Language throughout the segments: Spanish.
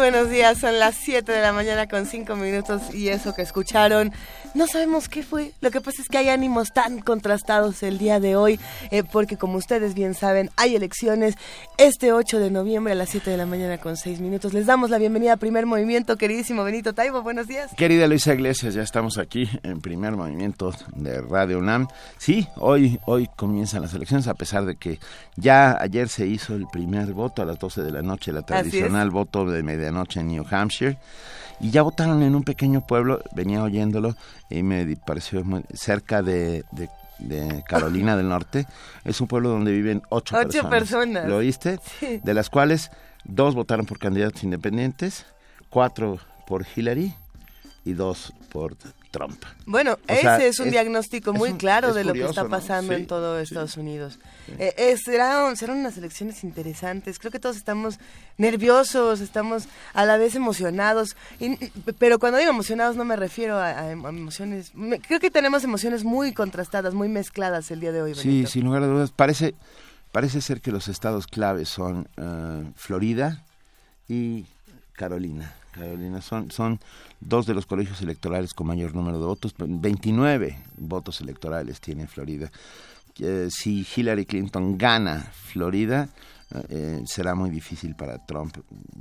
Buenos días, son las 7 de la mañana con 5 minutos y eso que escucharon no sabemos qué fue. Lo que pasa es que hay ánimos tan contrastados el día de hoy, eh, porque como ustedes bien saben, hay elecciones este 8 de noviembre a las 7 de la mañana con 6 minutos. Les damos la bienvenida a Primer Movimiento, queridísimo Benito Taibo. Buenos días. Querida Luisa Iglesias, ya estamos aquí en Primer Movimiento de Radio UNAM. Sí, hoy, hoy comienzan las elecciones, a pesar de que ya ayer se hizo el primer voto a las 12 de la noche, la tradicional voto de medianoche en New Hampshire y ya votaron en un pequeño pueblo, venía oyéndolo y me pareció muy cerca de, Carolina del Norte. Es un pueblo donde viven ocho, ocho personas. ¿Lo oíste? De las cuales dos votaron por candidatos independientes, cuatro por Hillary y dos por Trump. Bueno, ese es un diagnóstico muy claro de lo que está pasando en todo Estados Unidos. Eh, serán, unas elecciones interesantes. Creo que todos estamos nerviosos, estamos a la vez emocionados. pero cuando digo emocionados no me refiero a, emociones. creo que tenemos emociones muy contrastadas, muy mezcladas el día de hoy. Sí, sin lugar a dudas. Parece, parece ser que los estados claves son eh, Florida y Carolina. Carolina, son, son dos de los colegios electorales con mayor número de votos, 29 votos electorales tiene Florida. Eh, si Hillary Clinton gana Florida, eh, será muy difícil para Trump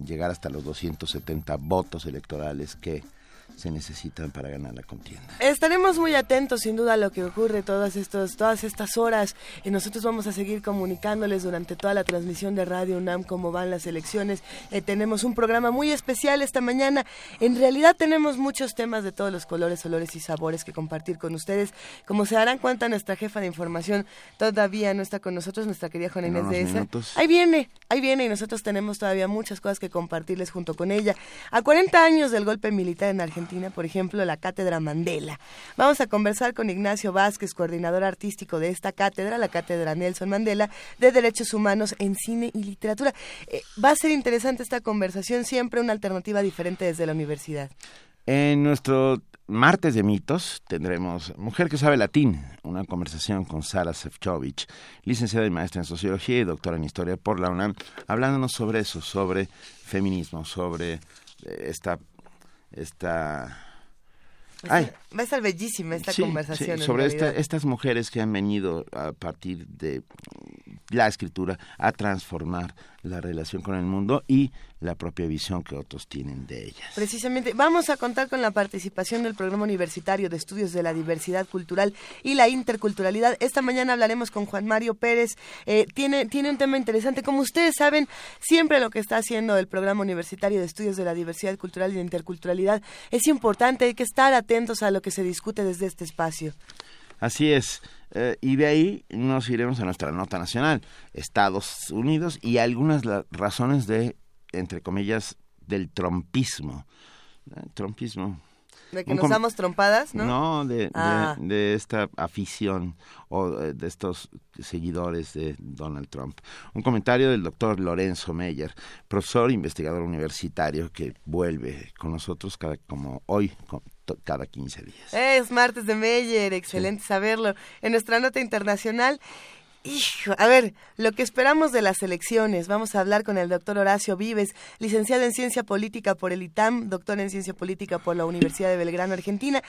llegar hasta los 270 votos electorales que se necesitan para ganar la contienda. Estaremos muy atentos sin duda a lo que ocurre todas estos, todas estas horas y nosotros vamos a seguir comunicándoles durante toda la transmisión de Radio UNAM cómo van las elecciones. Eh, tenemos un programa muy especial esta mañana. En realidad tenemos muchos temas de todos los colores, olores y sabores que compartir con ustedes. Como se darán cuenta, nuestra jefa de información todavía no está con nosotros, nuestra querida Juana Inés de esa. Ahí viene, ahí viene y nosotros tenemos todavía muchas cosas que compartirles junto con ella. A 40 años del golpe militar en Argentina, por ejemplo, la Cátedra Mandela. Vamos a conversar con Ignacio Vázquez, coordinador artístico de esta cátedra, la Cátedra Nelson Mandela de Derechos Humanos en Cine y Literatura. Eh, va a ser interesante esta conversación, siempre una alternativa diferente desde la universidad. En nuestro martes de mitos tendremos Mujer que sabe latín, una conversación con Sara Sefcovic, licenciada y maestra en sociología y doctora en historia por la UNAM, hablándonos sobre eso, sobre feminismo, sobre eh, esta esta... Va a estar bellísima esta conversación. sobre estas mujeres que han venido a partir de la escritura a transformar la relación con el mundo y la propia visión que otros tienen de ellas. Precisamente, vamos a contar con la participación del Programa Universitario de Estudios de la Diversidad Cultural y la Interculturalidad. Esta mañana hablaremos con Juan Mario Pérez. Eh, tiene, tiene un tema interesante. Como ustedes saben, siempre lo que está haciendo el Programa Universitario de Estudios de la Diversidad Cultural y la Interculturalidad es importante. Hay que estar atentos a lo que se discute desde este espacio. Así es. Eh, y de ahí nos iremos a nuestra nota nacional, Estados Unidos y algunas razones de, entre comillas, del trompismo. Eh, trompismo. De que nos damos trompadas, ¿no? No, de, ah. de, esta afición o de estos seguidores de Donald Trump. Un comentario del doctor Lorenzo Meyer, profesor investigador universitario que vuelve con nosotros cada, como hoy, cada 15 días. Es martes de Meyer, excelente saberlo. En nuestra nota internacional, Hijo, a ver, lo que esperamos de las elecciones. Vamos a hablar con el doctor Horacio Vives, licenciado en Ciencia Política por el ITAM, doctor en Ciencia Política por la Universidad de Belgrano, Argentina,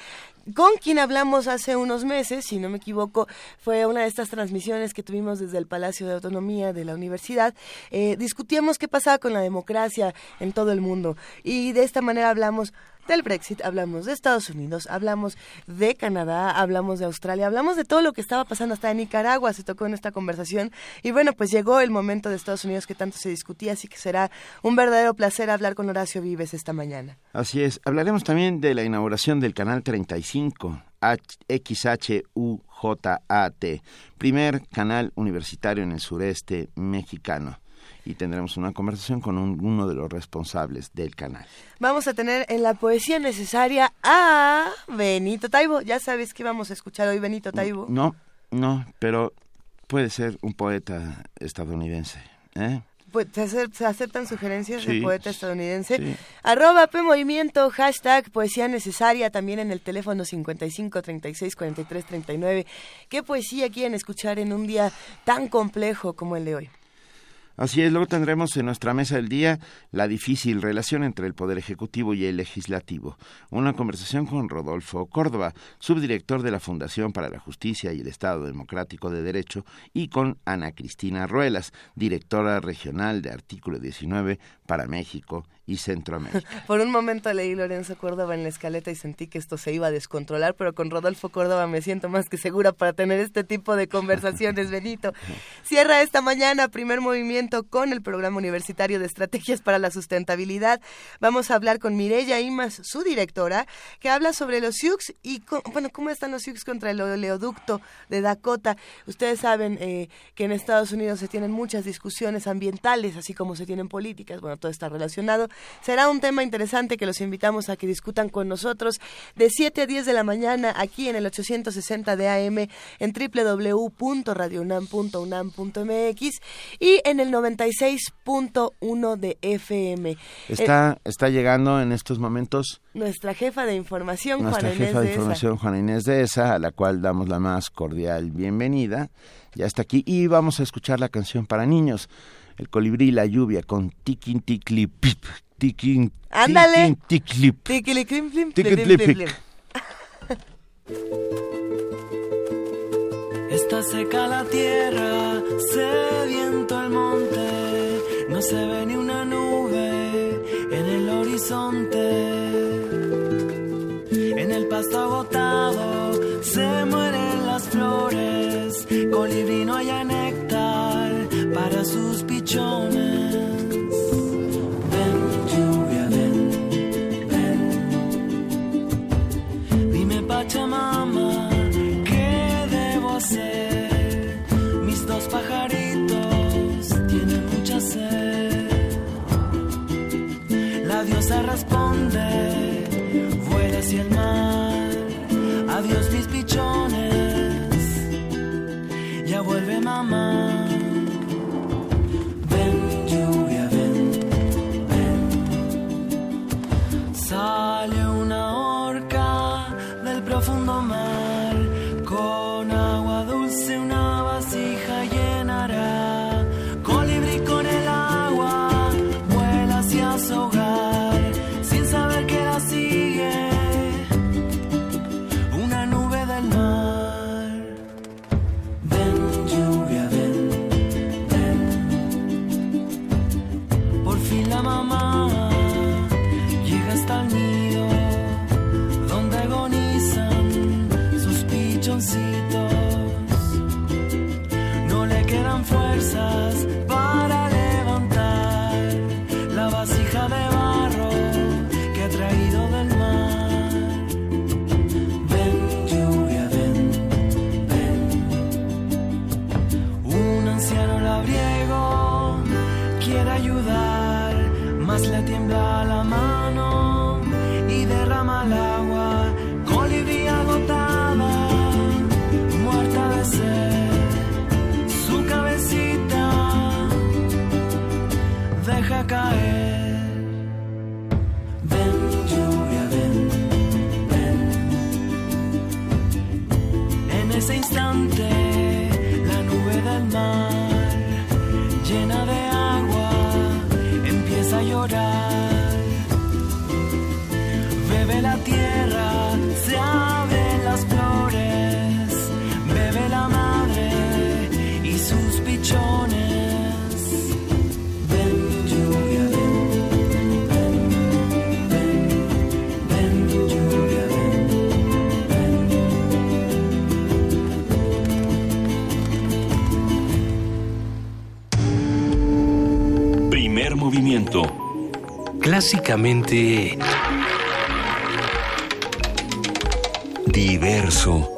con quien hablamos hace unos meses, si no me equivoco, fue una de estas transmisiones que tuvimos desde el Palacio de Autonomía de la Universidad. Eh, discutíamos qué pasaba con la democracia en todo el mundo y de esta manera hablamos del Brexit, hablamos de Estados Unidos, hablamos de Canadá, hablamos de Australia, hablamos de todo lo que estaba pasando hasta en Nicaragua, se tocó en esta conversación. Y bueno, pues llegó el momento de Estados Unidos que tanto se discutía, así que será un verdadero placer hablar con Horacio Vives esta mañana. Así es, hablaremos también de la inauguración del Canal 35. XHUJAT, primer canal universitario en el sureste mexicano y tendremos una conversación con uno de los responsables del canal. Vamos a tener en la poesía necesaria a Benito Taibo. Ya sabes que vamos a escuchar hoy Benito Taibo. No, no, pero puede ser un poeta estadounidense. ¿eh? pues, se, aceptan sugerencias del poeta estadounidense. Arroba P Movimiento, hashtag poesía necesaria, también en el teléfono 55 36 43 39. ¿Qué poesía quieren escuchar en un día tan complejo como el de hoy? Así es, luego tendremos en nuestra mesa del día la difícil relación entre el Poder Ejecutivo y el Legislativo. Una conversación con Rodolfo Córdoba, subdirector de la Fundación para la Justicia y el Estado Democrático de Derecho, y con Ana Cristina Ruelas, directora regional de Artículo 19 para México y Centroamérica. Por un momento leí Lorenzo Córdoba en la escaleta y sentí que esto se iba a descontrolar, pero con Rodolfo Córdoba me siento más que segura para tener este tipo de conversaciones, Benito. Cierra esta mañana primer movimiento con el Programa Universitario de Estrategias para la Sustentabilidad. Vamos a hablar con Mireya Imas, su directora, que habla sobre los Sioux y, bueno, cómo están los Sioux contra el oleoducto de Dakota. Ustedes saben eh, que en Estados Unidos se tienen muchas discusiones ambientales, así como se tienen políticas, bueno, todo está relacionado. Será un tema interesante que los invitamos a que discutan con nosotros de 7 a 10 de la mañana aquí en el 860 de AM en www.radiounam.unam.mx y en el 96.1 de FM. Está, está llegando en estos momentos nuestra jefa de información, nuestra Juana jefa de información, Juana Inés de esa, a la cual damos la más cordial bienvenida. Ya está aquí y vamos a escuchar la canción para niños el colibrí y la lluvia con tiquin pip tiquin ándale ticlip Está seca la tierra, sediento el monte, no se ve ni una nube en el horizonte. En el pasto agotado se mueren las flores, colibrí no haya néctar para sus pichones. La diosa responde, vuela hacia el mar. Adiós, mis pichones. Ya vuelve mamá. Clásicamente... Diverso.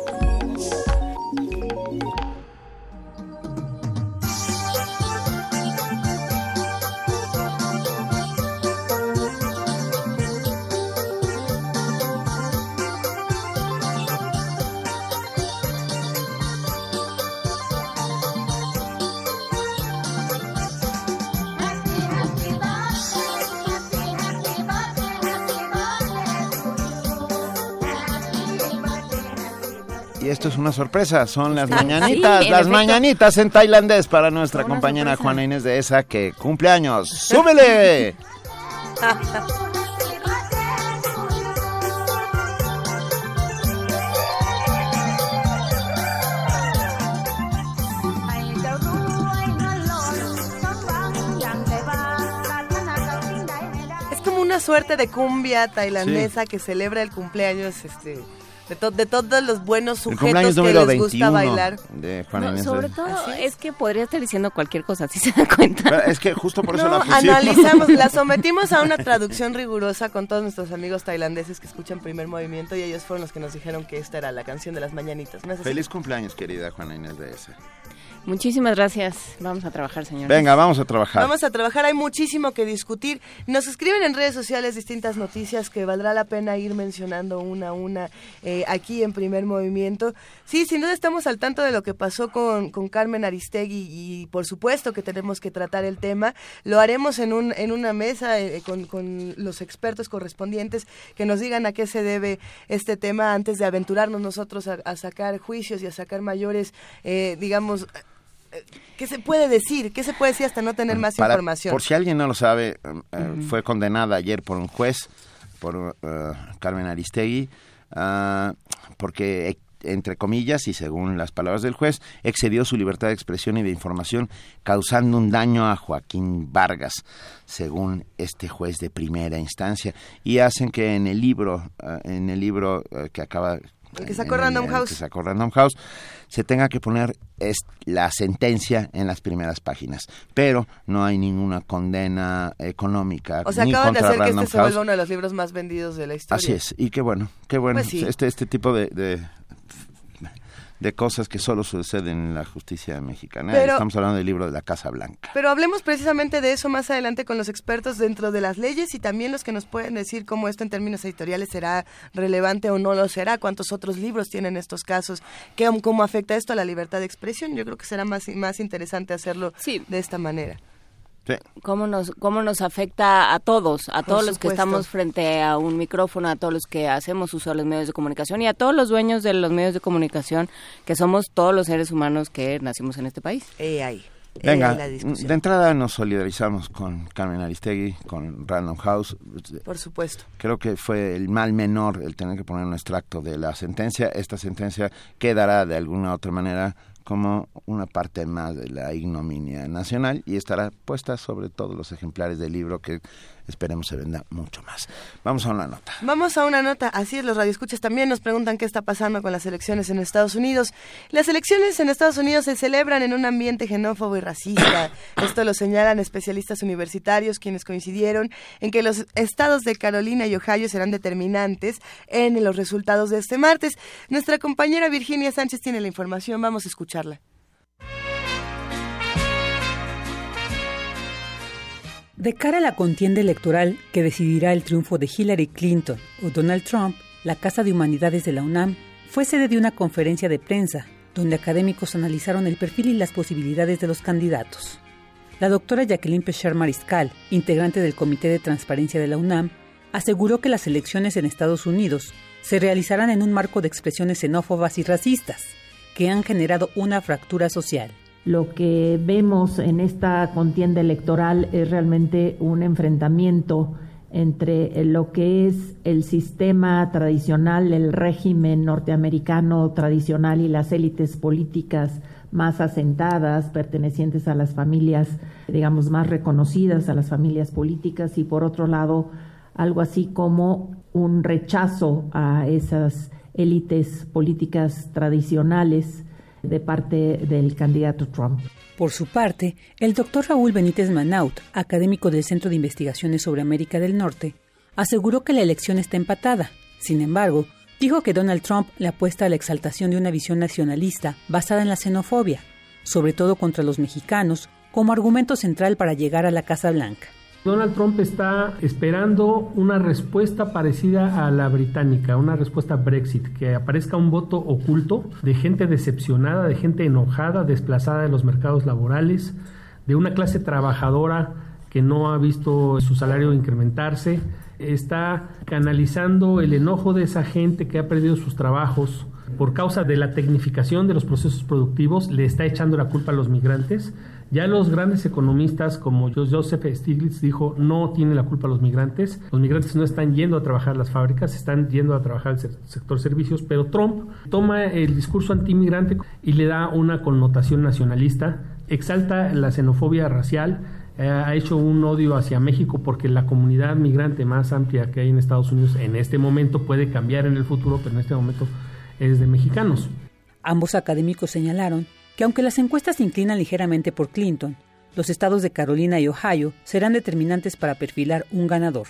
Una sorpresa, son las mañanitas, las mañanitas en tailandés para nuestra compañera Juana Inés de esa que cumple años. ¡Súbele! Es como una suerte de cumbia tailandesa que celebra el cumpleaños este de, de todos los buenos sujetos que les gusta bailar. De Juan Inés sobre todo ¿Así? es que podría estar diciendo cualquier cosa, si se da cuenta. Es que justo por eso No, la pusimos. analizamos, la sometimos a una traducción rigurosa con todos nuestros amigos tailandeses que escuchan primer movimiento y ellos fueron los que nos dijeron que esta era la canción de las mañanitas. ¿no? Feliz cumpleaños, querida Juana Inés de esa. Muchísimas gracias. Vamos a trabajar, señor. Venga, vamos a trabajar. Vamos a trabajar, hay muchísimo que discutir. Nos escriben en redes sociales distintas noticias que valdrá la pena ir mencionando una a una eh, aquí en primer movimiento. Sí, sin duda estamos al tanto de lo que pasó con, con Carmen Aristegui y por supuesto que tenemos que tratar el tema. Lo haremos en, un, en una mesa eh, con, con los expertos correspondientes que nos digan a qué se debe este tema antes de aventurarnos nosotros a, a sacar juicios y a sacar mayores, eh, digamos... ¿Qué se puede decir? ¿Qué se puede decir hasta no tener más Para- información? Por si alguien no lo sabe, eh, eh, fue condenada ayer por un juez, por eh, Carmen Aristegui, ah, porque, entre comillas, y según las palabras del juez, excedió su libertad de expresión y de información, causando un daño a Joaquín Vargas, según este juez de primera instancia. Y hacen que en el libro, en el libro que acaba... El que sacó en Random el House. que sacó Random House, se tenga que poner es la sentencia en las primeras páginas, pero no hay ninguna condena económica O sea, ni acaban de hacer que Random este se House. vuelva uno de los libros más vendidos de la historia. Así es, y qué bueno, qué bueno, Pues sí. este este tipo de, de de cosas que solo suceden en la justicia mexicana. Pero- Estamos hablando del libro de la Casa Blanca. Pero hablemos precisamente de eso más adelante con los expertos dentro de las leyes y también los que nos pueden decir cómo esto en términos editoriales será relevante o no lo será, cuántos otros libros tienen estos casos, qué, cómo afecta esto a la libertad de expresión. Yo creo que será más, más interesante hacerlo Sí. de esta manera. Sí. ¿Cómo nos, cómo nos afecta a todos, a Por todos los que supuesto. estamos frente a un micrófono, a todos los que hacemos uso de los medios de comunicación y a todos los dueños de los medios de comunicación, que somos todos los seres humanos que nacimos en este país? Eh, ahí. eh, Venga, de entrada nos solidarizamos con Carmen Aristegui, con Random House. Por supuesto. Creo que fue el mal menor el tener que poner un extracto de la sentencia. Esta sentencia quedará de alguna u otra manera como una parte más de la ignominia nacional y estará puesta sobre todos los ejemplares del libro que esperemos se venda mucho más. Vamos a una nota. Vamos a una nota, así es, los radioescuchas también nos preguntan qué está pasando con las elecciones en Estados Unidos. Las elecciones en Estados Unidos se celebran en un ambiente xenófobo y racista. Esto lo señalan especialistas universitarios quienes coincidieron en que los estados de Carolina y Ohio serán determinantes en los resultados de este martes. Nuestra compañera Virginia Sánchez tiene la información, vamos a escucharla. De cara a la contienda electoral que decidirá el triunfo de Hillary Clinton o Donald Trump, la Casa de Humanidades de la UNAM fue sede de una conferencia de prensa donde académicos analizaron el perfil y las posibilidades de los candidatos. La doctora Jacqueline Pecher Mariscal, integrante del Comité de Transparencia de la UNAM, aseguró que las elecciones en Estados Unidos se realizarán en un marco de expresiones xenófobas y racistas, que han generado una fractura social. Lo que vemos en esta contienda electoral es realmente un enfrentamiento entre lo que es el sistema tradicional, el régimen norteamericano tradicional y las élites políticas más asentadas, pertenecientes a las familias, digamos, más reconocidas, a las familias políticas, y por otro lado, algo así como un rechazo a esas élites políticas tradicionales de parte del candidato Trump. Por su parte, el doctor Raúl Benítez Manaut, académico del Centro de Investigaciones sobre América del Norte, aseguró que la elección está empatada. Sin embargo, dijo que Donald Trump le apuesta a la exaltación de una visión nacionalista basada en la xenofobia, sobre todo contra los mexicanos, como argumento central para llegar a la Casa Blanca. Donald Trump está esperando una respuesta parecida a la británica, una respuesta Brexit, que aparezca un voto oculto de gente decepcionada, de gente enojada, desplazada de los mercados laborales, de una clase trabajadora que no ha visto su salario incrementarse, está canalizando el enojo de esa gente que ha perdido sus trabajos por causa de la tecnificación de los procesos productivos, le está echando la culpa a los migrantes. Ya los grandes economistas como Joseph Stiglitz dijo, no tiene la culpa los migrantes. Los migrantes no están yendo a trabajar las fábricas, están yendo a trabajar el sector servicios, pero Trump toma el discurso antimigrante y le da una connotación nacionalista, exalta la xenofobia racial, eh, ha hecho un odio hacia México porque la comunidad migrante más amplia que hay en Estados Unidos en este momento puede cambiar en el futuro, pero en este momento es de mexicanos. Ambos académicos señalaron que aunque las encuestas se inclinan ligeramente por Clinton, los estados de Carolina y Ohio serán determinantes para perfilar un ganador.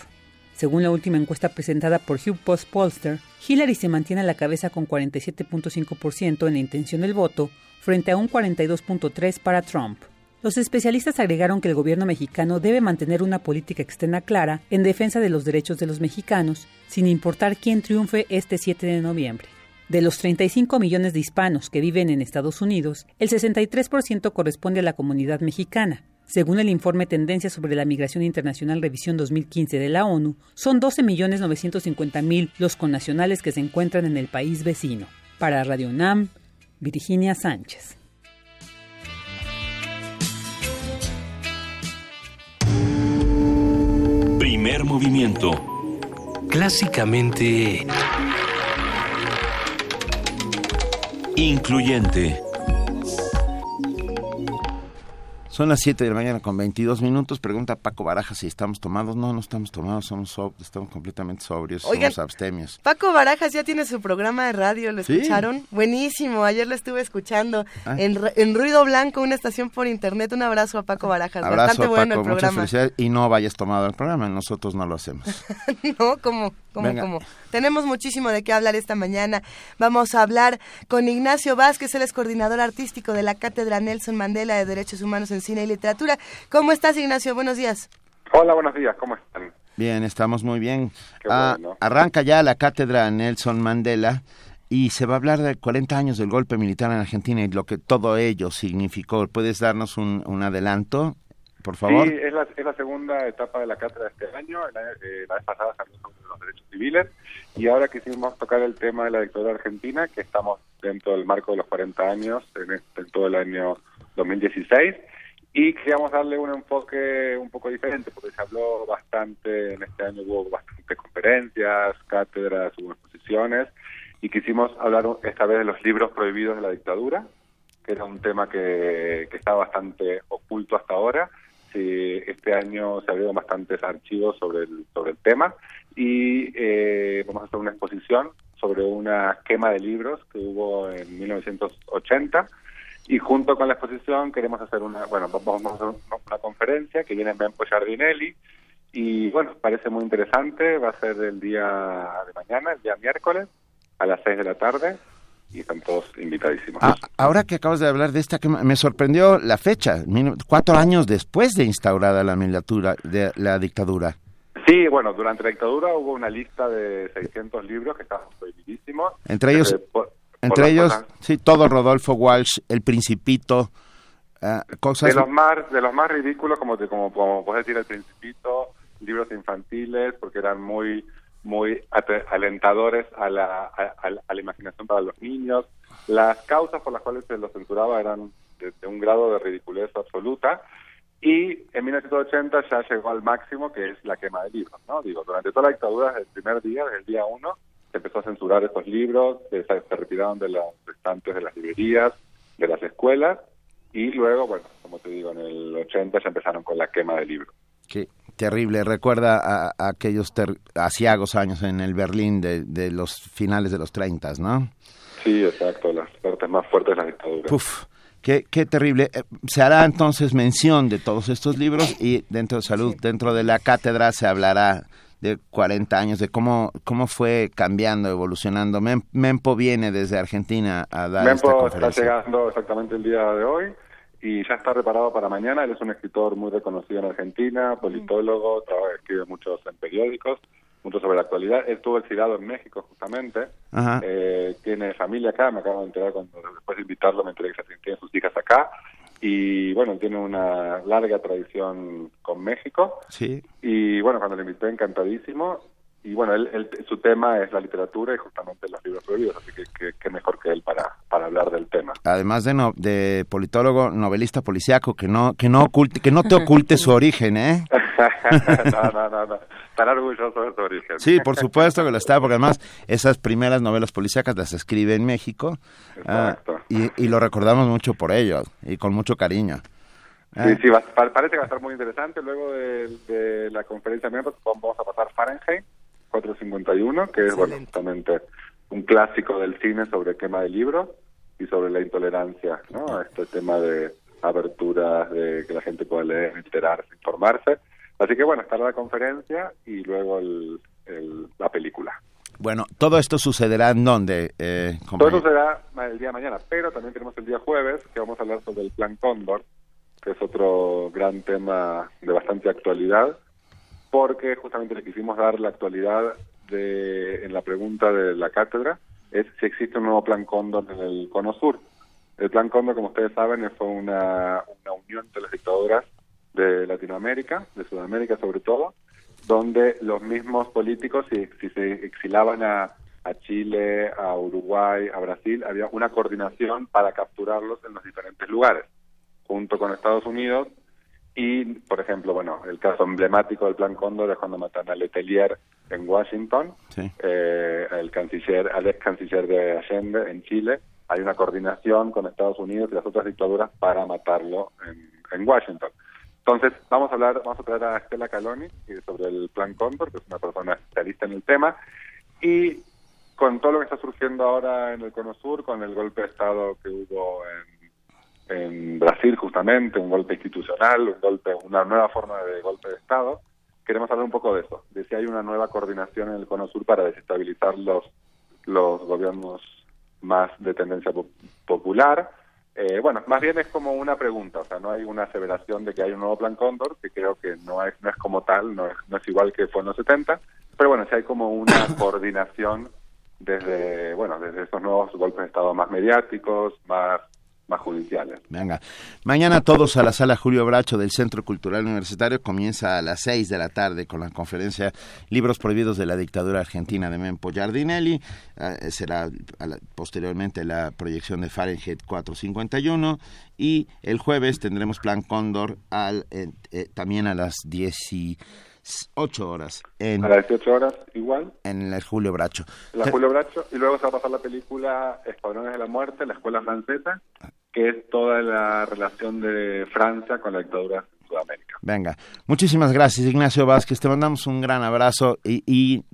Según la última encuesta presentada por Hugh Post Polster, Hillary se mantiene a la cabeza con 47.5% en la intención del voto frente a un 42.3% para Trump. Los especialistas agregaron que el gobierno mexicano debe mantener una política externa clara en defensa de los derechos de los mexicanos, sin importar quién triunfe este 7 de noviembre. De los 35 millones de hispanos que viven en Estados Unidos, el 63% corresponde a la comunidad mexicana. Según el informe Tendencia sobre la Migración Internacional Revisión 2015 de la ONU, son 12.950.000 los connacionales que se encuentran en el país vecino. Para Radio UNAM, Virginia Sánchez. Primer movimiento. Clásicamente... Incluyente. Son las 7 de la mañana con 22 minutos. Pregunta Paco Barajas si estamos tomados. No, no estamos tomados, somos estamos completamente sobrios, somos abstemios. Paco Barajas ya tiene su programa de radio, ¿lo escucharon? Buenísimo, ayer lo estuve escuchando ah. en, Ruido Blanco, una estación por internet. Un abrazo a Paco Barajas, abrazo, bastante bueno el programa. y no vayas tomado el programa, nosotros no lo hacemos. no, ¿cómo? ¿Cómo, Tenemos muchísimo de qué hablar esta mañana. Vamos a hablar con Ignacio Vázquez, él es coordinador artístico de la Cátedra Nelson Mandela de Derechos Humanos en Cine y Literatura. ¿Cómo estás, Ignacio? Buenos días. Hola, buenos días. ¿Cómo están? Bien, estamos muy bien. Ah, arranca ya la Cátedra Nelson Mandela y se va a hablar de 40 años del golpe militar en Argentina y lo que todo ello significó. ¿Puedes darnos un, un adelanto? por favor. Sí, es la, es la segunda etapa de la cátedra de este año. La, eh, la vez pasada salió sobre los derechos civiles y ahora quisimos tocar el tema de la dictadura argentina, que estamos dentro del marco de los 40 años, en, este, todo el año 2016. Y queríamos darle un enfoque un poco diferente, porque se habló bastante, en este año hubo bastantes conferencias, cátedras, hubo exposiciones, y quisimos hablar esta vez de los libros prohibidos de la dictadura, que era un tema que, que está bastante oculto hasta ahora, este año se abrieron bastantes archivos sobre el, sobre el tema y eh, vamos a hacer una exposición sobre una quema de libros que hubo en 1980 y junto con la exposición queremos hacer una, bueno, vamos a hacer una conferencia que viene Mempo Giardinelli y bueno, parece muy interesante, va a ser el día de mañana, el día miércoles a las 6 de la tarde y están todos invitadísimos. Ah, ahora que acabas de hablar de esta, que me sorprendió la fecha, cuatro años después de instaurada la, de la dictadura. Sí, bueno, durante la dictadura hubo una lista de 600 libros que estaban prohibidísimos. Entre ellos, entre ellos, sí, todo Rodolfo Walsh, El Principito, ah, cosas... De los más, de los más ridículos, como, te, como, como puedes decir, El Principito, libros infantiles, porque eran muy muy alentadores a la, a, la imaginación para los niños. Las causas por las cuales se lo censuraba eran de, un grado de ridiculez absoluta. Y en 1980 ya llegó al máximo, que es la quema de libros. ¿no? Digo, durante toda la dictadura, desde el primer día, desde el día uno, se empezó a censurar estos libros, se, se retiraron de los estantes de las librerías, de las escuelas, y luego, bueno, como te digo, en el 80 ya empezaron con la quema de libros. Qué terrible. Recuerda a, aquellos asiagos años en el Berlín de, los finales de los 30, ¿no? Sí, exacto, las partes más fuertes de la dictadura. Uf, qué, qué terrible. Eh, se hará entonces mención de todos estos libros y dentro de salud, dentro de la cátedra se hablará de 40 años, de cómo, cómo fue cambiando, evolucionando. Mempo viene desde Argentina a dar Mempo esta conferencia. está llegando exactamente el día de hoy y ya está preparado para mañana. Él es un escritor muy reconocido en Argentina, politólogo, trabaja, escribe muchos en periódicos, mucho sobre la actualidad. Él estuvo exilado en México, justamente. Eh, tiene familia acá, me acabo de enterar cuando después de invitarlo me enteré que tiene sus hijas acá. Y bueno, tiene una larga tradición con México. Sí. Y bueno, cuando le invité, encantadísimo. Y bueno, él, su tema es la literatura y justamente los libros prohibidos, así que qué mejor que él para, para hablar del tema. Además de, no, de politólogo, novelista policiaco, que no que no oculte, que no te oculte su origen, ¿eh? no, no, no, orgulloso de su origen. Sí, por supuesto que lo está, porque además esas primeras novelas policíacas las escribe en México. Ah, y, y lo recordamos mucho por ello y con mucho cariño. Sí, ah. sí, parece que va a estar muy interesante. Luego de, la conferencia miembros vamos a pasar Fahrenheit 451, que es bueno, justamente un clásico del cine sobre quema de libros y sobre la intolerancia, ¿no? Este tema de abertura, de que la gente pueda leer, enterarse, informarse. Así que bueno, estará la conferencia y luego el, la película. Bueno, todo esto sucederá en dónde? Eh, todo sucederá el día de mañana, pero también tenemos el día jueves que vamos a hablar sobre el Plan Cóndor, que es otro gran tema de bastante actualidad porque justamente le quisimos dar la actualidad de, en la pregunta de la cátedra, es si existe un nuevo plan Cóndor en el Cono Sur. El plan Cóndor, como ustedes saben, fue una, una unión de las dictaduras de Latinoamérica, de Sudamérica sobre todo, donde los mismos políticos, si, si se exilaban a, a Chile, a Uruguay, a Brasil, había una coordinación para capturarlos en los diferentes lugares. Junto con Estados Unidos, y, por ejemplo, bueno, el caso emblemático del Plan Cóndor es cuando matan a Letelier en Washington, eh, el canciller, al ex canciller de Allende en Chile. Hay una coordinación con Estados Unidos y las otras dictaduras para matarlo en, Washington. Entonces, vamos a hablar, vamos a traer a Estela Caloni sobre el Plan Cóndor, que es una persona especialista en el tema, y con todo lo que está surgiendo ahora en el Cono Sur, con el golpe de Estado que hubo en en Brasil justamente, un golpe institucional, un golpe, una nueva forma de golpe de Estado. Queremos hablar un poco de eso, de si hay una nueva coordinación en el Cono Sur para desestabilizar los, los gobiernos más de tendencia popular. Eh, bueno, más bien es como una pregunta, o sea, no hay una aseveración de que hay un nuevo plan Cóndor, que creo que no es, no es como tal, no es, no es igual que fue en los 70, pero bueno, si hay como una coordinación desde, bueno, desde esos nuevos golpes de Estado más mediáticos, más judiciales. Venga, mañana todos a la sala Julio Bracho del Centro Cultural Universitario comienza a las seis de la tarde con la conferencia Libros Prohibidos de la Dictadura Argentina de Mempo Giardinelli. Eh, será posteriormente la proyección de Fahrenheit 451 y el jueves tendremos Plan Cóndor al, eh, eh, también a las 10 y 8 horas. En, a las 18 horas igual. En el Julio Bracho. La Julio Bracho. Y luego se va a pasar la película Escuadrones de la Muerte, la escuela francesa, que es toda la relación de Francia con la dictadura Sudamérica. Venga, muchísimas gracias Ignacio Vázquez, te mandamos un gran abrazo y,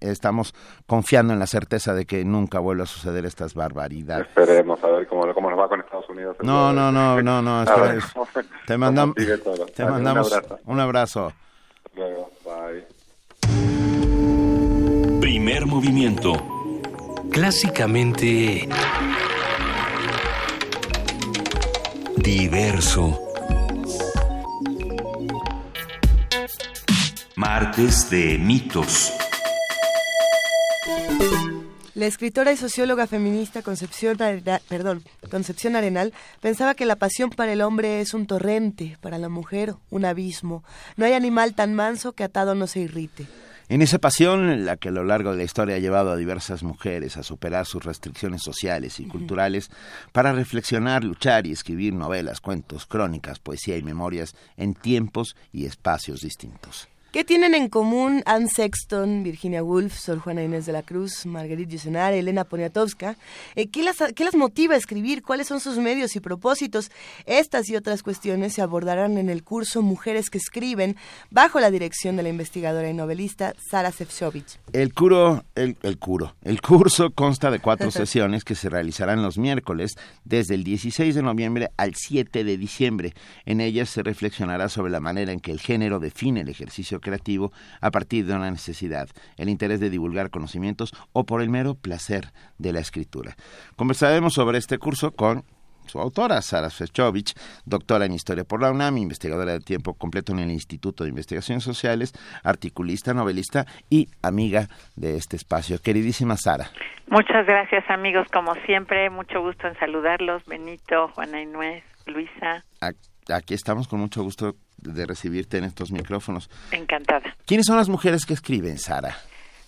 estamos confiando en la certeza de que nunca vuelva a suceder estas barbaridades. Esperemos a ver cómo, cómo nos va con Estados Unidos. No, no, no, no, no, te mandamos, te mandamos un abrazo. Luego, bye. Primer movimiento. Clásicamente diverso. Martes de mitos. La escritora y socióloga feminista Concepción, perdón, Concepción Arenal pensaba que la pasión para el hombre es un torrente, para la mujer un abismo. No hay animal tan manso que atado no se irrite. En esa pasión, la que a lo largo de la historia ha llevado a diversas mujeres a superar sus restricciones sociales y culturales para reflexionar, luchar y escribir novelas, cuentos, crónicas, poesía y memorias en tiempos y espacios distintos. ¿Qué tienen en común Anne Sexton, Virginia Woolf, Sor Juana Inés de la Cruz, Marguerite Yourcenar, Elena Poniatowska? Eh, ¿qué, las, ¿Qué las motiva a escribir? ¿Cuáles son sus medios y propósitos? Estas y otras cuestiones se abordarán en el curso Mujeres que Escriben, bajo la dirección de la investigadora y novelista Sara Sefcovic. El, curo, el, el, curo, el curso consta de cuatro sesiones que se realizarán los miércoles desde el 16 de noviembre al 7 de diciembre. En ellas se reflexionará sobre la manera en que el género define el ejercicio creativo a partir de una necesidad, el interés de divulgar conocimientos o por el mero placer de la escritura. Conversaremos sobre este curso con su autora, Sara Fechovich, doctora en Historia por la UNAM, investigadora de tiempo completo en el Instituto de Investigaciones Sociales, articulista, novelista y amiga de este espacio. Queridísima Sara. Muchas gracias amigos, como siempre, mucho gusto en saludarlos, Benito, Juana Inés, Luisa. Aquí estamos con mucho gusto de recibirte en estos micrófonos. Encantada. ¿Quiénes son las mujeres que escriben, Sara?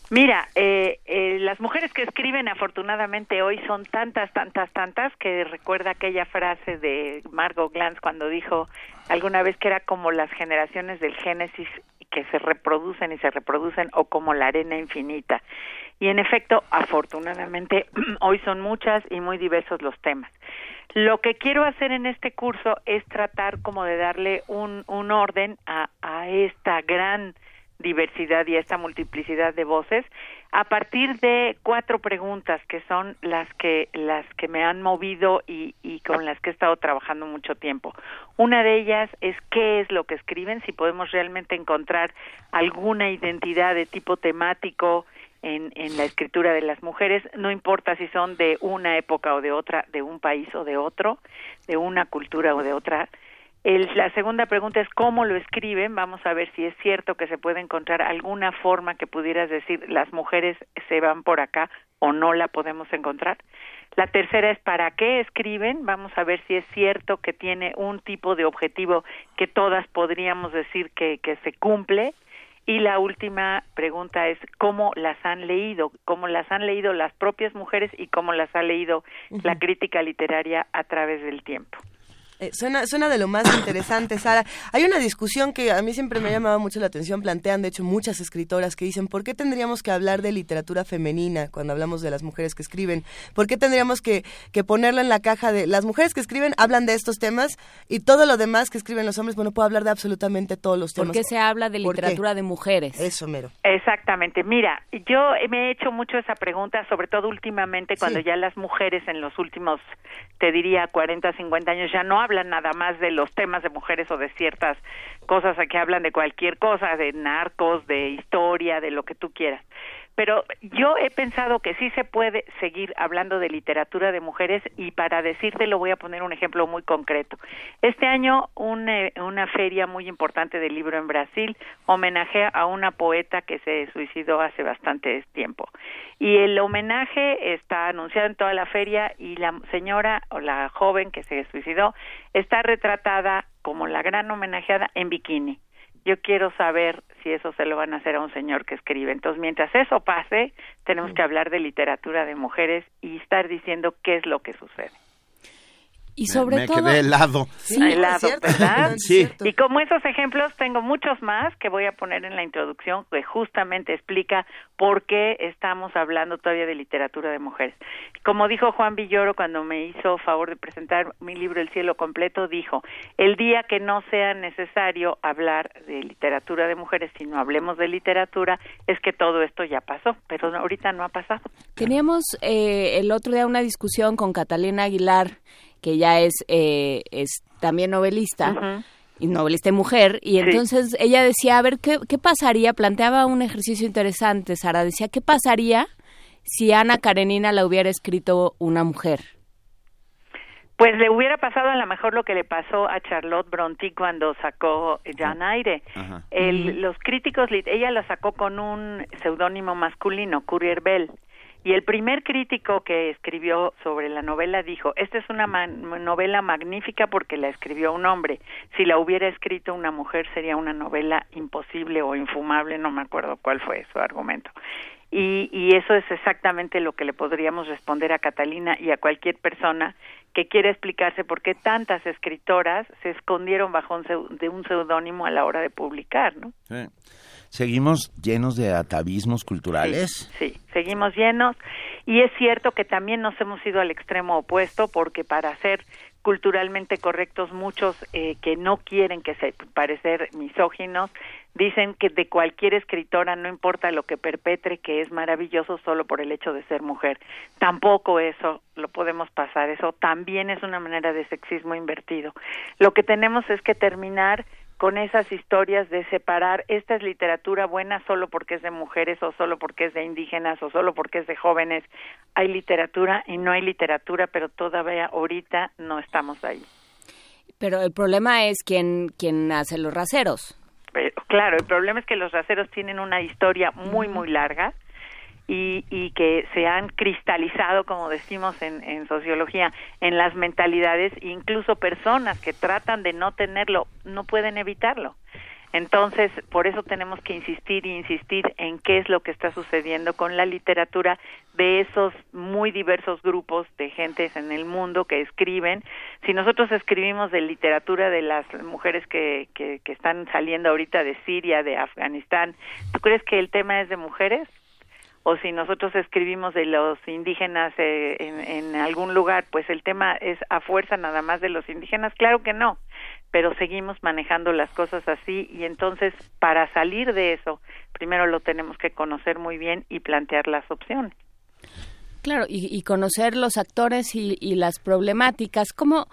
Mira, eh, eh, las mujeres que escriben afortunadamente hoy son tantas, tantas, tantas que recuerda aquella frase de Margot Glantz cuando dijo alguna vez que era como las generaciones del Génesis que se reproducen y se reproducen o como la arena infinita. Y en efecto, afortunadamente, hoy son muchas y muy diversos los temas. Lo que quiero hacer en este curso es tratar como de darle un, un orden a, a esta gran diversidad y a esta multiplicidad de voces a partir de cuatro preguntas que son las que las que me han movido y, y con las que he estado trabajando mucho tiempo. Una de ellas es qué es lo que escriben, si podemos realmente encontrar alguna identidad de tipo temático en, en la escritura de las mujeres, no importa si son de una época o de otra, de un país o de otro, de una cultura o de otra, el, la segunda pregunta es cómo lo escriben. Vamos a ver si es cierto que se puede encontrar alguna forma que pudieras decir las mujeres se van por acá o no la podemos encontrar. La tercera es para qué escriben. Vamos a ver si es cierto que tiene un tipo de objetivo que todas podríamos decir que, que se cumple. Y la última pregunta es cómo las han leído, cómo las han leído las propias mujeres y cómo las ha leído la crítica literaria a través del tiempo. Eh, suena, suena de lo más interesante, Sara. Hay una discusión que a mí siempre me ha llamado mucho la atención, plantean de hecho muchas escritoras que dicen, ¿por qué tendríamos que hablar de literatura femenina cuando hablamos de las mujeres que escriben? ¿Por qué tendríamos que, que ponerlo en la caja de las mujeres que escriben hablan de estos temas y todo lo demás que escriben los hombres, bueno, puedo hablar de absolutamente todos los temas? ¿Por qué se habla de literatura de mujeres? Eso, mero. Exactamente. Mira, yo me he hecho mucho esa pregunta, sobre todo últimamente, cuando ya las mujeres en los últimos, te diría, 40, 50 años, ya no hablan nada más de los temas de mujeres o de ciertas cosas que hablan de cualquier cosa, de narcos, de historia, de lo que tú quieras. Pero yo he pensado que sí se puede seguir hablando de literatura de mujeres y para decirte lo voy a poner un ejemplo muy concreto. Este año una, una feria muy importante del libro en Brasil homenajea a una poeta que se suicidó hace bastante tiempo. Y el homenaje está anunciado en toda la feria y la señora o la joven que se suicidó está retratada como la gran homenajeada en bikini yo quiero saber si eso se lo van a hacer a un señor que escribe. Entonces, mientras eso pase, tenemos que hablar de literatura de mujeres y estar diciendo qué es lo que sucede. Y sobre me todo... quedé helado. Sí, helado, ¿verdad? Sí. Y como esos ejemplos, tengo muchos más que voy a poner en la introducción que justamente explica por qué estamos hablando todavía de literatura de mujeres. Como dijo Juan Villoro cuando me hizo favor de presentar mi libro El cielo completo, dijo, el día que no sea necesario hablar de literatura de mujeres, sino hablemos de literatura, es que todo esto ya pasó, pero ahorita no ha pasado. Teníamos eh, el otro día una discusión con Catalina Aguilar, que ya es, eh, es también novelista. Y novelista y mujer, y Sí. entonces ella decía, a ver, ¿qué, ¿qué pasaría? Planteaba un ejercicio interesante, Sara, decía, ¿qué pasaría si Ana Karenina la hubiera escrito una mujer? Pues le hubiera pasado a lo mejor lo que le pasó a Charlotte Brontë cuando sacó Jan Aire. El- los críticos, ella la sacó con un seudónimo masculino, Courier Bell. Y el primer crítico que escribió sobre la novela dijo, esta es una novela magnífica porque la escribió un hombre. Si la hubiera escrito una mujer sería una novela imposible o infumable, no me acuerdo cuál fue su argumento. Y, eso es exactamente lo que le podríamos responder a Catalina y a cualquier persona que quiera explicarse por qué tantas escritoras se escondieron bajo un de un seudónimo a la hora de publicar, ¿no? Sí. Seguimos llenos de atavismos culturales. Sí, seguimos llenos. Y es cierto que también nos hemos ido al extremo opuesto porque para ser culturalmente correctos muchos eh, que no quieren que se parecer misóginos dicen que de cualquier escritora no importa lo que perpetre que es maravilloso solo por el hecho de ser mujer. Tampoco eso lo podemos pasar. Eso también es una manera de sexismo invertido. Lo que tenemos es que terminar con esas historias de separar esta es literatura buena solo porque es de mujeres o solo porque es de indígenas o solo porque es de jóvenes. Hay literatura y no hay literatura, pero todavía ahorita no estamos ahí. Pero el problema es quién, quién hace los raseros. Pero, claro, el problema es que los raceros tienen una historia muy, muy larga y, y que se han cristalizado, como decimos en, en sociología, en las mentalidades, incluso personas que tratan de no tenerlo, no pueden evitarlo. Entonces, por eso tenemos que insistir y insistir en qué es lo que está sucediendo con la literatura de esos muy diversos grupos de gentes en el mundo que escriben. Si nosotros escribimos de literatura de las mujeres que, que, que están saliendo ahorita de Siria, de Afganistán, ¿tú crees que el tema es de mujeres? O si nosotros escribimos de los indígenas eh, en, algún lugar, pues el tema es a fuerza nada más de los indígenas, claro que no, pero seguimos manejando las cosas así y entonces para salir de eso, primero lo tenemos que conocer muy bien y plantear las opciones. Claro, y, y conocer los actores y, y las problemáticas. ¿Cómo,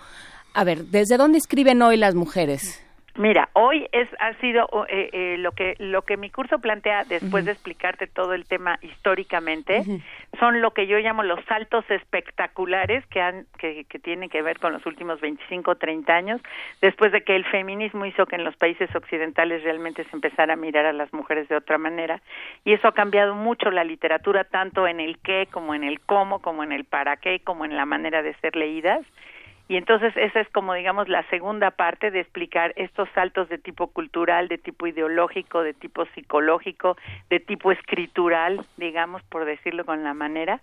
a ver, desde dónde escriben hoy las mujeres? Mira, hoy es ha sido eh, eh, lo que lo que mi curso plantea después de explicarte todo el tema históricamente son lo que yo llamo los saltos espectaculares que han que, que tienen que ver con los últimos 25 30 años después de que el feminismo hizo que en los países occidentales realmente se empezara a mirar a las mujeres de otra manera. Y eso ha cambiado mucho la literatura tanto en el qué como en el cómo como en el para qué como en la manera de ser leídas y entonces esa es como digamos la segunda parte de explicar estos saltos de tipo cultural, de tipo ideológico, de tipo psicológico, de tipo escritural, digamos, por decirlo con la manera.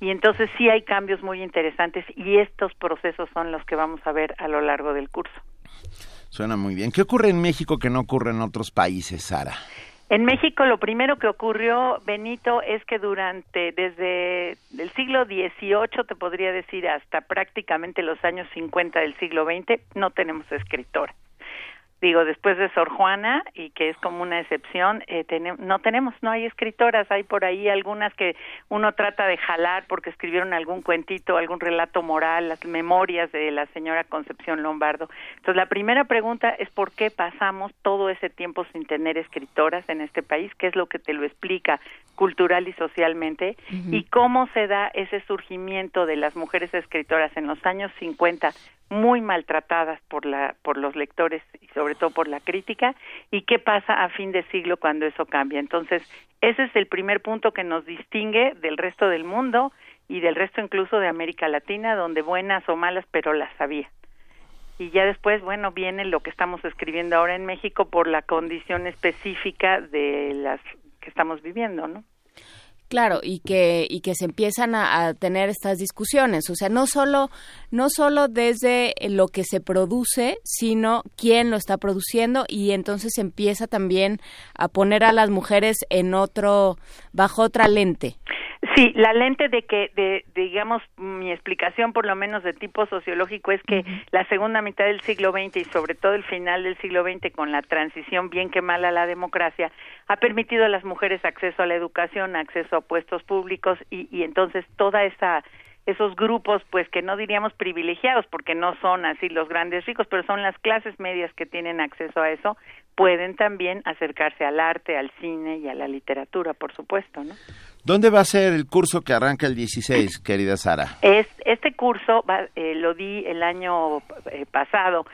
Y entonces sí hay cambios muy interesantes y estos procesos son los que vamos a ver a lo largo del curso. Suena muy bien. ¿Qué ocurre en México que no ocurre en otros países, Sara? En México lo primero que ocurrió, Benito, es que durante, desde el siglo XVIII, te podría decir, hasta prácticamente los años 50 del siglo XX, no tenemos escritora digo, después de Sor Juana, y que es como una excepción, eh, no tenemos, no hay escritoras, hay por ahí algunas que uno trata de jalar porque escribieron algún cuentito, algún relato moral, las memorias de la señora Concepción Lombardo. Entonces, la primera pregunta es por qué pasamos todo ese tiempo sin tener escritoras en este país, qué es lo que te lo explica cultural y socialmente, y cómo se da ese surgimiento de las mujeres escritoras en los años 50 muy maltratadas por la por los lectores y sobre todo por la crítica y qué pasa a fin de siglo cuando eso cambia. Entonces, ese es el primer punto que nos distingue del resto del mundo y del resto incluso de América Latina, donde buenas o malas, pero las había. Y ya después, bueno, viene lo que estamos escribiendo ahora en México por la condición específica de las que estamos viviendo, ¿no? Claro, y que, y que se empiezan a, tener estas discusiones, o sea, no solo, no solo desde lo que se produce, sino quién lo está produciendo y entonces se empieza también a poner a las mujeres en otro, bajo otra lente. Sí, la lente de que, de, de, digamos, mi explicación por lo menos de tipo sociológico es que uh -huh. la segunda mitad del siglo XX y sobre todo el final del siglo XX con la transición bien que mal a la democracia ha permitido a las mujeres acceso a la educación, acceso a puestos públicos y, y entonces toda esa esos grupos pues que no diríamos privilegiados porque no son así los grandes ricos pero son las clases medias que tienen acceso a eso pueden también acercarse al arte al cine y a la literatura por supuesto no ¿Dónde va a ser el curso que arranca el 16, querida Sara? Es, este curso va, eh, lo di el año eh, pasado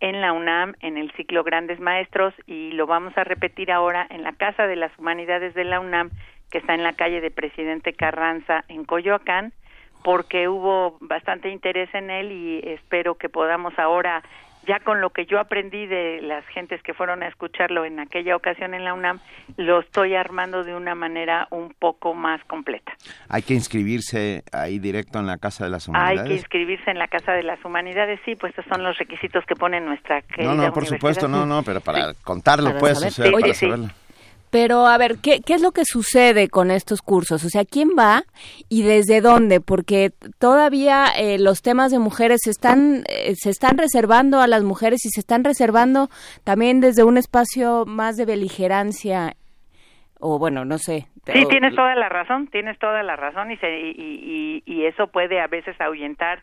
en la UNAM, en el ciclo Grandes Maestros, y lo vamos a repetir ahora en la Casa de las Humanidades de la UNAM, que está en la calle de Presidente Carranza, en Coyoacán, porque hubo bastante interés en él y espero que podamos ahora ya con lo que yo aprendí de las gentes que fueron a escucharlo en aquella ocasión en la UNAM, lo estoy armando de una manera un poco más completa. ¿Hay que inscribirse ahí directo en la Casa de las Humanidades? Hay que inscribirse en la Casa de las Humanidades, sí, pues estos son los requisitos que pone nuestra No, no, por supuesto, no, no, pero para sí. contarlo, para pues, o sea, Oye, para saberlo. Pero a ver, ¿qué, ¿qué es lo que sucede con estos cursos? O sea, ¿quién va y desde dónde? Porque todavía eh, los temas de mujeres se están, eh, se están reservando a las mujeres y se están reservando también desde un espacio más de beligerancia o bueno, no sé. Sí, tienes toda la razón, tienes toda la razón y, se, y, y, y eso puede a veces ahuyentar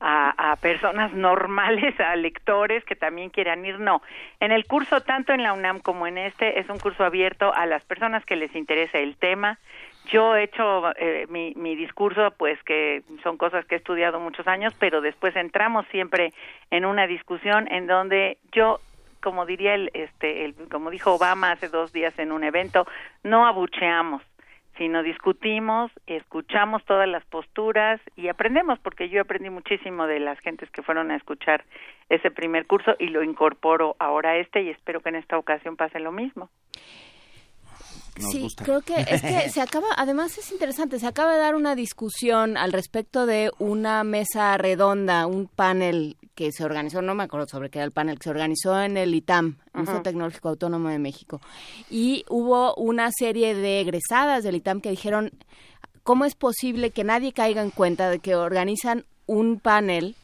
a, a, personas normales, a lectores que también quieran ir. No, en el curso, tanto en la UNAM como en este, es un curso abierto a las personas que les interesa el tema. Yo he hecho eh, mi, mi discurso, pues que son cosas que he estudiado muchos años, pero después entramos siempre en una discusión en donde yo como diría el, este, el, como dijo Obama hace dos días en un evento, no abucheamos, sino discutimos, escuchamos todas las posturas y aprendemos, porque yo aprendí muchísimo de las gentes que fueron a escuchar ese primer curso y lo incorporo ahora a este y espero que en esta ocasión pase lo mismo. Sí, creo que es que se acaba, además es interesante, se acaba de dar una discusión al respecto de una mesa redonda, un panel que se organizó, no me acuerdo sobre qué era el panel, que se organizó en el ITAM, Instituto Tecnológico Autónomo de México, y hubo una serie de egresadas del ITAM que dijeron, ¿cómo es posible que nadie caiga en cuenta de que organizan un panel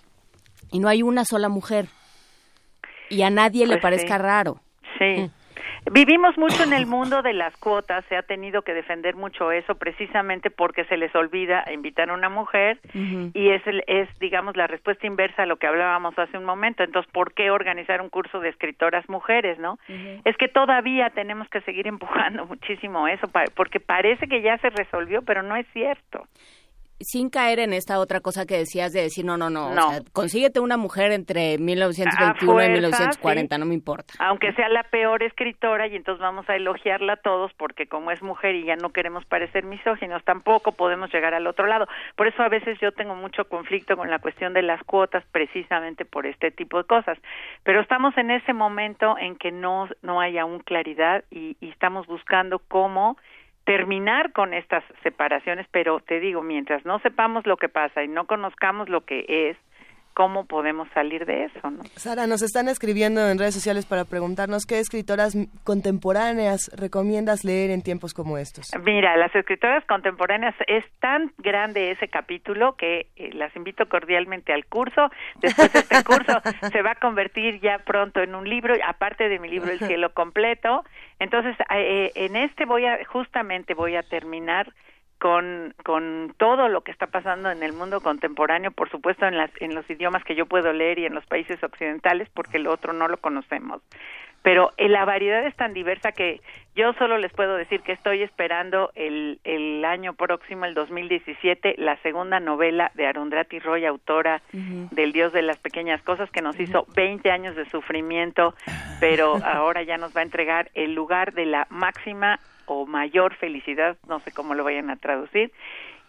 y no hay una sola mujer? Y a nadie le Pues parezca sí. raro. Sí. Vivimos mucho en el mundo de las cuotas, se ha tenido que defender mucho eso precisamente porque se les olvida invitar a una mujer y es, es digamos, la respuesta inversa a lo que hablábamos hace un momento. Entonces, ¿por qué organizar un curso de escritoras mujeres, no? Es que todavía tenemos que seguir empujando muchísimo eso, porque parece que ya se resolvió, pero no es cierto. Sin caer en esta otra cosa que decías de decir, no, no, no, o No. sea, consíguete una mujer entre 1921 A y fuerza, 1940, no me importa. aunque sea la peor escritora y entonces vamos a elogiarla a todos porque como es mujer y ya no queremos parecer misóginos, tampoco podemos llegar al otro lado. Por eso a veces yo tengo mucho conflicto con la cuestión de las cuotas precisamente por este tipo de cosas. Pero estamos en ese momento en que no, no hay aún claridad y, y estamos buscando cómo terminar con estas separaciones, pero te digo, mientras no sepamos lo que pasa y no conozcamos lo que es, ¿cómo podemos salir de eso? ¿no? Sara, nos están escribiendo en redes sociales para preguntarnos qué escritoras contemporáneas recomiendas leer en tiempos como estos. Mira, las escritoras contemporáneas es tan grande ese capítulo que eh, las invito cordialmente al curso. Después este curso se va a convertir ya pronto en un libro, aparte de mi libro El cielo completo. Entonces, eh, en este voy a justamente voy a terminar con, con todo lo que está pasando en el mundo contemporáneo, por supuesto en, las, en los idiomas que yo puedo leer y en los países occidentales, porque el otro no lo conocemos. Pero eh, la variedad es tan diversa que yo solo les puedo decir que estoy esperando el, el año próximo, el 2017, la segunda novela de Arundhati Roy, autora del Dios de las Pequeñas Cosas, que nos hizo 20 años de sufrimiento, pero ahora ya nos va a entregar el lugar de la máxima o mayor felicidad, no sé cómo lo vayan a traducir.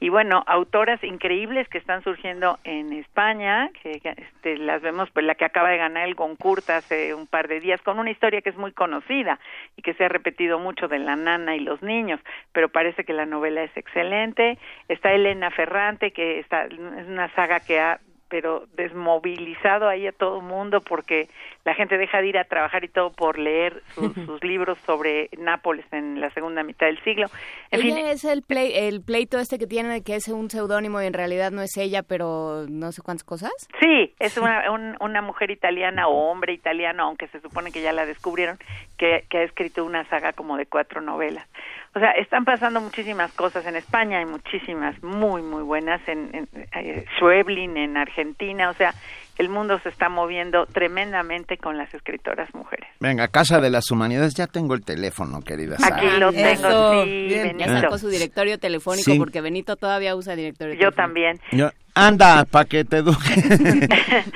Y bueno, autoras increíbles que están surgiendo en España, que este, las vemos, pues la que acaba de ganar el Goncourt hace un par de días, con una historia que es muy conocida y que se ha repetido mucho de la nana y los niños, pero parece que la novela es excelente. Está Elena Ferrante, que está, es una saga que ha pero desmovilizado ahí a todo mundo porque la gente deja de ir a trabajar y todo por leer sus, sus libros sobre Nápoles en la segunda mitad del siglo. En ella fin, es el, plei- el pleito este que tiene que es un seudónimo y en realidad no es ella, pero no sé cuántas cosas. Sí, es una, un- una mujer italiana o hombre italiano, aunque se supone que ya la descubrieron, que, que ha escrito una saga como de cuatro novelas. O sea, están pasando muchísimas cosas en España, hay muchísimas muy, muy buenas, en, en eh, Schweblin, en Argentina, o sea, el mundo se está moviendo tremendamente con las escritoras mujeres. Venga, Casa de las Humanidades, ya tengo el teléfono, querida Sara. Aquí lo tengo, Eso, sí, bien, ya sacó su directorio telefónico Sí. porque Benito todavía usa directorio Yo telefónico. también. Yo- anda, pa' que te eduque.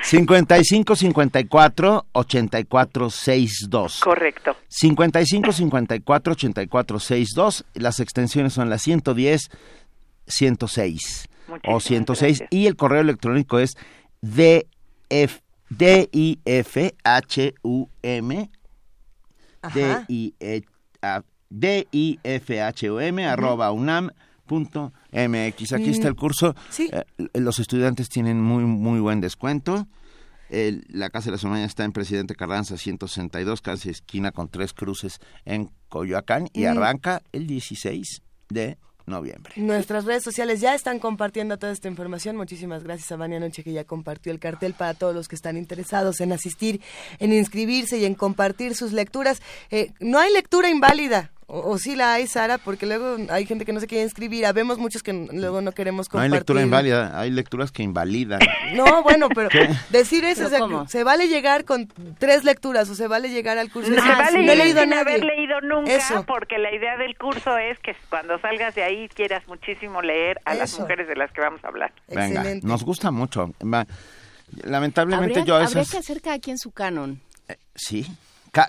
55 54 84 62. Correcto. 55 54 84 62. Las extensiones son las 110 106 o Muchísimas 106 gracias. y el correo electrónico es df d i f h u m. D i e- a- d i f h u m arroba unam punto mx aquí está el curso. Sí. Eh, los estudiantes tienen muy muy buen descuento. El- la Casa de las Humanidades está en Presidente Carranza 162, casi esquina con tres cruces en Coyoacán y Mm. arranca el 16 de noviembre. Nuestras redes sociales ya están compartiendo toda esta información. Muchísimas gracias a Vania Noche que ya compartió el cartel para todos los que están interesados en asistir, en inscribirse y en compartir sus lecturas. Eh, no hay lectura inválida. O, o sí la hay, Sara, porque luego hay gente que no se quiere inscribir. Habemos muchos que luego no queremos No hay compartir. lectura inválida, hay lecturas que invalidan. No, bueno, pero decir eso, ¿Pero o sea, se vale llegar con tres lecturas o se vale llegar al curso. No se vale no he leído a sin nadie. haber leído nunca, Eso. porque la idea del curso es que cuando salgas de ahí quieras muchísimo leer a las mujeres de las que vamos a hablar. Venga, Excelente. nos gusta mucho. Lamentablemente Habría, yo habría esas... que hacer cada quien su canon. Sí, Ca-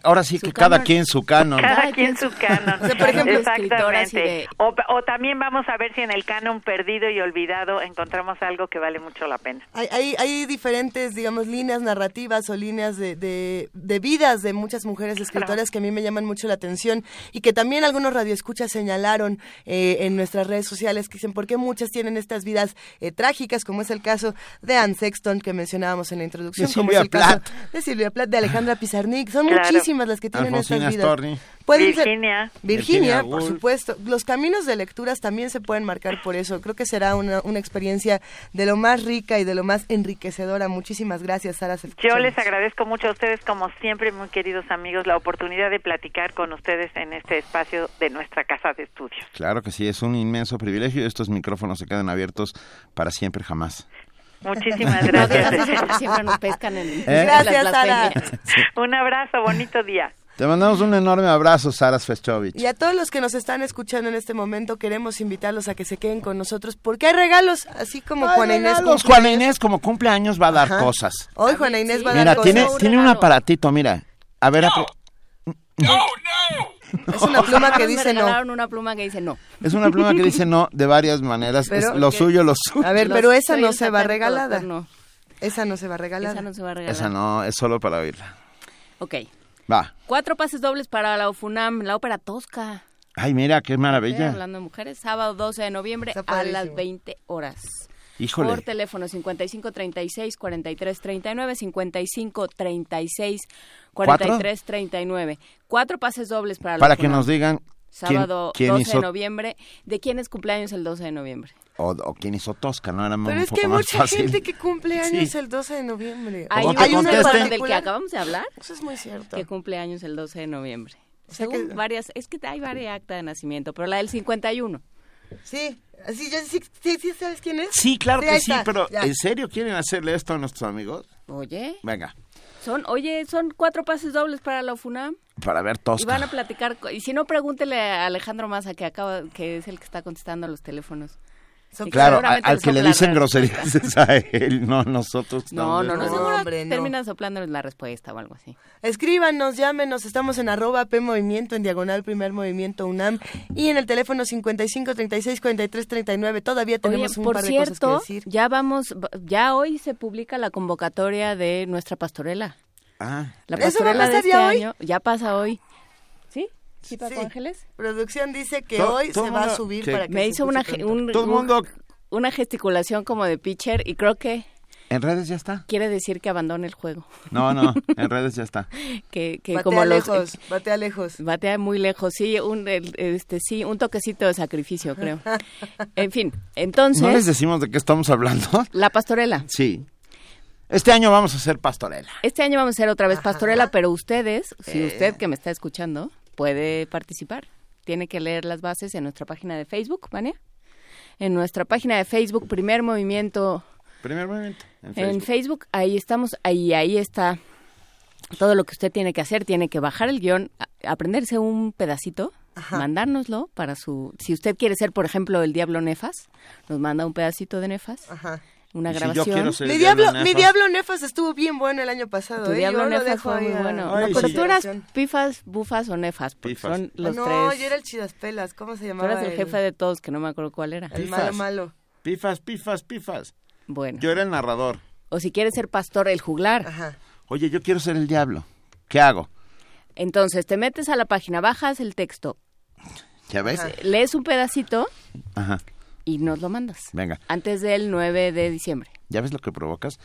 ahora sí que cada quien su canon. Cada quien su canon. O sea, por ejemplo, escritoras y Exactamente. de- O, o también vamos a ver si en el canon perdido y olvidado encontramos algo que vale mucho la pena. Hay, hay, hay diferentes, digamos, líneas narrativas o líneas de, de, de vidas de muchas mujeres escritoras que a mí me llaman mucho la atención y que también algunos radioescuchas señalaron eh, en nuestras redes sociales que dicen por qué muchas tienen estas vidas eh, trágicas, como es el caso de Anne Sexton que mencionábamos en la introducción, De como Silvia es el caso Plath. de Silvia Plath, de Alejandra Pizarnik. Son Claro. muchísimas las que tienen Alfonsina estas vidas. Storni. Pueden ser- Virginia. Virginia, Virginia por supuesto. Los caminos de lecturas también se pueden marcar por eso. Creo que será una, una experiencia de lo más rica y de lo más enriquecedora. Muchísimas gracias, Sara. Yo les agradezco mucho a ustedes, como siempre, muy queridos amigos, la oportunidad de platicar con ustedes en este espacio de nuestra casa de estudios. Claro que sí, es un inmenso privilegio y estos micrófonos se quedan abiertos para siempre jamás. Muchísimas No gracias. siempre nos pescan en, ¿Eh? las Gracias, Sara. Un abrazo, bonito día. Te mandamos un enorme abrazo, Sara Festovich. Y a todos los que nos están escuchando en este momento, queremos invitarlos a que se queden con nosotros porque hay regalos, así como Ay, Juana Inés. regalos. cumple Juana. Inés como cumpleaños va a dar Ajá. cosas. Hoy Juana Inés va a Mira, dar cosas. tiene, tiene un aparatito, mira. A ver, apro- Es una pluma que Me dice no. regalaron una pluma que dice no. es una pluma que dice no de varias maneras. Pero- es lo suyo, lo suyo. A ver, Los- pero esa no se va regalada. No, Esa no se va regalada. esa no se va a regalar. Esa no, es solo para oírla. Ok. Va. Cuatro pases dobles para la UFUNAM, la ópera Tosca. Ay, mira, qué maravilla. hablando de mujeres, sábado 12 de noviembre a las 20 horas. Híjole. Por teléfono 55 36 43 39, 55 36 43 39. Cuatro pases dobles para Para que nos digan quién, Sábado quién 12 hizo de noviembre. ¿De quién es cumpleaños el 12 de noviembre? o, o quién hizo Tosca, no era Pero un es poco que hay mucha fácil. gente que cumple años Sí. el 12 de noviembre. Hay, un- hay uno en del que acabamos de hablar Eso es muy cierto. que cumple años el 12 de noviembre. sea Según que- varias, es que hay varias actas de nacimiento, pero la del 51. Sí, así, ya, sí, sí, sí, ¿sabes quién es? Sí, claro que sí, está, pero ya. ¿en serio quieren hacerle esto a nuestros amigos? Oye, Venga, son, oye, son cuatro pases dobles para la UFUNAM. para ver Y Tosca. van a platicar, y si no, pregúntele a Alejandro Maza, que acaba, que es el que está contestando los teléfonos. Claro, al que le dicen groserías es a él, no a nosotros. No, no, no, también. seguro hombre, no. terminan soplándoles la respuesta o algo así. Escríbanos, llámenos, estamos en arroba P Movimiento, en diagonal Primer Movimiento UNAM y en el teléfono 55 36 43 39. Todavía tenemos Oye, un por par de cosas que cierto, decir. ya vamos, ya hoy se publica la convocatoria de nuestra pastorela. Ah, La ¿Eso va a pastorela de este hoy? año ya pasa hoy. ¿Sí? ¿Sí, Paco Sí. Ángeles? Producción dice que hoy se va a subir sí. para que Me se hizo una, un- Todo el un- mundo- una gesticulación como de pitcher y creo que en redes ya está. quiere decir que abandone el juego. No, no, en redes ya está. Que, que Batea como los lejos, batea lejos. batea muy lejos, sí, un el- este sí, un toquecito de sacrificio, creo. En fin, entonces ¿No les decimos de qué estamos hablando? la pastorela. Sí. Este año vamos a hacer pastorela. Este año vamos a hacer otra vez pastorela, pero ustedes, Eh. si usted que me está escuchando, puede participar. Tiene que leer las bases en nuestra página de Facebook, ¿Vania? En nuestra página de Facebook, Primer Movimiento Primer momento. En En Facebook. Ahí estamos, ahí, ahí está todo lo que usted tiene que hacer. Tiene que bajar el guion, aprenderse un pedacito, mandárnoslo para su... Si usted quiere ser, por ejemplo, el Diablo Nefas, nos manda un pedacito de Nefas, Ajá. Una si yo grabación. quiero ser Mi el diablo, Nefas, mi diablo Nefas estuvo bien bueno el año pasado. Tu ¿eh? Diablo Nefas fue muy bueno. Ay, No, pero sí. tú eras pifas, bufas o nefas, Pifas. son los no, tres. yo era el Chidaspelas, ¿cómo se Tú llamaba? eras el jefe de todos, que no me acuerdo cuál era. El Pifas. malo malo. Pifas, pifas, pifas. Bueno. Yo era el narrador. O si quieres ser pastor, el juglar. Ajá. Oye, yo quiero ser el diablo. ¿Qué hago? Entonces, te metes a la página, bajas el texto, ¿Ya ves? lees un pedacito Ajá. Y nos lo mandas. Venga. Antes del 9 de diciembre. ¿Ya ves lo que provocas?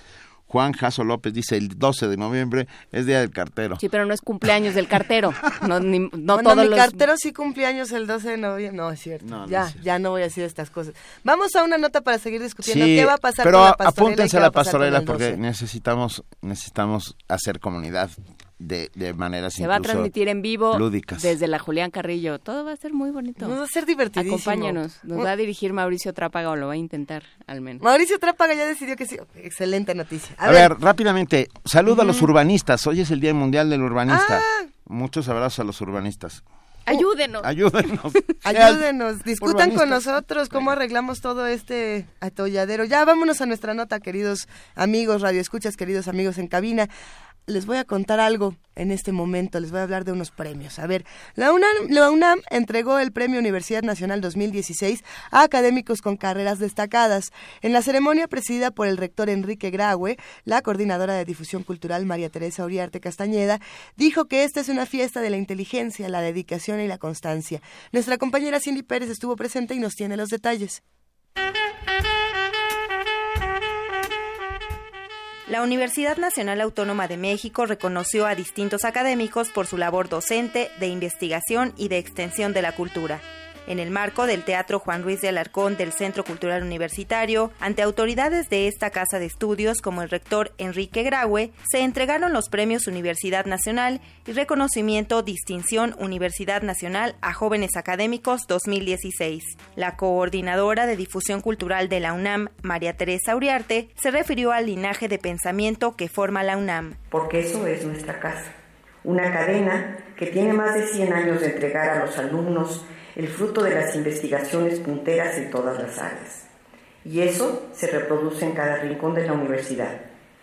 Juan Jaso López dice el 12 de noviembre es día del cartero. Sí, pero no es cumpleaños del cartero. No, ni- no Bueno, todos mi los... cartero sí cumpleaños el 12 de noviembre. No, es cierto. No, no ya, es cierto. ya no voy a decir estas cosas. Vamos a una nota para seguir discutiendo Sí, qué va a pasar pero con la pastorela. apúntense a la pastorela el porque 12. necesitamos necesitamos hacer comunidad de, de maneras Se va a transmitir en vivo lúdicas. desde la Julián Carrillo. Todo va a ser muy bonito. Nos va a ser divertidísimo. Acompáñanos. Nos va a dirigir Mauricio Trápaga o lo va a intentar, al menos. Mauricio Trápaga ya decidió que sí. Excelente noticia. A, ver, rápidamente, saludo a los urbanistas. Hoy es el Día Mundial del Urbanista. Ah. Muchos abrazos a los urbanistas. Ayúdenos. Ayúdenos. Ayúdenos, discutan con nosotros cómo arreglamos todo este atolladero. Ya vámonos a nuestra nota, queridos amigos, radioescuchas, queridos amigos en cabina. Les voy a contar algo en este momento, les voy a hablar de unos premios. A ver, la UNAM, entregó el Premio Universidad Nacional 2016 a académicos con carreras destacadas. En la ceremonia presidida por el rector Enrique Graue, la coordinadora de difusión cultural María Teresa Uriarte Castañeda dijo que esta es una fiesta de la inteligencia, la dedicación y la constancia. Nuestra compañera Cindy Pérez estuvo presente y nos tiene los detalles. La Universidad Nacional Autónoma de México reconoció a distintos académicos por su labor docente, de investigación y de extensión de la cultura en el marco del Teatro Juan Ruiz de Alarcón del Centro Cultural Universitario, ante autoridades de esta casa de estudios como el rector Enrique Graue, se entregaron los premios Universidad Nacional y reconocimiento Distinción Universidad Nacional a Jóvenes Académicos 2016. La coordinadora de difusión cultural de la UNAM, María Teresa Uriarte, se refirió al linaje de pensamiento que forma la UNAM. Porque eso es nuestra casa. Una cadena que tiene más de 100 años de entregar a los alumnos el fruto de las investigaciones punteras en todas las áreas. Y eso se reproduce en cada rincón de la universidad.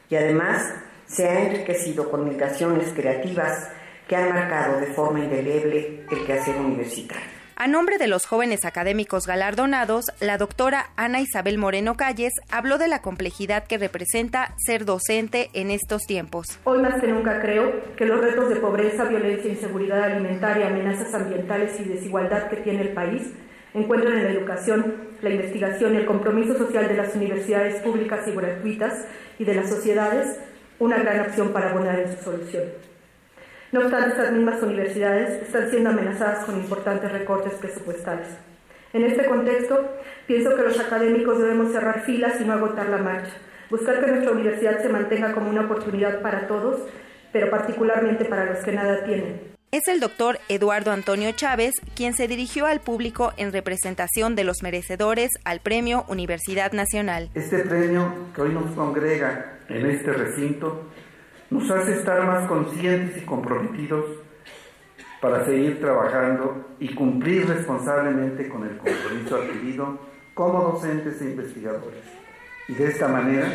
Y además se ha enriquecido con migraciones creativas que han marcado de forma indeleble el quehacer universitario. A nombre de los jóvenes académicos galardonados, la doctora Ana Isabel Moreno Calles habló de la complejidad que representa ser docente en estos tiempos. Hoy más que nunca creo que los retos de pobreza, violencia, inseguridad alimentaria, amenazas ambientales y desigualdad que tiene el país encuentran en la educación, la investigación y el compromiso social de las universidades públicas y gratuitas y de las sociedades una gran opción para abonar en su solución. No obstante, estas mismas universidades están siendo amenazadas con importantes recortes presupuestales. En este contexto, pienso que los académicos debemos cerrar filas y no agotar la marcha, buscar que nuestra universidad se mantenga como una oportunidad para todos, pero particularmente para los que nada tienen. Es el doctor Eduardo Antonio Chávez quien se dirigió al público en representación de los merecedores al Premio Universidad Nacional. Este premio que hoy nos congrega en este recinto nos hace estar más conscientes y comprometidos para seguir trabajando y cumplir responsablemente con el compromiso adquirido como docentes e investigadores. Y de esta manera,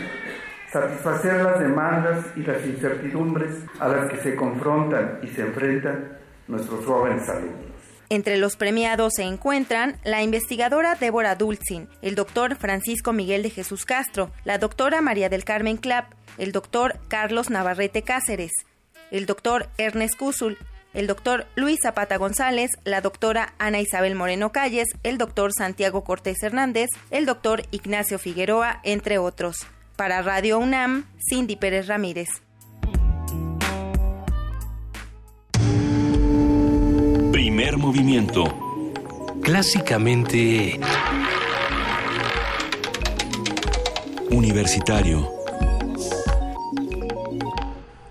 satisfacer las demandas y las incertidumbres a las que se confrontan y se enfrentan nuestros jóvenes alumnos. Entre los premiados se encuentran la investigadora Débora Dulcin, el doctor Francisco Miguel de Jesús Castro, la doctora María del Carmen Clapp, el doctor Carlos Navarrete Cáceres, el doctor Ernest Cúsul, el doctor Luis Zapata González, la doctora Ana Isabel Moreno Calles, el doctor Santiago Cortés Hernández, el doctor Ignacio Figueroa, entre otros. Para Radio UNAM, Cindy Pérez Ramírez. Primer movimiento. Clásicamente... Universitario.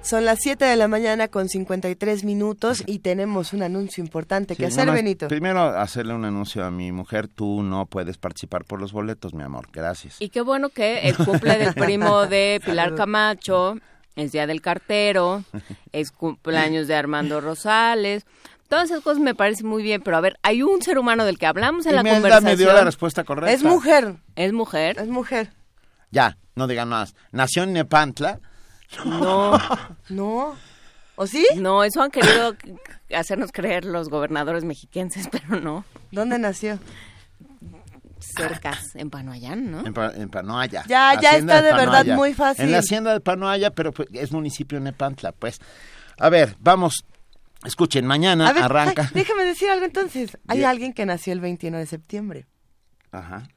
Son las 7 de la mañana con 53 minutos y tenemos un anuncio importante que hacer, Benito. Primero, hacerle un anuncio a mi mujer. Tú no puedes participar por los boletos, mi amor. Gracias. Y qué bueno que el cumple del primo de Pilar Camacho es Día del Cartero, es cumpleaños de Armando Rosales. Todas esas cosas me parecen muy bien, pero a ver, hay un ser humano del que hablamos en la conversación. me dio la respuesta correcta. Es mujer. ¿Es mujer? Es mujer. Ya, no digan más. Nació en Nepantla no. No. ¿O sí? No, eso han querido hacernos creer los gobernadores mexiquenses, pero no. ¿Dónde nació? Cercas, en Panoayán, ¿no? En, Panoaya. Ya, ya está de, verdad muy fácil. En la hacienda de Panoaya, pero pues, es municipio de Nepantla, pues. A ver, vamos. Escuchen, mañana arranca. déjame decir algo entonces. Hay alguien que nació el 21 de septiembre. Ajá.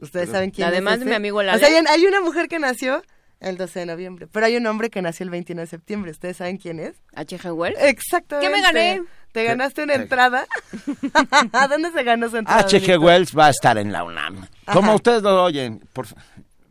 ¿Ustedes saben quién Además es? de mi amigo Lalo. O sea, hay una mujer que nació el 12 de noviembre. Pero hay un hombre que nació el 21 de septiembre. ¿Ustedes saben quién es? H.G. Wells. Exactamente. ¿Qué me gané? ¿Te ganaste una entrada? ¿A dónde se ganó su entrada? H.G. Wells va a estar en la UNAM. Como ustedes lo oyen. Por...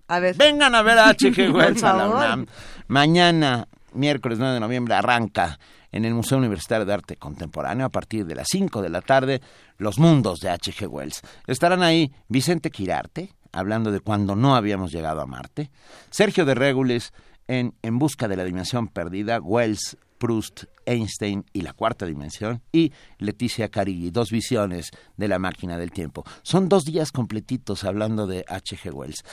A ver. Vengan a ver a H.G. Wells a la UNAM. Mañana, miércoles 9 de noviembre, arranca en el Museo Universitario de Arte Contemporáneo a partir de las 5 de la tarde Los Mundos de H.G. Wells. Estarán ahí Vicente Quirarte, hablando de cuando no habíamos llegado a Marte, Sergio de Régules en En busca de la dimensión perdida, Wells, Proust, Einstein y la cuarta dimensión, y Leticia Carigui, dos visiones de la máquina del tiempo. Son dos días completitos hablando de H.G. Wells.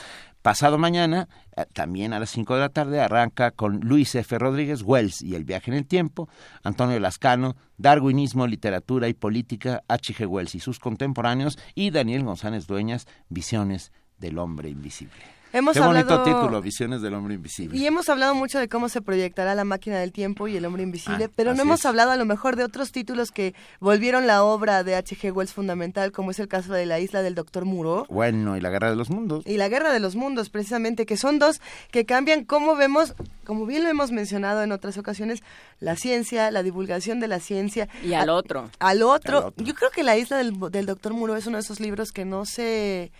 Pasado mañana, eh, también a las 5 de la tarde, arranca con Luis F. Rodríguez, Wells y el viaje en el tiempo, Antonio Lascano, Darwinismo, Literatura y Política, H.G. Wells y sus contemporáneos, y Daniel González Dueñas, Visiones del Hombre Invisible. Hemos Qué bonito hablado- título, Visiones del Hombre Invisible. Y hemos hablado mucho de cómo se proyectará la máquina del tiempo y el hombre invisible, Ah, pero no hemos es. hablado a lo mejor de otros títulos que volvieron la obra de H.G. Wells fundamental, como es el caso de La isla del Doctor Moreau Bueno, y la Guerra de los Mundos. y La Guerra de los Mundos, precisamente, que son dos que cambian cómo vemos, como bien lo hemos mencionado en otras ocasiones, la ciencia, la divulgación de la ciencia. Y al A- otro. Al otro. Al otro. Yo creo que La isla del, del Doctor Moreau es uno de esos libros que no se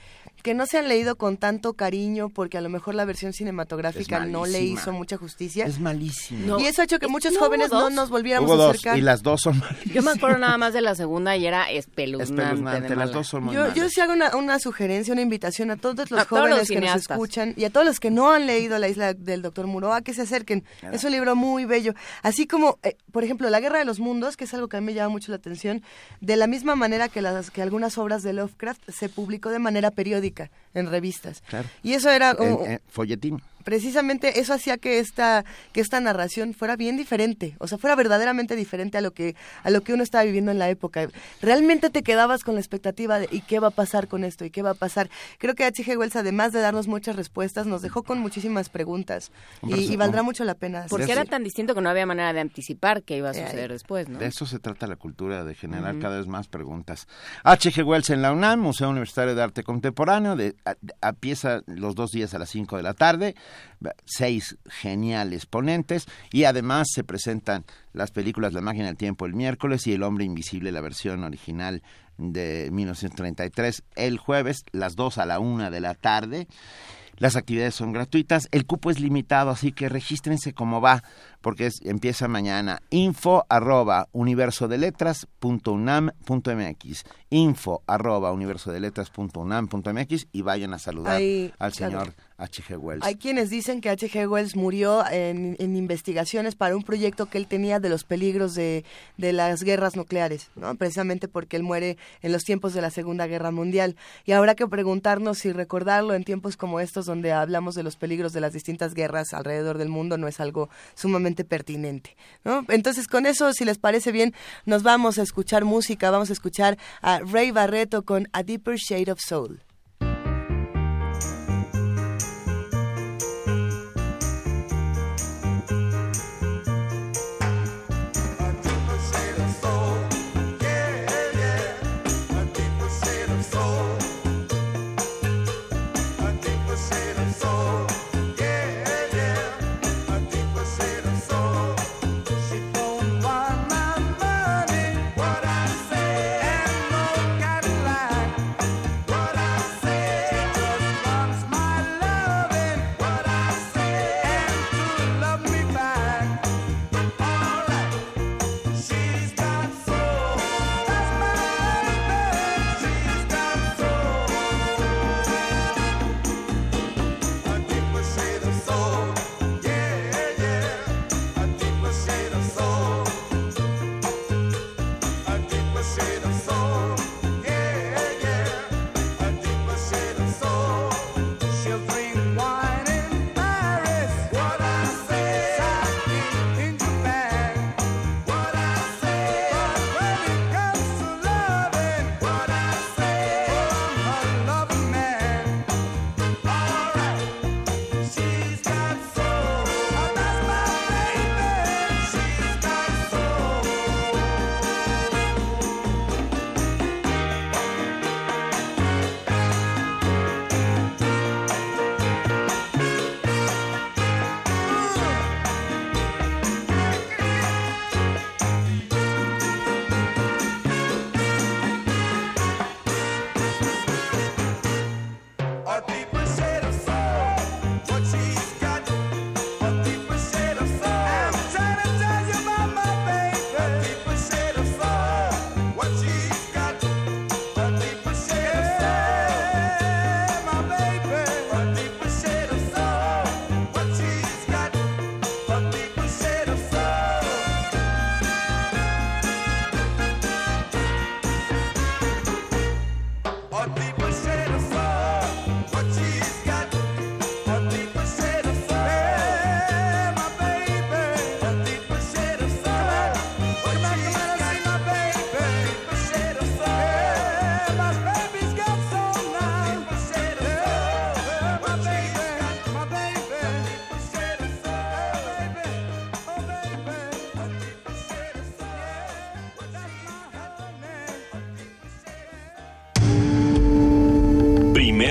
que no se han leído con tanto cariño porque a lo mejor la versión cinematográfica no le hizo mucha justicia. Es malísimo. Y eso ha hecho que muchos ¿no jóvenes no nos volviéramos Hubo a dos, acercar. y las dos son Yo me acuerdo nada más de la segunda y era espeluznante. Espeluznante, de las dos son muy Yo, malas. yo sí hago una, una sugerencia, una invitación a todos los A todos jóvenes los que nos escuchan y a todos los que no han leído La isla del Doctor Muro a que se acerquen. Es un libro muy bello. Así como, eh, por ejemplo, La Guerra de los Mundos, que es algo que a mí me llama mucho la atención, de la misma manera que, las, que algunas obras de Lovecraft se publicó de manera periódica en revistas. Claro. Y eso era... En- un- en folletín. Precisamente eso hacía que esta que esta narración fuera bien diferente, o sea, fuera verdaderamente diferente a lo que a lo que uno estaba viviendo en la época. Realmente te quedabas con la expectativa de ¿y qué va a pasar con esto? ¿Y qué va a pasar? Creo que H.G. Wells además de darnos muchas respuestas, nos dejó con muchísimas preguntas y, valdrá mucho la pena. Porque era tan distinto que no había manera de anticipar qué iba a Eh, suceder después, ¿no? De eso se trata la cultura, de generar cada vez más preguntas. H.G. Wells en la UNAM, Museo Universitario de Arte Contemporáneo, de, a, a- empieza los dos días a las 5 de la tarde, seis geniales ponentes, y además se presentan las películas La máquina del tiempo el miércoles y El hombre invisible, la versión original de 1933, el jueves, las 2 a la 1 de la tarde. Las actividades son gratuitas, el cupo es limitado, así que regístrense como va, porque es- empieza mañana. Info arroba universodeletras.unam.mx Info arroba universodeletras.unam.mx y vayan a saludar Ahí, al señor H.G. Wells. Hay quienes dicen que H.G. Wells murió en, en investigaciones para un proyecto que él tenía de los peligros de, de las guerras nucleares, ¿no? precisamente porque él muere en los tiempos de la Segunda Guerra Mundial. Y habrá que preguntarnos si recordarlo en tiempos como estos, donde hablamos de los peligros de las distintas guerras alrededor del mundo, no es algo sumamente pertinente. Entonces, con eso, si les parece bien, nos vamos a escuchar música, vamos a escuchar a Ray Barreto con A Deeper Shade of Soul.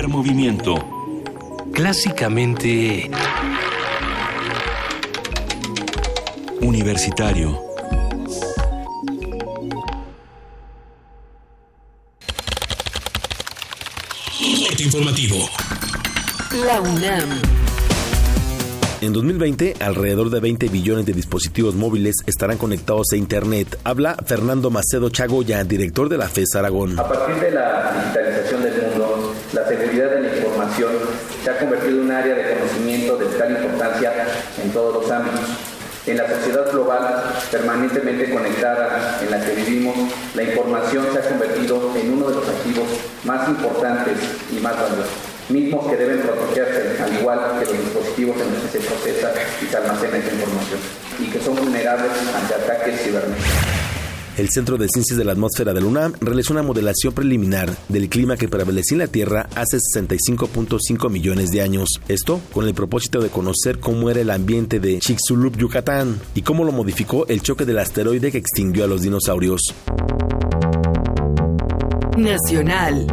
Primer movimiento. Clásicamente... Universitario. Norte informativo. La UNAM. En 2020, alrededor de 20 billones de dispositivos móviles estarán conectados a Internet. Habla Fernando Macedo Chagoya, director de la FES Aragón. A partir de la digitalización del seguridad de la información se ha convertido en un área de conocimiento de tal importancia en todos los ámbitos. En la sociedad global permanentemente conectada en la que vivimos, la información se ha convertido en uno de los activos más importantes y más valiosos, mismos que deben protegerse, al igual que los dispositivos en los que se procesa y se almacena esa información, y que son vulnerables ante ataques cibernéticos. El Centro de Ciencias de la Atmósfera de la UNAM realizó una modelación preliminar del clima que prevalecía en la Tierra hace 65.5 millones de años. Esto con el propósito de conocer cómo era el ambiente de Chicxulub, Yucatán, y cómo lo modificó el choque del asteroide que extinguió a los dinosaurios. Nacional.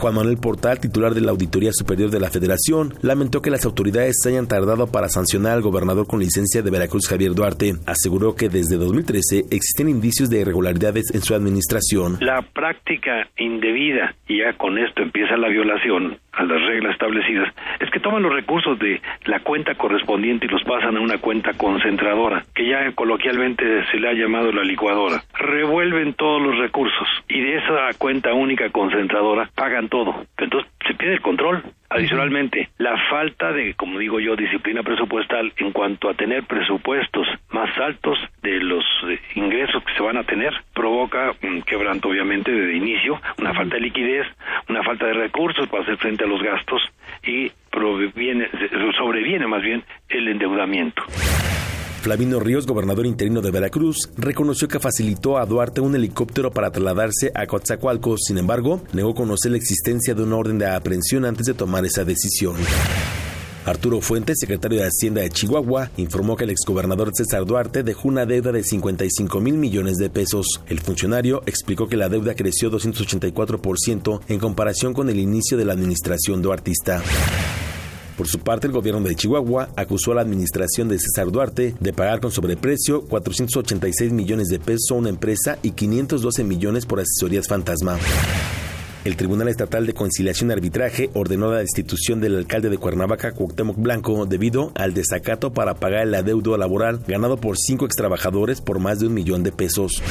Juan Manuel Portal, titular de la Auditoría Superior de la Federación, lamentó que las autoridades se hayan tardado para sancionar al gobernador con licencia de Veracruz, Javier Duarte. Aseguró que desde 2013 existen indicios de irregularidades en su administración. La práctica indebida, ya con esto empieza la violación a las reglas establecidas, es que toman los recursos de la cuenta correspondiente y los pasan a una cuenta concentradora, que ya coloquialmente se le ha llamado la licuadora. Revuelven todos los recursos y de esa cuenta única concentradora pagan todo. Entonces se pierde el control. Adicionalmente, la falta de, como digo yo, disciplina presupuestal en cuanto a tener presupuestos más altos de los eh, ingresos que se van a tener provoca un quebranto obviamente de inicio, una falta de liquidez, una falta de recursos para hacer frente a los gastos y proviene, sobreviene más bien el endeudamiento. Flavino Ríos, gobernador interino de Veracruz, reconoció que facilitó a Duarte un helicóptero para trasladarse a Coatzacoalcos. Sin embargo, negó conocer la existencia de una orden de aprehensión antes de tomar esa decisión. Arturo Fuentes, secretario de Hacienda de Chihuahua, informó que el exgobernador César Duarte dejó una deuda de 55 mil millones de pesos. El funcionario explicó que la deuda creció 284% en comparación con el inicio de la administración duartista. Por su parte, el gobierno de Chihuahua acusó a la administración de César Duarte de pagar con sobreprecio 486 millones de pesos a una empresa y 512 millones por asesorías fantasma. El Tribunal Estatal de Conciliación y Arbitraje ordenó la destitución del alcalde de Cuernavaca, Cuauhtémoc Blanco, debido al desacato para pagar el adeudo laboral ganado por cinco extrabajadores por más de un millón de pesos.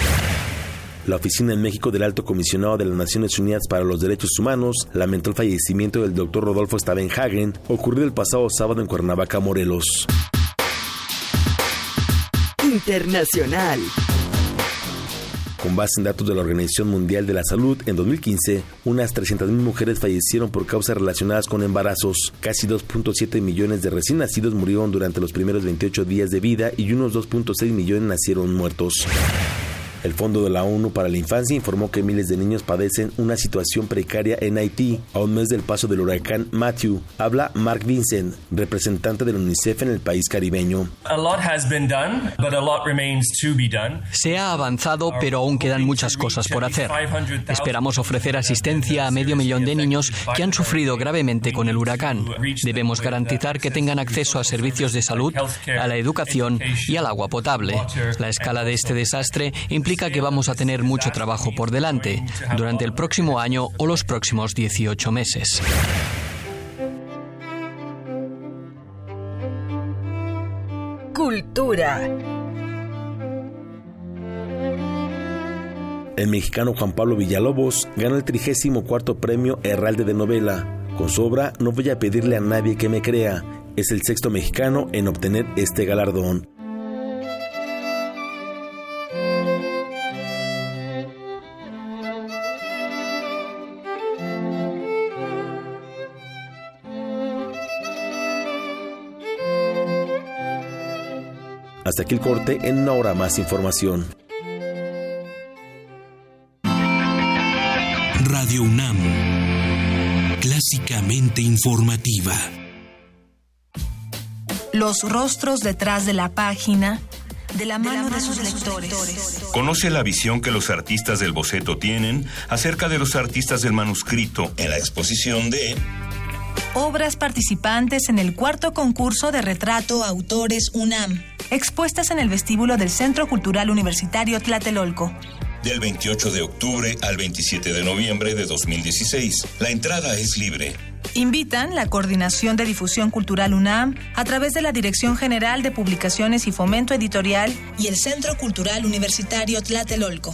La Oficina en México del Alto Comisionado de las Naciones Unidas para los Derechos Humanos lamentó el fallecimiento del doctor Rodolfo Stavenhagen, ocurrido el pasado sábado en Cuernavaca, Morelos. Internacional. Con base en datos de la Organización Mundial de la Salud, en 2015, unas 300.000 mujeres fallecieron por causas relacionadas con embarazos. Casi 2.7 millones de recién nacidos murieron durante los primeros 28 días de vida y unos 2.6 millones nacieron muertos. El Fondo de la ONU para la Infancia informó que miles de niños padecen una situación precaria en Haití a un mes del paso del huracán Matthew. Habla Mark Vincent, representante del UNICEF en el país caribeño. Se ha avanzado, pero aún quedan muchas cosas por hacer. Esperamos ofrecer asistencia a medio millón de niños que han sufrido gravemente con el huracán. Debemos garantizar que tengan acceso a servicios de salud, a la educación y al agua potable. La escala de este desastre implica implica que vamos a tener mucho trabajo por delante durante el próximo año o los próximos 18 meses. Cultura. El mexicano Juan Pablo Villalobos ganó el 34 premio Herralde de Novela. Con su obra No voy a pedirle a nadie que me crea. Es el sexto mexicano en obtener este galardón. Hasta aquí el corte, en una hora más información. Radio UNAM, clásicamente informativa. Los rostros detrás de la página, de la mano de sus lectores. Conoce la visión que los artistas del boceto tienen acerca de los artistas del manuscrito en la exposición de Obras participantes en el cuarto concurso de retrato Autores UNAM, expuestas en el vestíbulo del Centro Cultural Universitario Tlatelolco. del 28 de octubre al 27 de noviembre de 2016. La entrada es libre. Invitan la Coordinación de Difusión Cultural UNAM a través de la Dirección General de Publicaciones y Fomento Editorial y el Centro Cultural Universitario Tlatelolco.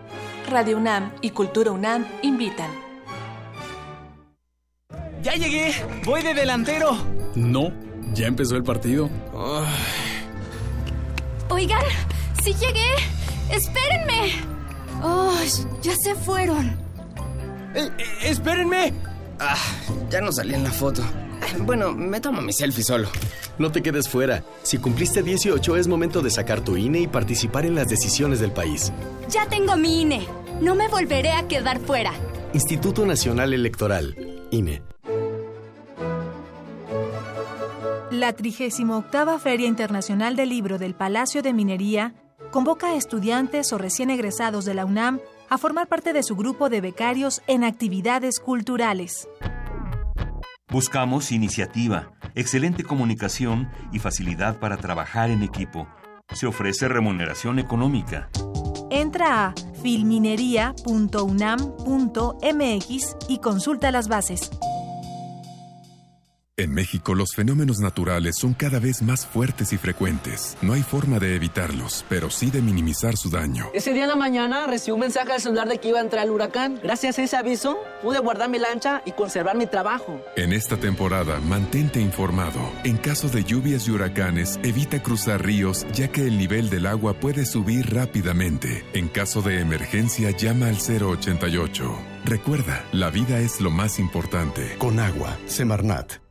Radio UNAM y Cultura UNAM invitan. ¡Ya llegué! ¡Voy de delantero! No, ya empezó el partido. Oigan, sí llegué. Espérenme. Oh, ya se fueron. Eh, ¡Espérenme! Ah, ya no salí en la foto. Bueno, me tomo mi selfie solo. No te quedes fuera. Si cumpliste 18 es momento de sacar tu INE y participar en las decisiones del país. Ya tengo mi INE. No me volveré a quedar fuera. Instituto Nacional Electoral, INE. La 38 Feria Internacional del Libro del Palacio de Minería convoca a estudiantes o recién egresados de la UNAM a formar parte de su grupo de becarios en actividades culturales. Buscamos iniciativa, excelente comunicación y facilidad para trabajar en equipo. Se ofrece remuneración económica. Entra a filminería.unam.mx y consulta las bases. En México los fenómenos naturales son cada vez más fuertes y frecuentes. No hay forma de evitarlos, pero sí de minimizar su daño. Ese día en la mañana recibí un mensaje al celular de que iba a entrar el huracán. Gracias a ese aviso pude guardar mi lancha y conservar mi trabajo. En esta temporada, mantente informado. En caso de lluvias y huracanes, evita cruzar ríos ya que el nivel del agua puede subir rápidamente. En caso de emergencia, llama al 088. Recuerda, la vida es lo más importante. Con agua, Semarnat.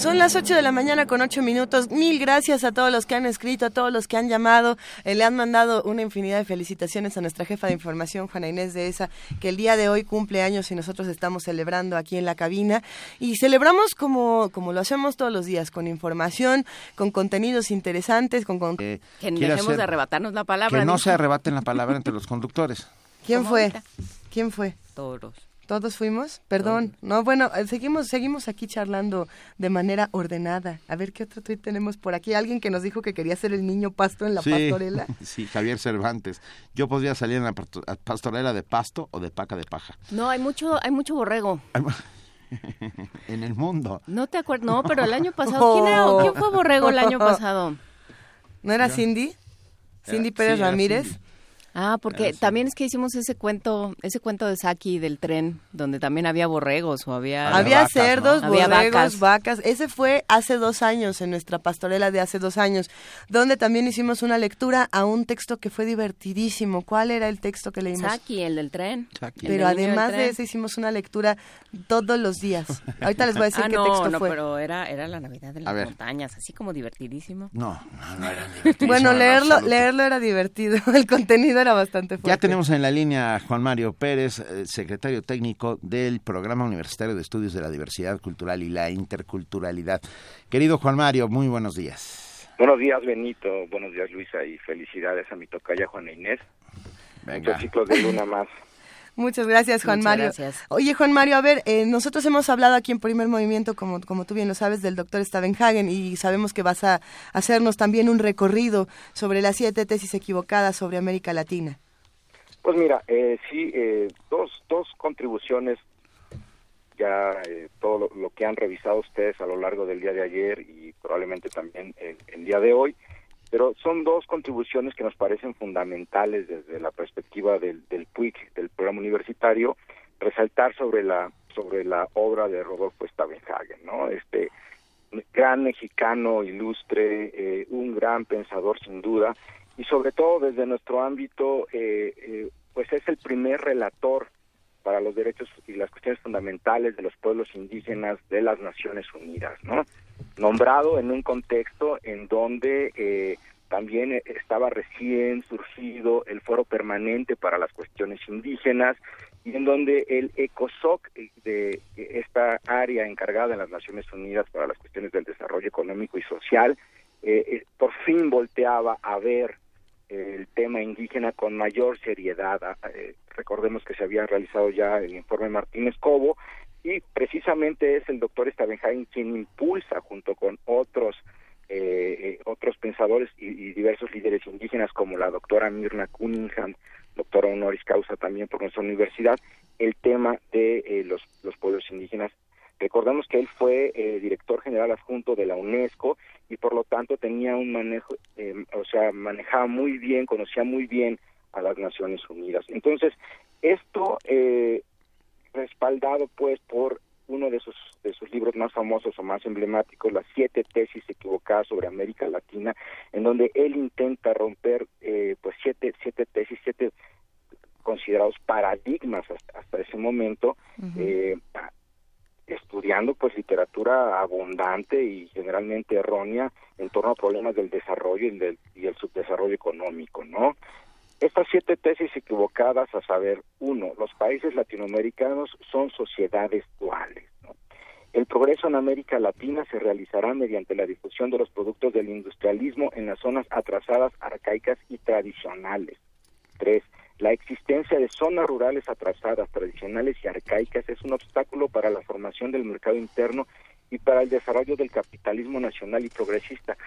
Son las 8 de la mañana con 8 minutos. Mil gracias a todos los que han escrito, a todos los que han llamado. Eh, le han mandado una infinidad de felicitaciones a nuestra jefa de información, Juana Inés de ESA, que el día de hoy cumple años y nosotros estamos celebrando aquí en la cabina. Y celebramos como, como lo hacemos todos los días, con información, con contenidos interesantes, con... con... que dejemos hacer- de arrebatarnos la palabra. Que no dice. se arrebaten la palabra entre los conductores. ¿Quién ¿Cómo fue? ahorita? ¿Quién fue? Todos. ¿Todos fuimos? Perdón. No, bueno, eh, seguimos, seguimos aquí charlando de manera ordenada. A ver qué otro tuit tenemos por aquí. Alguien que nos dijo que quería ser el niño pasto en la sí, pastorela. sí, Javier Cervantes. Yo podría salir en la pasto- pastorela de pasto o de paca de paja. No, hay mucho, hay mucho borrego. en el mundo. No te acuerdas, no, pero el año pasado, ¿quién, era, ¿quién fue borrego el año pasado? ¿No era. Cindy? Cindy Era- Pérez sí, Ramírez. Cindy. Ah, porque también es que hicimos ese cuento, ese cuento de Saki del tren, donde también había borregos o había... Había cerdos, Había borregos, vacas. vacas. Ese fue hace dos años, en nuestra pastorela de hace dos años, donde también hicimos una lectura a un texto que fue divertidísimo. ¿Cuál era el texto que leímos? Saki, el del tren. El Pero además de tren. eso hicimos una lectura todos los días. Ahorita les voy a decir ah, qué no, texto no, fue. pero era, era la Navidad de las montañas, así como divertidísimo. No, no, no era divertidísimo Bueno, en leerlo, leerlo era divertido. El contenido suena bastante fuerte. Ya tenemos en la línea a Juan Mario Pérez, eh, secretario técnico del Programa Universitario de Estudios de la Diversidad Cultural y la Interculturalidad. Querido Juan Mario, muy buenos días. Buenos días, Benito. Buenos días, Luisa. Y felicidades a mi tocaya Juana Inés. Venga. Muchos ciclos de luna más. Muchas gracias, Juan Muchas Mario. gracias. Oye, Juan Mario, a ver, eh, nosotros hemos hablado aquí en Primer Movimiento, como, como tú bien lo sabes, del doctor Stavenhagen y sabemos que vas a hacernos también un recorrido sobre las siete tesis equivocadas sobre América Latina. Pues mira, eh, sí, eh, dos, dos contribuciones, ya eh, todo lo, lo que han revisado ustedes a lo largo del día de ayer y probablemente también el, el día de hoy, pero son dos contribuciones que nos parecen fundamentales desde la perspectiva del, del PUIC, del programa universitario, resaltar sobre la sobre la obra de Rodolfo Stavenhagen, ¿no? Este gran mexicano ilustre, eh, un gran pensador sin duda, y sobre todo desde nuestro ámbito, eh, eh, pues es el primer relator para los derechos y las cuestiones fundamentales de los pueblos indígenas de las Naciones Unidas, ¿no? Nombrado en un contexto en donde eh, también estaba recién surgido el Foro Permanente para las Cuestiones Indígenas y en donde el ECOSOC eh, de esta área encargada en las Naciones Unidas para las cuestiones del desarrollo económico y social eh, eh, por fin volteaba a ver el tema indígena con mayor seriedad. Ah, eh, recordemos que se había realizado ya el informe Martínez Cobo y precisamente es el doctor Stavenhagen quien impulsa junto con otros eh, eh, otros pensadores y, y diversos líderes indígenas como la doctora Mirna Cunningham, doctora honoris causa también por nuestra universidad, el tema de eh, los, los pueblos indígenas. Recordemos que él fue eh, director general adjunto de la UNESCO y por lo tanto tenía un manejo, eh, o sea, manejaba muy bien, conocía muy bien a las Naciones Unidas. Entonces, esto respaldado pues por uno de sus de sus libros más famosos o más emblemáticos, las siete tesis equivocadas sobre América Latina, en donde él intenta romper eh, pues siete siete tesis, siete considerados paradigmas hasta, hasta ese momento, eh, estudiando pues literatura abundante y generalmente errónea en torno a problemas del desarrollo y, del, y el subdesarrollo económico, ¿no? Estas siete tesis equivocadas, a saber, uno, los países latinoamericanos son sociedades duales. ¿no? El progreso en América Latina se realizará mediante la difusión de los productos del industrialismo en las zonas atrasadas, arcaicas y tradicionales. Tres, la existencia de zonas rurales atrasadas, tradicionales y arcaicas es un obstáculo para la formación del mercado interno y para el desarrollo del capitalismo nacional y progresista.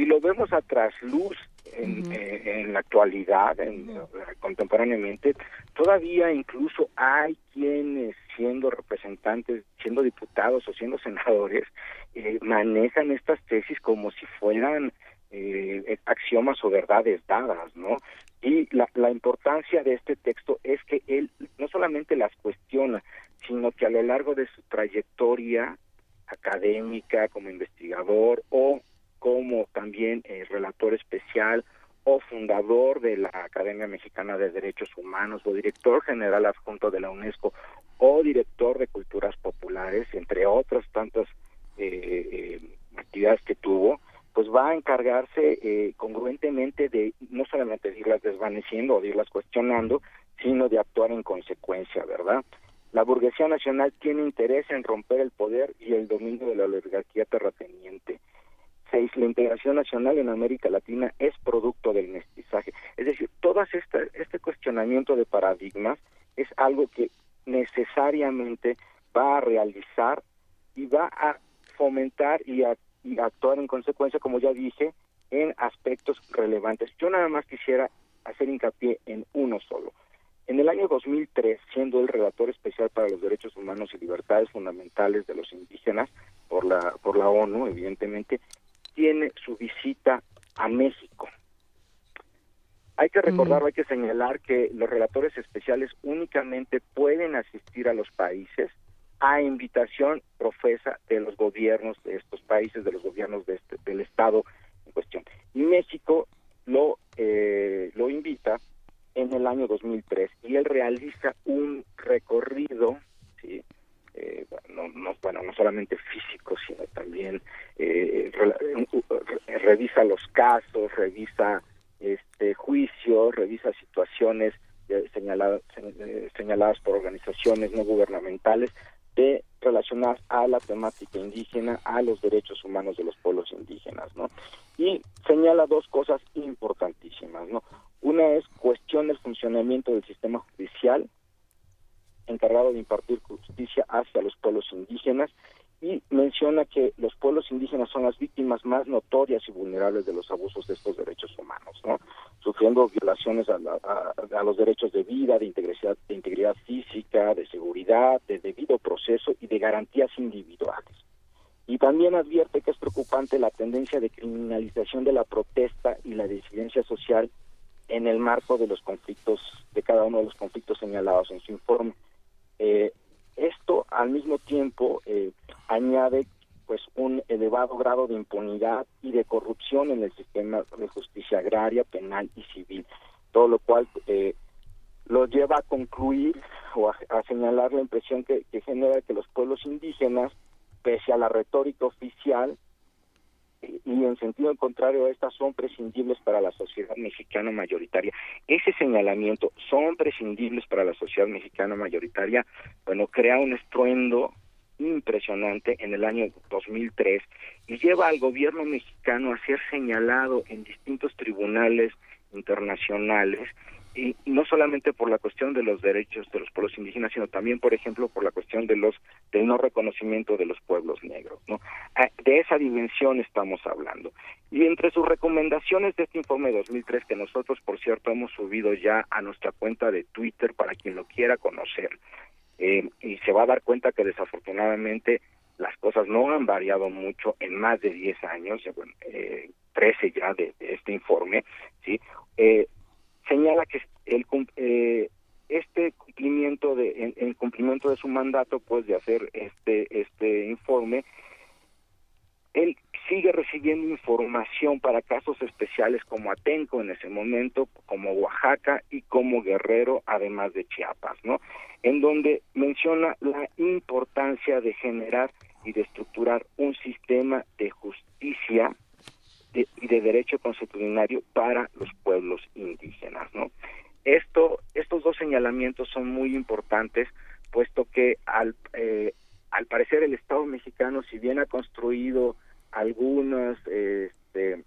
Si lo vemos a trasluz en, uh -huh. eh, en la actualidad, en, uh -huh. contemporáneamente, todavía incluso hay quienes siendo representantes, siendo diputados o siendo senadores, eh, manejan estas tesis como si fueran eh, axiomas o verdades dadas, ¿no? Y la, la importancia de este texto es que él no solamente las cuestiona, sino que a lo largo de su trayectoria académica como investigador o como también eh, relator especial o fundador de la Academia Mexicana de Derechos Humanos o director general adjunto de la UNESCO o director de Culturas Populares, entre otras tantas eh, eh, actividades que tuvo, pues va a encargarse eh, congruentemente de no solamente de irlas desvaneciendo o de irlas cuestionando, sino de actuar en consecuencia, ¿verdad? La burguesía nacional tiene interés en romper el poder y el dominio de la oligarquía terrateniente. Seis, la integración nacional en América Latina es producto del mestizaje. Es decir, todo este, cuestionamiento de paradigmas es algo que necesariamente va a realizar y va a fomentar y actuar en consecuencia, como ya dije, en aspectos relevantes. Yo nada más quisiera hacer hincapié en uno solo. En el año 2003, siendo el relator especial para los derechos humanos y libertades fundamentales de los indígenas por la por la ONU, evidentemente, tiene su visita a México. Hay que recordar, mm. hay que señalar que los relatores especiales únicamente pueden asistir a los países a invitación profesa de los gobiernos de estos países, de los gobiernos de este, del Estado en cuestión. Y México lo, eh, lo invita en el año 2003 y él realiza un recorrido, ¿sí? Eh, no, no, bueno, no solamente físico, sino también eh, re, revisa los casos, revisa este, este juicio, revisa situaciones señaladas, eh, señaladas por organizaciones no gubernamentales de relacionar a la temática indígena a los derechos humanos de los pueblos indígenas, ¿no? Y señala dos cosas importantísimas, ¿no? Una es cuestión del funcionamiento del sistema judicial encargado de impartir justicia hacia los pueblos indígenas y menciona que los pueblos indígenas son las víctimas más notorias y vulnerables de los abusos de estos derechos humanos, ¿no? sufriendo violaciones a, los derechos de vida, de integridad, de integridad física, de seguridad, de debido proceso y de garantías individuales. Y también advierte que es preocupante la tendencia de criminalización de la protesta y la disidencia social en el marco de los conflictos, de cada uno de los conflictos señalados en su informe. Eh, esto al mismo tiempo eh, añade pues un elevado grado de impunidad y de corrupción en el sistema de justicia agraria, penal y civil, todo lo cual eh, lo lleva a concluir o a, señalar la impresión que, que genera que los pueblos indígenas, pese a la retórica oficial, y en sentido contrario estas son prescindibles para la sociedad mexicana mayoritaria. Ese señalamiento son prescindibles para la sociedad mexicana mayoritaria, bueno, crea un estruendo impresionante en el año 2003 y lleva al gobierno mexicano a ser señalado en distintos tribunales internacionales y no solamente por la cuestión de los derechos de los pueblos indígenas, sino también, por ejemplo, por la cuestión de los del no reconocimiento de los pueblos negros, ¿no? Ah, de esa dimensión estamos hablando. Y entre sus recomendaciones de este informe de 2003 que nosotros, por cierto, hemos subido ya a nuestra cuenta de Twitter para quien lo quiera conocer, eh, y se va a dar cuenta que desafortunadamente las cosas no han variado mucho en más de 10 años, eh, 13 ya de, este informe, ¿sí? Eh, señala que el eh, este cumplimiento de en, cumplimiento de su mandato pues de hacer este este informe él sigue recibiendo información para casos especiales como Atenco en ese momento, como Oaxaca y como Guerrero, además de Chiapas, ¿no? En donde menciona la importancia de generar y de estructurar un sistema de justicia y de derecho constitucionario para los pueblos indígenas, ¿no? Esto, estos dos señalamientos son muy importantes, puesto que al, eh, al parecer el Estado mexicano, si bien ha construido algunas, este,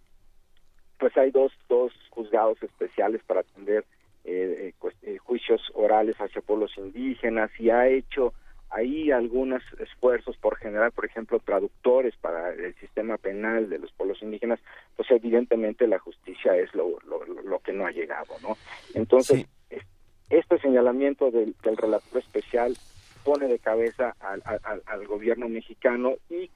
pues hay dos, dos juzgados especiales para atender eh, eh, juicios orales hacia pueblos indígenas y ha hecho hay algunos esfuerzos por generar, por ejemplo, traductores para el sistema penal de los pueblos indígenas, pues evidentemente la justicia es lo, lo, que no ha llegado, ¿no? Entonces, este señalamiento del, del, relator especial pone de cabeza al, al, gobierno mexicano y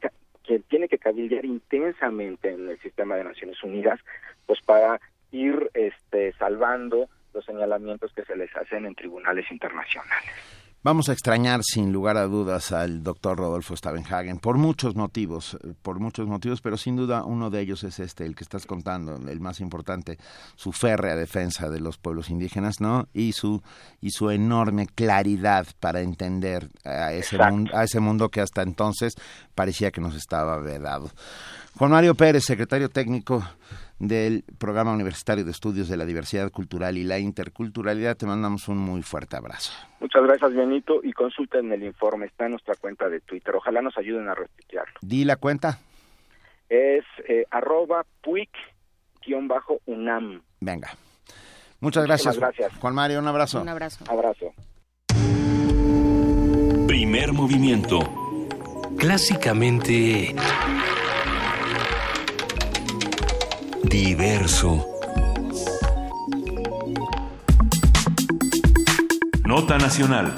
que tiene que cabildear intensamente en el sistema de Naciones Unidas, pues para ir este, salvando los señalamientos que se les hacen en tribunales internacionales. Vamos a extrañar sin lugar a dudas al doctor Rodolfo Stavenhagen por muchos motivos, eh, por muchos motivos, pero sin duda uno de ellos es este, el que estás contando, el más importante, su férrea defensa de los pueblos indígenas, ¿no? Y su y su enorme claridad para entender a ese mundo, a ese mundo que hasta entonces parecía que nos estaba vedado. Juan Mario Pérez, secretario técnico del Programa Universitario de Estudios de la Diversidad Cultural y la Interculturalidad. Te mandamos un muy fuerte abrazo. Muchas gracias, Benito, y consulten el informe, está en nuestra cuenta de Twitter. Ojalá nos ayuden a retuitearlo. Di la cuenta. Es eh, arroba puic-unam. Venga. Muchas gracias. gracias. Juan Mario, un abrazo. Un abrazo. Abrazo. Primer movimiento. Clásicamente diverso. Nota Nacional.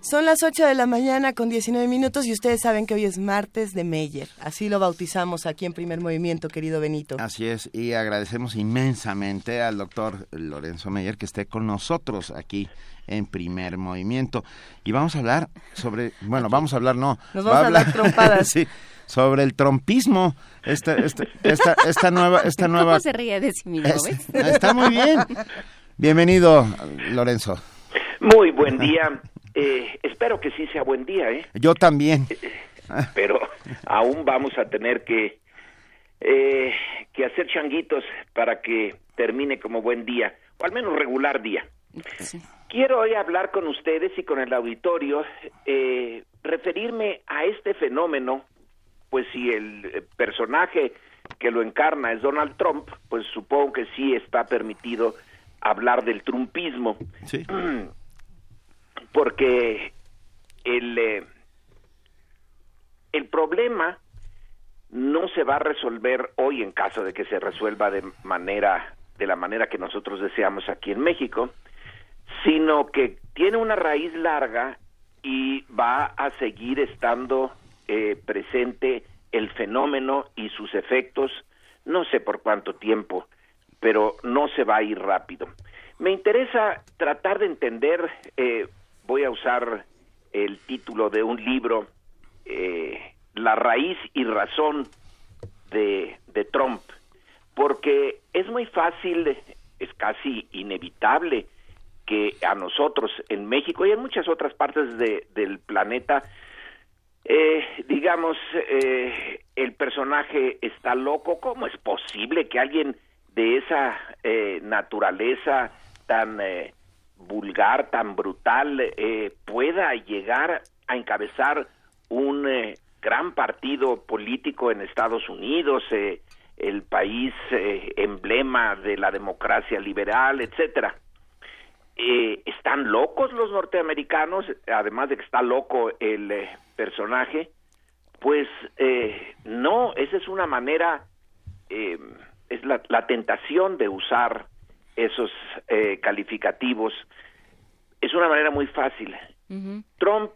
Son las 8 de la mañana con 19 minutos y ustedes saben que hoy es martes de Meyer. Así lo bautizamos aquí en Primer Movimiento, querido Benito. Así es, y agradecemos inmensamente al doctor Lorenzo Meyer que esté con nosotros aquí en Primer Movimiento. Y vamos a hablar sobre, bueno, vamos a hablar, no. Nos vamos a, hablar trompadas. sí, sobre el trompismo, esta, esta, esta, esta nueva... Esta nueva ¿Cómo se ríe de sí mismo, Está muy bien. Bienvenido, Lorenzo. Muy buen día. Eh, espero que sí sea buen día, ¿eh? Yo también. Pero aún vamos a tener que eh, que hacer changuitos para que termine como buen día, o al menos regular día. Quiero hoy hablar con ustedes y con el auditorio, eh, referirme a este fenómeno, pues si el eh, personaje que lo encarna es Donald Trump, pues supongo que sí está permitido hablar del trumpismo. Porque el, eh, el problema no se va a resolver hoy en caso de que se resuelva de manera de la manera que nosotros deseamos aquí en México, sino que tiene una raíz larga y va a seguir estando eh, presente el fenómeno y sus efectos, no sé por cuánto tiempo, pero no se va a ir rápido. Me interesa tratar de entender, eh, voy a usar el título de un libro, eh, La raíz y razón de, de Trump, porque es muy fácil, es casi inevitable que a nosotros en México y en muchas otras partes de, del planeta, eh, digamos, eh, el personaje está loco. ¿Cómo es posible que alguien de esa eh, naturaleza tan eh, vulgar, tan brutal, eh, pueda llegar a encabezar un gran partido político en Estados Unidos, el país emblema de la democracia liberal, etcétera. Eh, están locos los norteamericanos, además de que está loco el eh, personaje, pues eh, no, esa es una manera, eh, es la, la tentación de usar esos eh, calificativos, es una manera muy fácil. Trump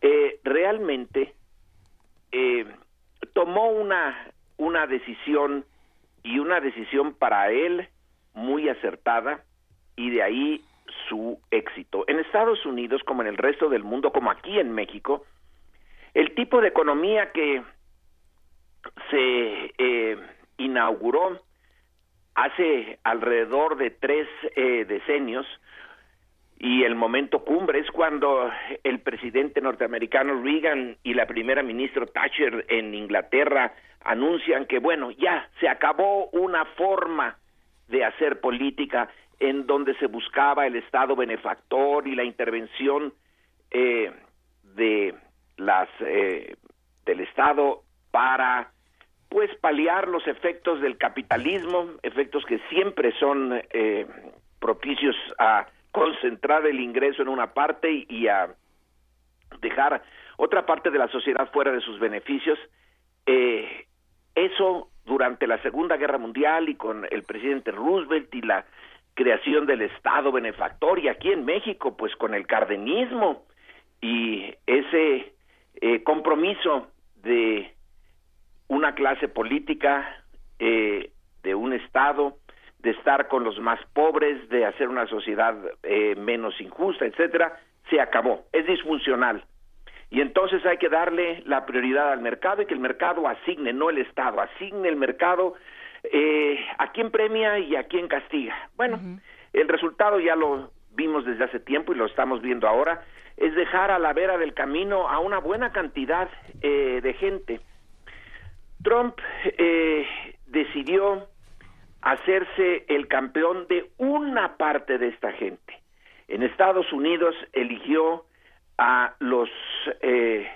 eh, realmente eh, tomó una, una decisión y una decisión para él muy acertada y de ahí su éxito. En Estados Unidos, como en el resto del mundo, como aquí en México, el tipo de economía que se eh, inauguró hace alrededor de tres eh, decenios y el momento cumbre es cuando el presidente norteamericano Reagan y la primera ministra Thatcher en Inglaterra anuncian que bueno ya se acabó una forma de hacer política en donde se buscaba el Estado benefactor y la intervención eh, de las eh, del Estado para pues paliar los efectos del capitalismo, efectos que siempre son eh, propicios a concentrar el ingreso en una parte y, a dejar otra parte de la sociedad fuera de sus beneficios. Eh, eso durante la Segunda Guerra Mundial y con el presidente Roosevelt y la creación del Estado benefactor y aquí en México pues con el cardenismo y ese eh, compromiso de una clase política, eh, de un Estado, de estar con los más pobres, de hacer una sociedad eh, menos injusta, etcétera, se acabó, es disfuncional. Y entonces hay que darle la prioridad al mercado y que el mercado asigne, no el Estado, asigne el mercado eh, a quién premia y a quién castiga. Bueno, uh -huh. el resultado ya lo vimos desde hace tiempo y lo estamos viendo ahora, es dejar a la vera del camino a una buena cantidad eh, de gente. Trump eh, decidió hacerse el campeón de una parte de esta gente. En Estados Unidos eligió a los eh,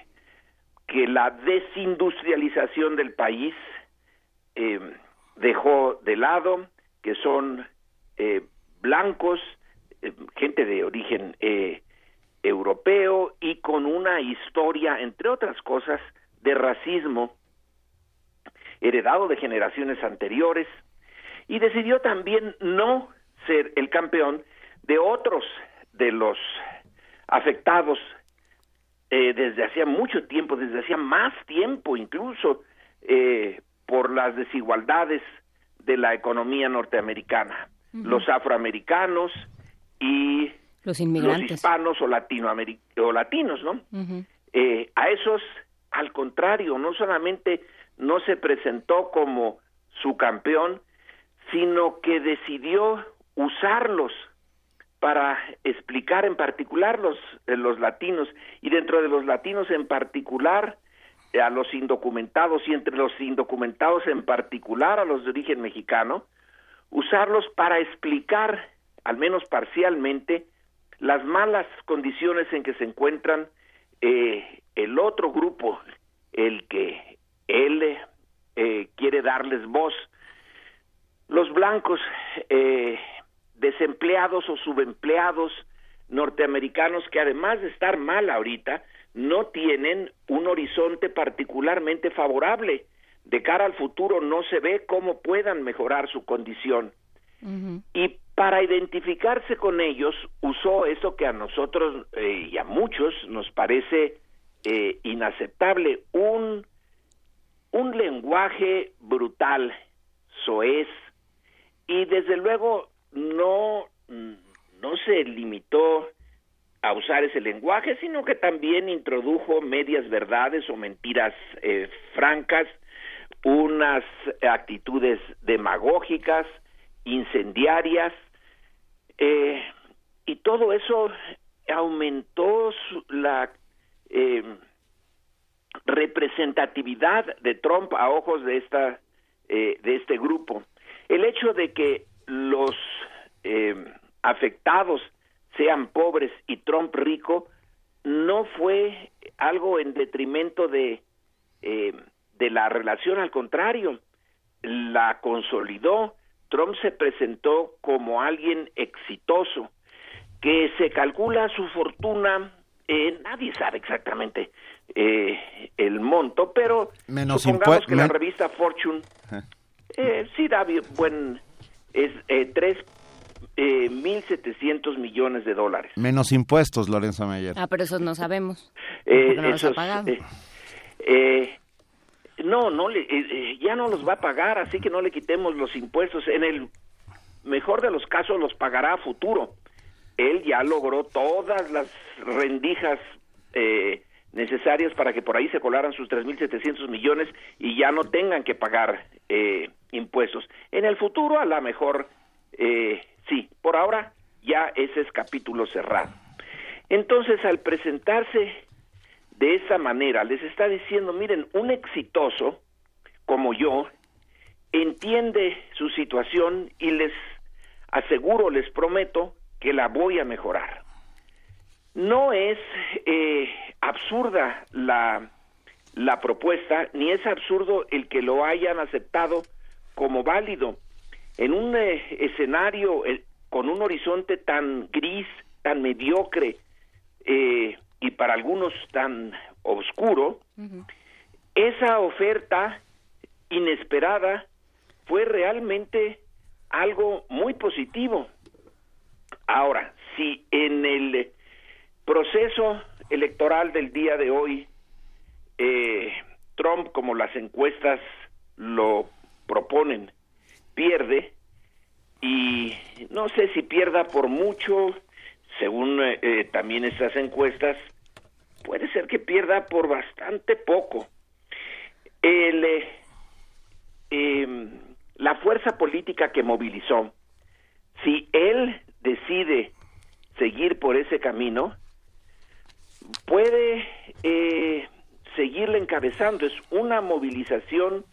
que la desindustrialización del país eh, dejó de lado, que son eh, blancos, eh, gente de origen eh, europeo y con una historia, entre otras cosas, de racismo heredado de generaciones anteriores. Y decidió también no ser el campeón de otros de los afectados eh, desde hacía mucho tiempo, desde hacía más tiempo incluso, eh, por las desigualdades de la economía norteamericana. Uh -huh. Los afroamericanos y los inmigrantes. Los hispanos o, o latinos, ¿no? Uh -huh. eh, a esos, al contrario, no solamente no se presentó como su campeón, sino que decidió usarlos para explicar en particular los, los latinos y dentro de los latinos en particular a los indocumentados y entre los indocumentados en particular a los de origen mexicano, usarlos para explicar, al menos parcialmente, las malas condiciones en que se encuentran eh, el otro grupo, el que él eh, quiere darles voz. Los blancos eh, desempleados o subempleados norteamericanos que además de estar mal ahorita, no tienen un horizonte particularmente favorable. De cara al futuro no se ve cómo puedan mejorar su condición. Y para identificarse con ellos usó eso que a nosotros eh, y a muchos nos parece eh, inaceptable, un, un lenguaje brutal, soez, y desde luego no, no se limitó a usar ese lenguaje, sino que también introdujo medias verdades o mentiras eh, francas, unas actitudes demagógicas, incendiarias, eh, y todo eso aumentó la eh, representatividad de Trump a ojos de esta de este grupo. El hecho de que los afectados sean pobres y Trump rico, no fue algo en detrimento de, eh, de la relación, al contrario, la consolidó. Trump se presentó como alguien exitoso, que se calcula su fortuna, eh, nadie sabe exactamente eh, el monto, pero Menos supongamos que la revista Fortune eh, sí da buen, es eh, tres eh, 1.700 millones de dólares. Menos impuestos, Lorenzo Meyer. Ah, pero eso no sabemos. Eh, no los ha esos, pagado. eh, eh, no, no le, eh, eh, ya no los va a pagar, así que no le quitemos los impuestos. En el mejor de los casos los pagará a futuro. Él ya logró todas las rendijas eh, necesarias para que por ahí se colaran sus 3.700 millones y ya no tengan que pagar eh, impuestos. En el futuro, a lo mejor, eh, sí, por ahora ya ese es capítulo cerrado. Entonces, al presentarse de esa manera, les está diciendo, miren, un exitoso como yo entiende su situación y les aseguro, les prometo que la voy a mejorar. No es eh, absurda la, la propuesta, ni es absurdo el que lo hayan aceptado como válido. En un eh, escenario eh, con un horizonte tan gris, tan mediocre eh, y para algunos tan oscuro, esa oferta inesperada fue realmente algo muy positivo. Ahora, si en el proceso electoral del día de hoy eh, Trump, como las encuestas lo proponen, pierde y no sé si pierda por mucho, según eh, eh, también esas encuestas, puede ser que pierda por bastante poco. El, eh, em, la fuerza política que movilizó, si él decide seguir por ese camino, puede eh, seguirle encabezando. Es una movilización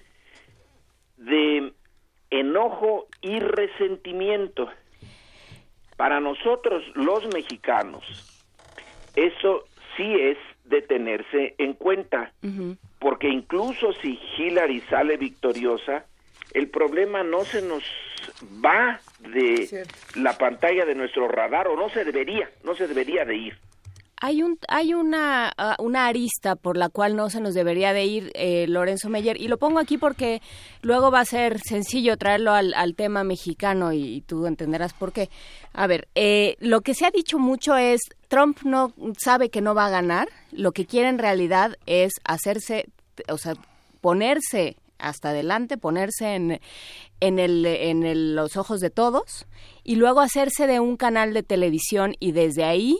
de enojo y resentimiento. Para nosotros, los mexicanos, eso sí es de tenerse en cuenta, porque incluso si Hillary sale victoriosa, el problema no se nos va de la pantalla de nuestro radar o no se debería, no se debería de ir. Hay un hay una ah, una arista por la cual no se nos debería de ir eh, Lorenzo Meyer y lo pongo aquí porque luego va a ser sencillo traerlo al, al tema mexicano y, tú entenderás por qué. A ver, eh, lo que se ha dicho mucho es Trump no sabe que no va a ganar. Lo que quiere en realidad es hacerse, o sea, ponerse hasta adelante, ponerse en, en, el, en el- los ojos de todos y luego hacerse de un canal de televisión y desde ahí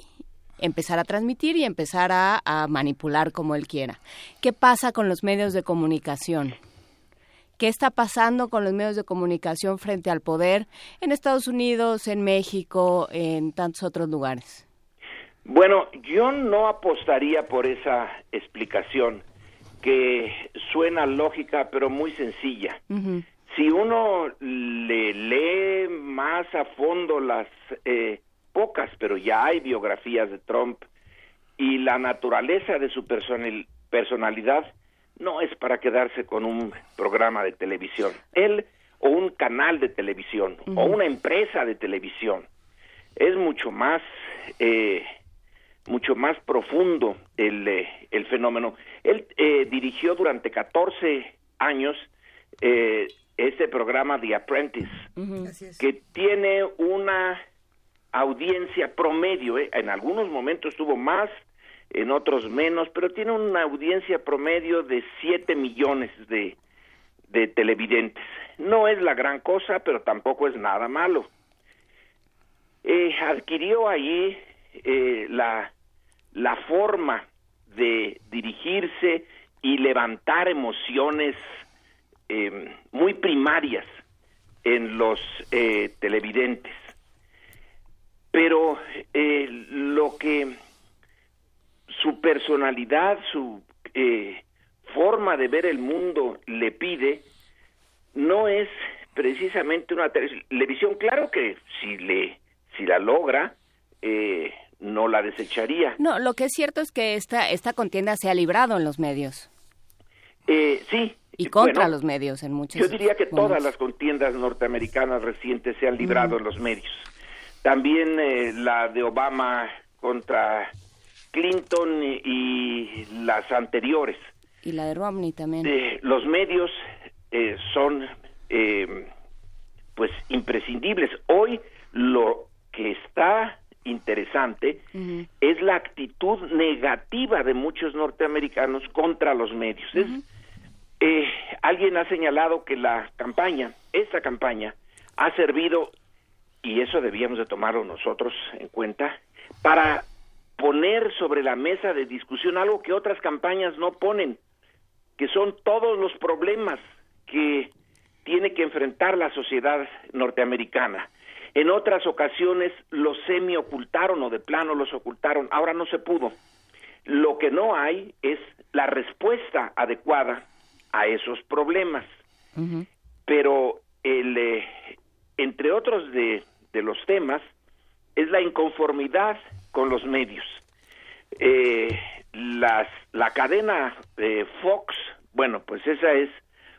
empezar a transmitir y empezar a, a manipular como él quiera. ¿Qué pasa con los medios de comunicación? ¿Qué está pasando con los medios de comunicación frente al poder en Estados Unidos, en México, en tantos otros lugares? Bueno, yo no apostaría por esa explicación. que suena lógica pero muy sencilla. Si uno le lee más a fondo las eh, pocas, pero ya hay biografías de Trump y la naturaleza de su personalidad, no es para quedarse con un programa de televisión. Él o un canal de televisión o una empresa de televisión es mucho más eh, mucho más profundo el, eh, el fenómeno. Él eh, dirigió durante 14 años eh, ese programa The Apprentice, que tiene una audiencia promedio, en algunos momentos tuvo más, en otros menos, pero tiene una audiencia promedio de 7 millones de, de televidentes. No es la gran cosa, pero tampoco es nada malo. adquirió allí la la forma de dirigirse y levantar emociones eh, muy primarias en los eh, televidentes. Pero eh, lo que su personalidad, su forma de ver el mundo le pide, no es precisamente una televisión. Claro que si le si la logra, eh, no la desecharía. No, lo que es cierto es que esta, esta contienda se ha librado en los medios. Eh, sí. Y contra los medios en muchos. Yo diría que todas las contiendas norteamericanas recientes se han librado en los medios. También eh, la de Obama contra Clinton y, las anteriores. Y la de Romney también. los medios eh, son pues imprescindibles. Hoy lo que está interesante es la actitud negativa de muchos norteamericanos contra los medios. Eh, alguien ha señalado que la campaña, esta campaña, ha servido, y eso debíamos de tomarlo nosotros en cuenta, para poner sobre la mesa de discusión algo que otras campañas no ponen, que son todos los problemas que tiene que enfrentar la sociedad norteamericana. En otras ocasiones los semi ocultaron o de plano los ocultaron, ahora no se pudo. Lo que no hay es la respuesta adecuada a esos problemas. Pero el, eh, entre otros de, los temas es la inconformidad con los medios. Eh, las, la cadena de Fox, bueno, pues esa es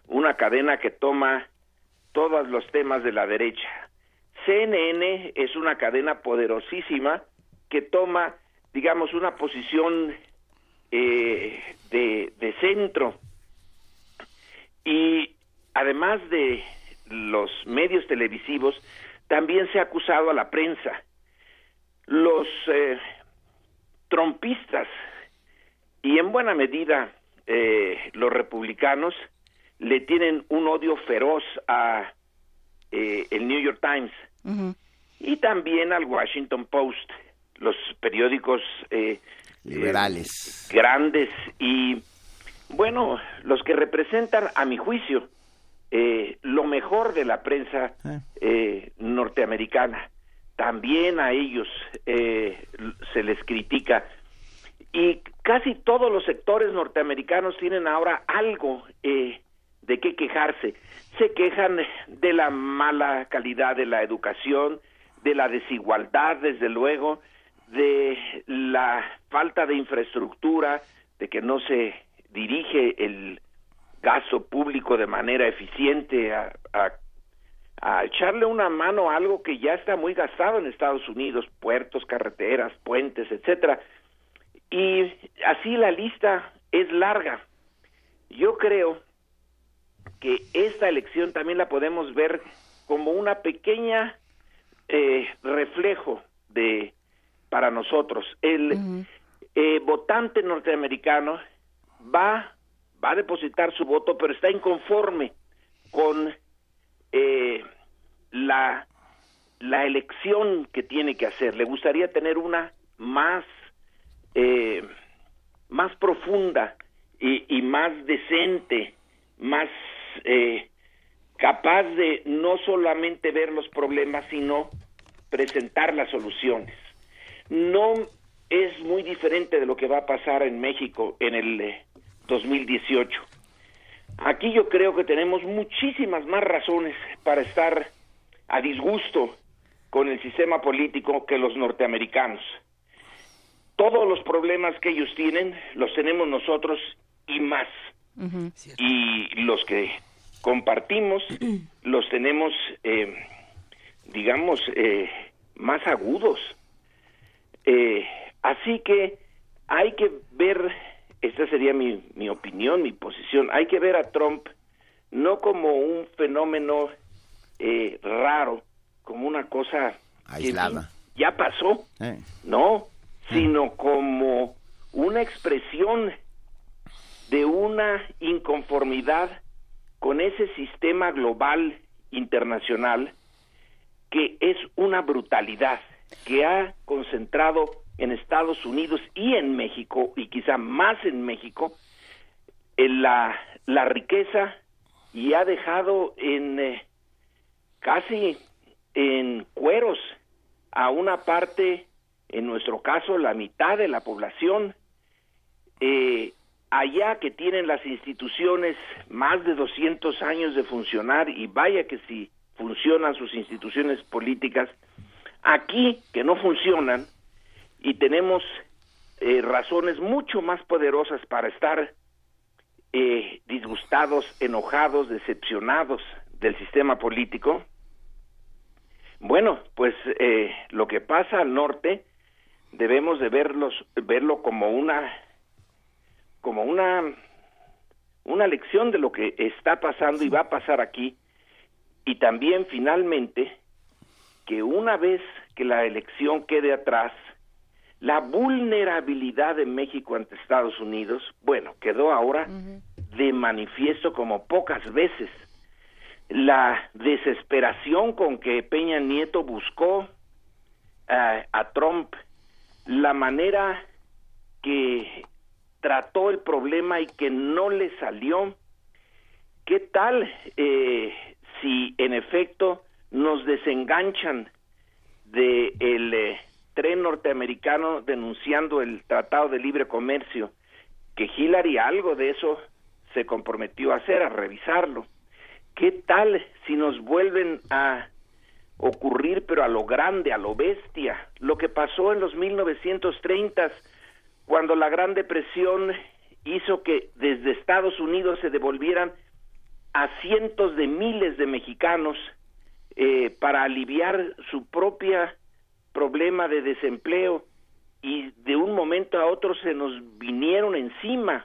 una cadena que toma todos los temas de la derecha, CNN es una cadena poderosísima que toma, digamos, una posición eh, de, centro y además de los medios televisivos, también se ha acusado a la prensa. Los eh, trompistas y en buena medida eh, los republicanos le tienen un odio feroz a el New York Times y también al Washington Post, los periódicos eh, liberales eh, grandes y bueno, los que representan a mi juicio eh, lo mejor de la prensa norteamericana. También a ellos se les critica. Y casi todos los sectores norteamericanos tienen ahora algo de qué quejarse. Se quejan de la mala calidad de la educación, de la desigualdad, desde luego, de la falta de infraestructura, de que no se dirige el gasto público de manera eficiente a, a, echarle una mano a algo que ya está muy gastado en Estados Unidos, puertos, carreteras, puentes, etcétera. Y así la lista es larga. Yo creo que esta elección también la podemos ver como una pequeña eh, reflejo de para nosotros el eh, votante norteamericano va va a depositar su voto pero está inconforme con eh, la la elección que tiene que hacer le gustaría tener una más más profunda y, más decente más eh, capaz de no solamente ver los problemas, sino presentar las soluciones. No es muy diferente de lo que va a pasar en México en el 2018. Aquí yo creo que tenemos muchísimas más razones para estar a disgusto con el sistema político que los norteamericanos. Todos los problemas que ellos tienen los tenemos nosotros y más. Y los que compartimos los tenemos, eh, digamos, eh, más agudos. Eh, así que hay que ver, esta sería mi, mi opinión, mi posición, hay que ver a Trump no como un fenómeno eh, raro, como una cosa Aislada. que ya pasó, Eh. no, sino como una expresión de una inconformidad con ese sistema global internacional que es una brutalidad que ha concentrado en Estados Unidos y en México, y quizá más en México, en la, la riqueza y ha dejado en eh, casi en cueros a una parte, en nuestro caso, la mitad de la población, eh, allá que tienen las instituciones más de 200 años de funcionar, y vaya que si funcionan sus instituciones políticas, aquí que no funcionan, y tenemos eh, razones mucho más poderosas para estar eh, disgustados, enojados, decepcionados del sistema político. Bueno, pues eh, lo que pasa al norte debemos de verlos, verlo como una como una una lección de lo que está pasando y va a pasar aquí y también finalmente que una vez que la elección quede atrás la vulnerabilidad de México ante Estados Unidos, bueno, quedó ahora de manifiesto como pocas veces. La desesperación con que Peña Nieto buscó eh, a Trump, la manera que trató el problema y que no le salió, ¿qué tal eh, si en efecto nos desenganchan de el eh, tren norteamericano denunciando el Tratado de Libre Comercio, que Hillary algo de eso se comprometió a hacer, a revisarlo. ¿Qué tal si nos vuelven a ocurrir, pero a lo grande, a lo bestia, lo que pasó en los 1930 cuando la Gran Depresión hizo que desde Estados Unidos se devolvieran a cientos de miles de mexicanos eh, para aliviar su propia problema de desempleo y de un momento a otro se nos vinieron encima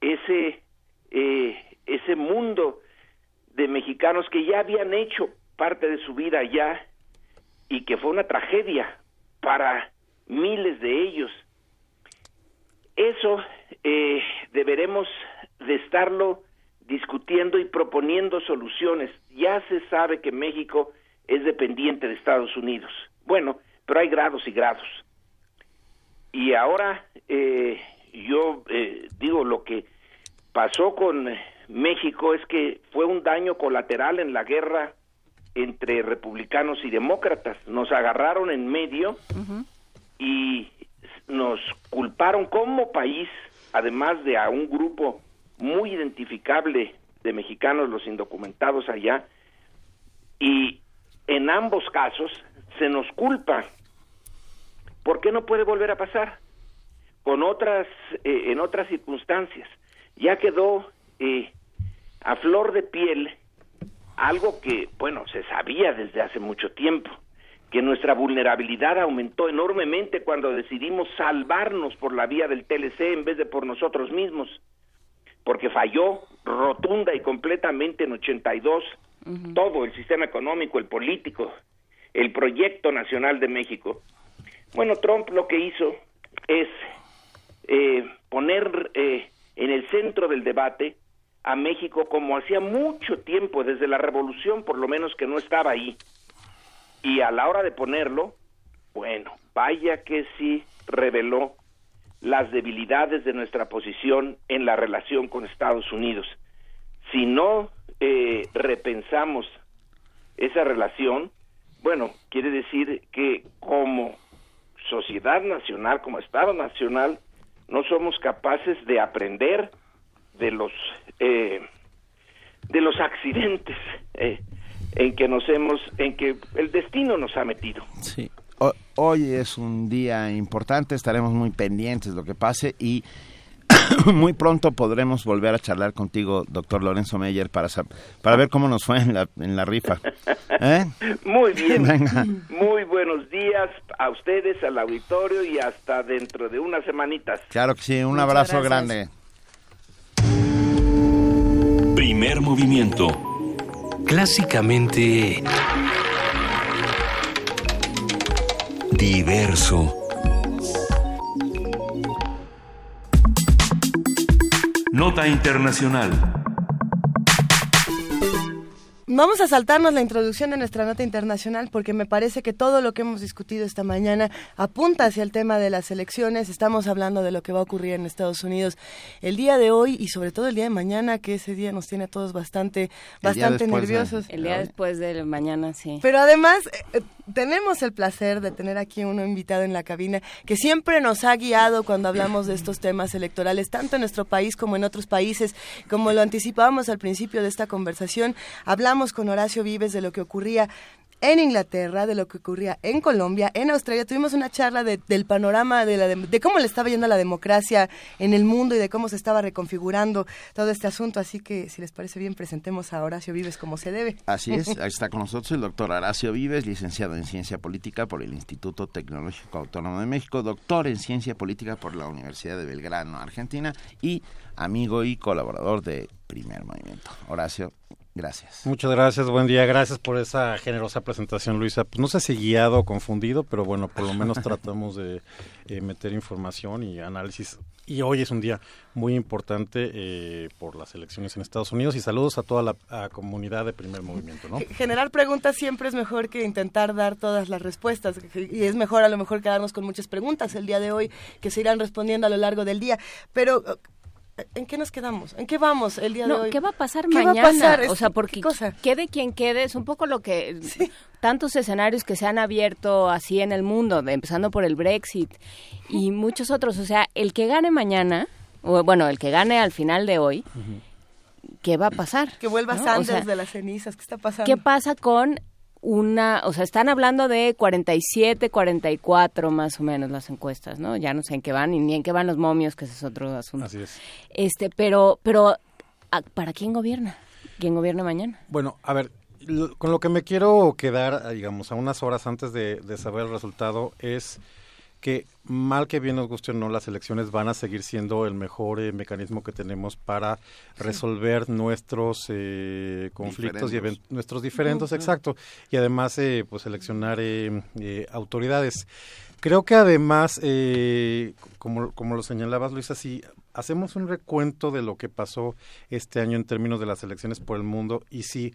ese eh, ese mundo de mexicanos que ya habían hecho parte de su vida allá y que fue una tragedia para miles de ellos eso eh, deberemos de estarlo discutiendo y proponiendo soluciones. Ya se sabe que México es dependiente de Estados Unidos. Bueno, pero hay grados y grados. Y ahora eh, yo eh, digo lo que pasó con México es que fue un daño colateral en la guerra entre republicanos y demócratas. Nos agarraron en medio y nos culparon como país, además de a un grupo muy identificable de mexicanos, los indocumentados allá, y en ambos casos se nos culpa. ¿Por qué no puede volver a pasar? Con otras, eh, en otras circunstancias. Ya quedó eh, a flor de piel algo que, bueno, se sabía desde hace mucho tiempo, que nuestra vulnerabilidad aumentó enormemente cuando decidimos salvarnos por la vía del TLC en vez de por nosotros mismos, porque falló rotunda y completamente en 82 todo el sistema económico, el político, el proyecto nacional de México. Bueno, Trump lo que hizo es eh, poner eh, en el centro del debate a México como hacía mucho tiempo, desde la revolución por lo menos que no estaba ahí. Y a la hora de ponerlo, bueno, vaya que sí reveló las debilidades de nuestra posición en la relación con Estados Unidos. Si no eh, repensamos esa relación, bueno, quiere decir que como sociedad nacional, como Estado nacional, no somos capaces de aprender de los eh, de los accidentes eh, en que nos hemos, en que el destino nos ha metido. Sí. hoy es un día importante, estaremos muy pendientes de lo que pase y muy pronto podremos volver a charlar contigo, doctor Lorenzo Meyer, para, para ver cómo nos fue en la, en la rifa. ¿Eh? Muy bien. Muy buenos días a ustedes, al auditorio y hasta dentro de unas semanitas. Claro que sí, un abrazo grande. Primer movimiento. Clásicamente... Diverso. Nota Internacional. Vamos a saltarnos la introducción de nuestra nota internacional porque me parece que todo lo que hemos discutido esta mañana apunta hacia el tema de las elecciones. Estamos hablando de lo que va a ocurrir en Estados Unidos el día de hoy y sobre todo el día de mañana, que ese día nos tiene a todos bastante, bastante nerviosos. el día después de mañana, sí. Pero además eh, tenemos el placer de tener aquí uno invitado en la cabina que siempre nos ha guiado cuando hablamos de estos temas electorales, tanto en nuestro país como en otros países. Como lo anticipábamos al principio de esta conversación, hablamos con Horacio Vives de lo que ocurría en Inglaterra, de lo que ocurría en Colombia, en Australia. Tuvimos una charla del panorama de, la de, cómo le estaba yendo la democracia en el mundo y de cómo se estaba reconfigurando todo este asunto. Así que, si les parece bien, presentemos a Horacio Vives como se debe. Así es, está con nosotros el doctor Horacio Vives, licenciado en Ciencia Política por el Instituto Tecnológico Autónomo de México, doctor en Ciencia Política por la Universidad de Belgrano, Argentina, y amigo y colaborador de Primer Movimiento. Horacio, Gracias. Muchas gracias, buen día. Gracias por esa generosa presentación, Luisa. Pues no sé si guiado o confundido, pero bueno, por lo menos tratamos de eh, meter información y análisis. Y hoy es un día muy importante eh, por las elecciones en Estados Unidos y saludos a toda la comunidad de primer movimiento. ¿no? Generar preguntas siempre es mejor que intentar dar todas las respuestas y es mejor a lo mejor quedarnos con muchas preguntas el día de hoy que se irán respondiendo a lo largo del día. Pero ¿En qué nos quedamos? ¿En qué vamos el día de hoy? ¿Qué va a pasar mañana? O sea, porque quede quien quede, es un poco lo que tantos escenarios que se han abierto así en el mundo, empezando por el Brexit y muchos otros. O sea, el que gane mañana, o bueno, el que gane al final de hoy, ¿qué va a pasar? Que vuelva Sanders de las cenizas, ¿qué está pasando? ¿Qué pasa con una, o sea, están hablando de 47, 44 más o menos las encuestas, ¿no? Ya no sé en qué van ni en qué van los momios, que ese es otro asunto. Así es. Este, pero, pero, ¿para quién gobierna? ¿Quién gobierna mañana? Bueno, a ver, con lo que me quiero quedar, digamos, a unas horas antes de, de saber el resultado es que mal que bien nos guste o no, las elecciones van a seguir siendo el mejor eh, mecanismo que tenemos para resolver nuestros eh, conflictos y nuestros diferendos, exacto, y además eh, pues seleccionar autoridades. Creo que además, como, como lo señalabas Luisa, si hacemos un recuento de lo que pasó este año en términos de las elecciones por el mundo y si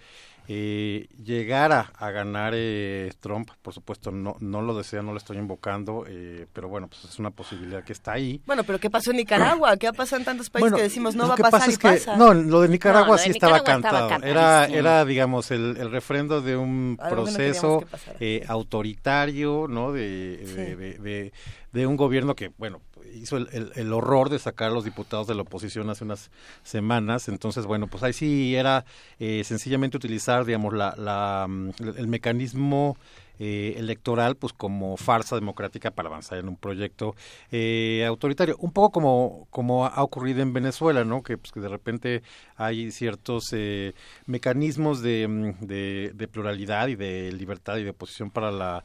eh, llegara a ganar eh, Trump, por supuesto no, no lo desea, no lo estoy invocando, eh, pero bueno, pues es una posibilidad que está ahí. Bueno, pero ¿qué pasó en Nicaragua? ¿Qué ha pasado en tantos países que decimos no va a pasar y pasa? No, lo de Nicaragua sí estaba cantado. era, era, digamos, el, el refrendo de un proceso eh, autoritario, ¿no? de, de, de un gobierno que, bueno, hizo el, el, horror de sacar a los diputados de la oposición hace unas semanas. Entonces, bueno, pues ahí sí era eh, sencillamente utilizar, digamos, la, la mm, el mecanismo eh, electoral pues como farsa democrática para avanzar en un proyecto eh, autoritario un poco como como ha ocurrido en Venezuela no que, pues, que de repente hay ciertos eh, mecanismos de, mm, de, de, pluralidad y de libertad y de oposición para la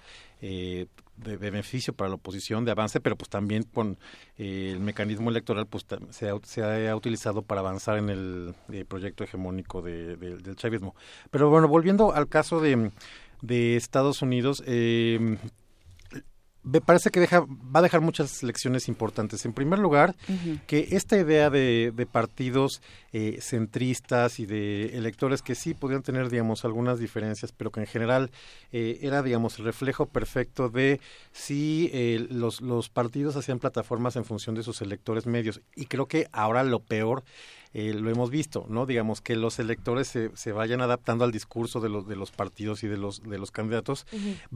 de, beneficio para la oposición, de avance, pero pues también con eh, el mecanismo electoral pues se ha, se ha, utilizado para avanzar en el eh, proyecto hegemónico de, del chavismo. Pero bueno, volviendo al caso de, de Estados Unidos, eh, me parece que deja, va a dejar muchas lecciones importantes. En primer lugar, que esta idea de, de partidos eh, centristas y de electores que sí podían tener, digamos, algunas diferencias, pero que en general eh, era, digamos, el reflejo perfecto de si eh, los, los partidos hacían plataformas en función de sus electores medios. Y creo que ahora lo peor eh, lo hemos visto, ¿no? Digamos que los electores se, se, vayan adaptando al discurso de los, de los partidos y de los, de los candidatos,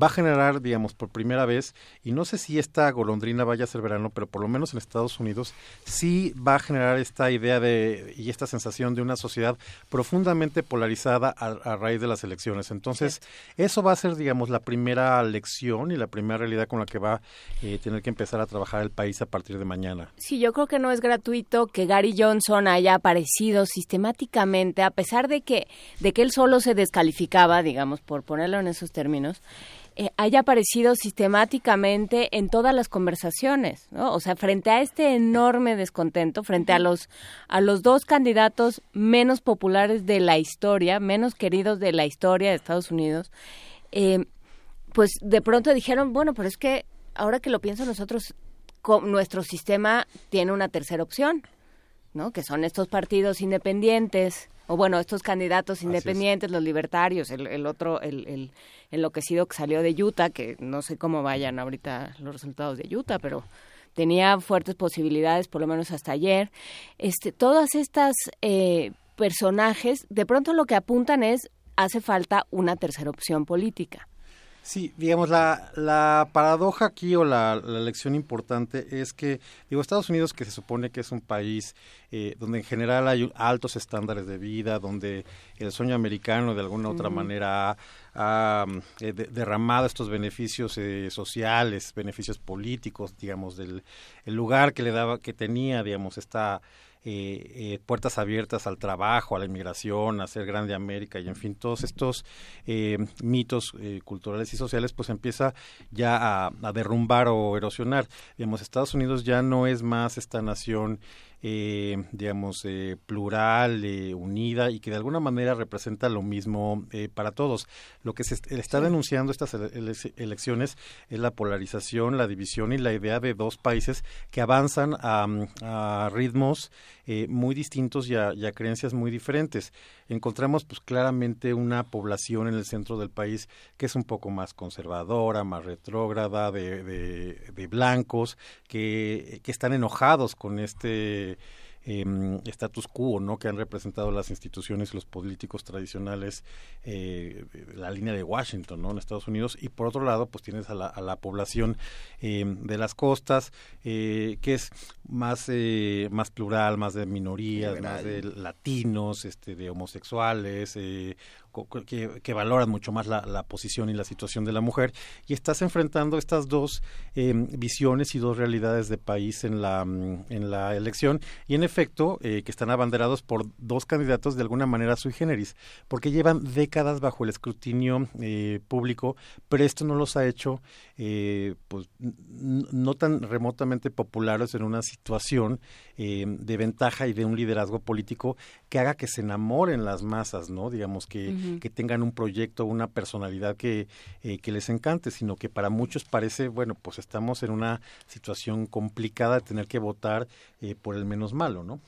va a generar, digamos, por primera vez, y no sé si esta golondrina vaya a ser verano, pero por lo menos en Estados Unidos sí va a generar esta idea de y esta sensación de una sociedad profundamente polarizada a, raíz de las elecciones. Entonces, eso va a ser, digamos, la primera lección y la primera realidad con la que va a eh, tener que empezar a trabajar el país a partir de mañana. Sí, yo creo que no es gratuito que Gary Johnson haya aparecido sistemáticamente, a pesar de que, de que él solo se descalificaba, digamos, por ponerlo en esos términos, eh, haya aparecido sistemáticamente en todas las conversaciones, ¿no? O sea, frente a este enorme descontento, frente a los a los dos candidatos menos populares de la historia, menos queridos de la historia de Estados Unidos, eh, pues de pronto dijeron, bueno, pero es que ahora que lo pienso nosotros, nuestro sistema tiene una tercera opción, ¿no? Que son estos partidos independientes, o bueno, estos candidatos independientes, los libertarios, el, otro, el, el, enloquecido que salió de Utah, que no sé cómo vayan ahorita los resultados de Utah, pero tenía fuertes posibilidades, por lo menos hasta ayer. Este, todas estas eh, personajes, de pronto lo que apuntan es, hace falta una tercera opción política. Sí, digamos, la, la paradoja aquí o la, la, lección importante es que, digo, Estados Unidos, que se supone que es un país eh, donde en general hay altos estándares de vida, donde el sueño americano de alguna u otra manera ha, eh, derramado estos beneficios eh, sociales, beneficios políticos, digamos, del el lugar que le daba, que tenía, digamos, esta eh, eh, puertas abiertas al trabajo, a la inmigración, a ser grande América y en fin, todos estos eh, mitos culturales y sociales, pues empieza ya a, derrumbar o erosionar. Digamos, Estados Unidos ya no es más esta nación eh, digamos, eh, plural, eh, unida y que de alguna manera representa lo mismo eh, para todos. Lo que se está denunciando estas elecciones es la polarización, la división y la idea de dos países que avanzan a, ritmos muy distintos y a, creencias muy diferentes. Encontramos pues claramente una población en el centro del país que es un poco más conservadora, más retrógrada, de, de blancos, que, que están enojados con este eh, status quo ¿no? que han representado las instituciones y los políticos tradicionales, eh, la línea de Washington ¿no? en Estados Unidos, y por otro lado, pues tienes a la, a la población eh, de las costas, eh, que es más, eh, más plural, más de minorías, más de latinos, este, de homosexuales, que, valoran mucho más la, posición y la situación de la mujer y estás enfrentando estas dos eh, visiones y dos realidades de país en la, mm, en la elección y en efecto eh, que están abanderados por dos candidatos de alguna manera sui generis porque llevan décadas bajo el escrutinio eh, público pero esto no los ha hecho pues no tan remotamente populares en una situación de ventaja y de un liderazgo político que haga que se enamoren las masas, ¿no? Digamos que, que tengan un proyecto, una personalidad que, eh, que les encante, sino que para muchos parece, bueno, pues estamos en una situación complicada de tener que votar eh, por el menos malo, ¿no?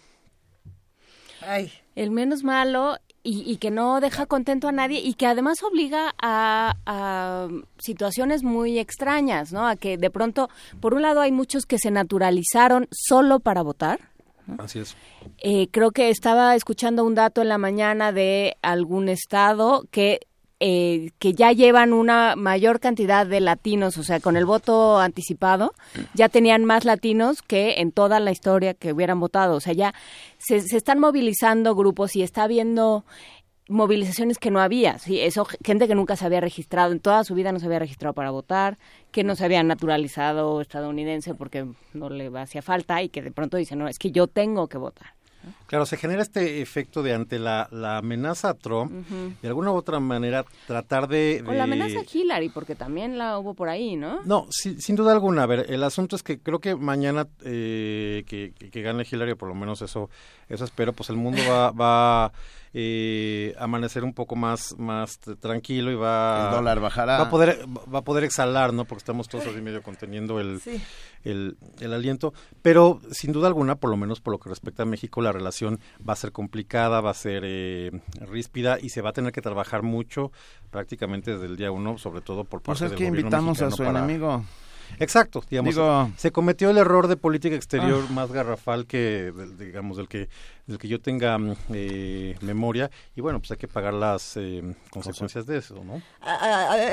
Ay. El menos malo y, que no deja contento a nadie y que además obliga a, a, situaciones muy extrañas, ¿no? A que de pronto, por un lado, hay muchos que se naturalizaron solo para votar Así es. Eh, creo que estaba escuchando un dato en la mañana de algún estado que eh, que ya llevan una mayor cantidad de latinos, o sea, con el voto anticipado, ya tenían más latinos que en toda la historia que hubieran votado. O sea, ya se, están movilizando grupos y está habiendo movilizaciones que no había, sí, eso gente que nunca se había registrado, en toda su vida no se había registrado para votar, que no se había naturalizado estadounidense porque no le hacía falta y que de pronto dice, no, es que yo tengo que votar. Claro, se genera este efecto de ante la, amenaza a Trump, de alguna u otra manera tratar de, O la amenaza a Hillary, porque también la hubo por ahí, ¿no? No, sin duda alguna. A ver, el asunto es que creo que mañana eh, que, que, gane Hillary, por lo menos eso, eso espero, pues el mundo va, va eh, amanecer un poco más más tranquilo y va el dólar bajará. va a poder va a poder exhalar no porque estamos todos así medio conteniendo el, el, el aliento. Pero sin duda alguna por lo menos por lo que respecta a México la relación va a ser complicada va a ser eh, ríspida y se va a tener que trabajar mucho prácticamente desde el día uno sobre todo por pues parte pues es que invitamos a su enemigo Exacto, digamos, se cometió el error de política exterior ah. más garrafal que, digamos, del que del que yo tenga mm, eh, memoria y bueno, pues hay que pagar las eh, consecuencias de eso, ¿no?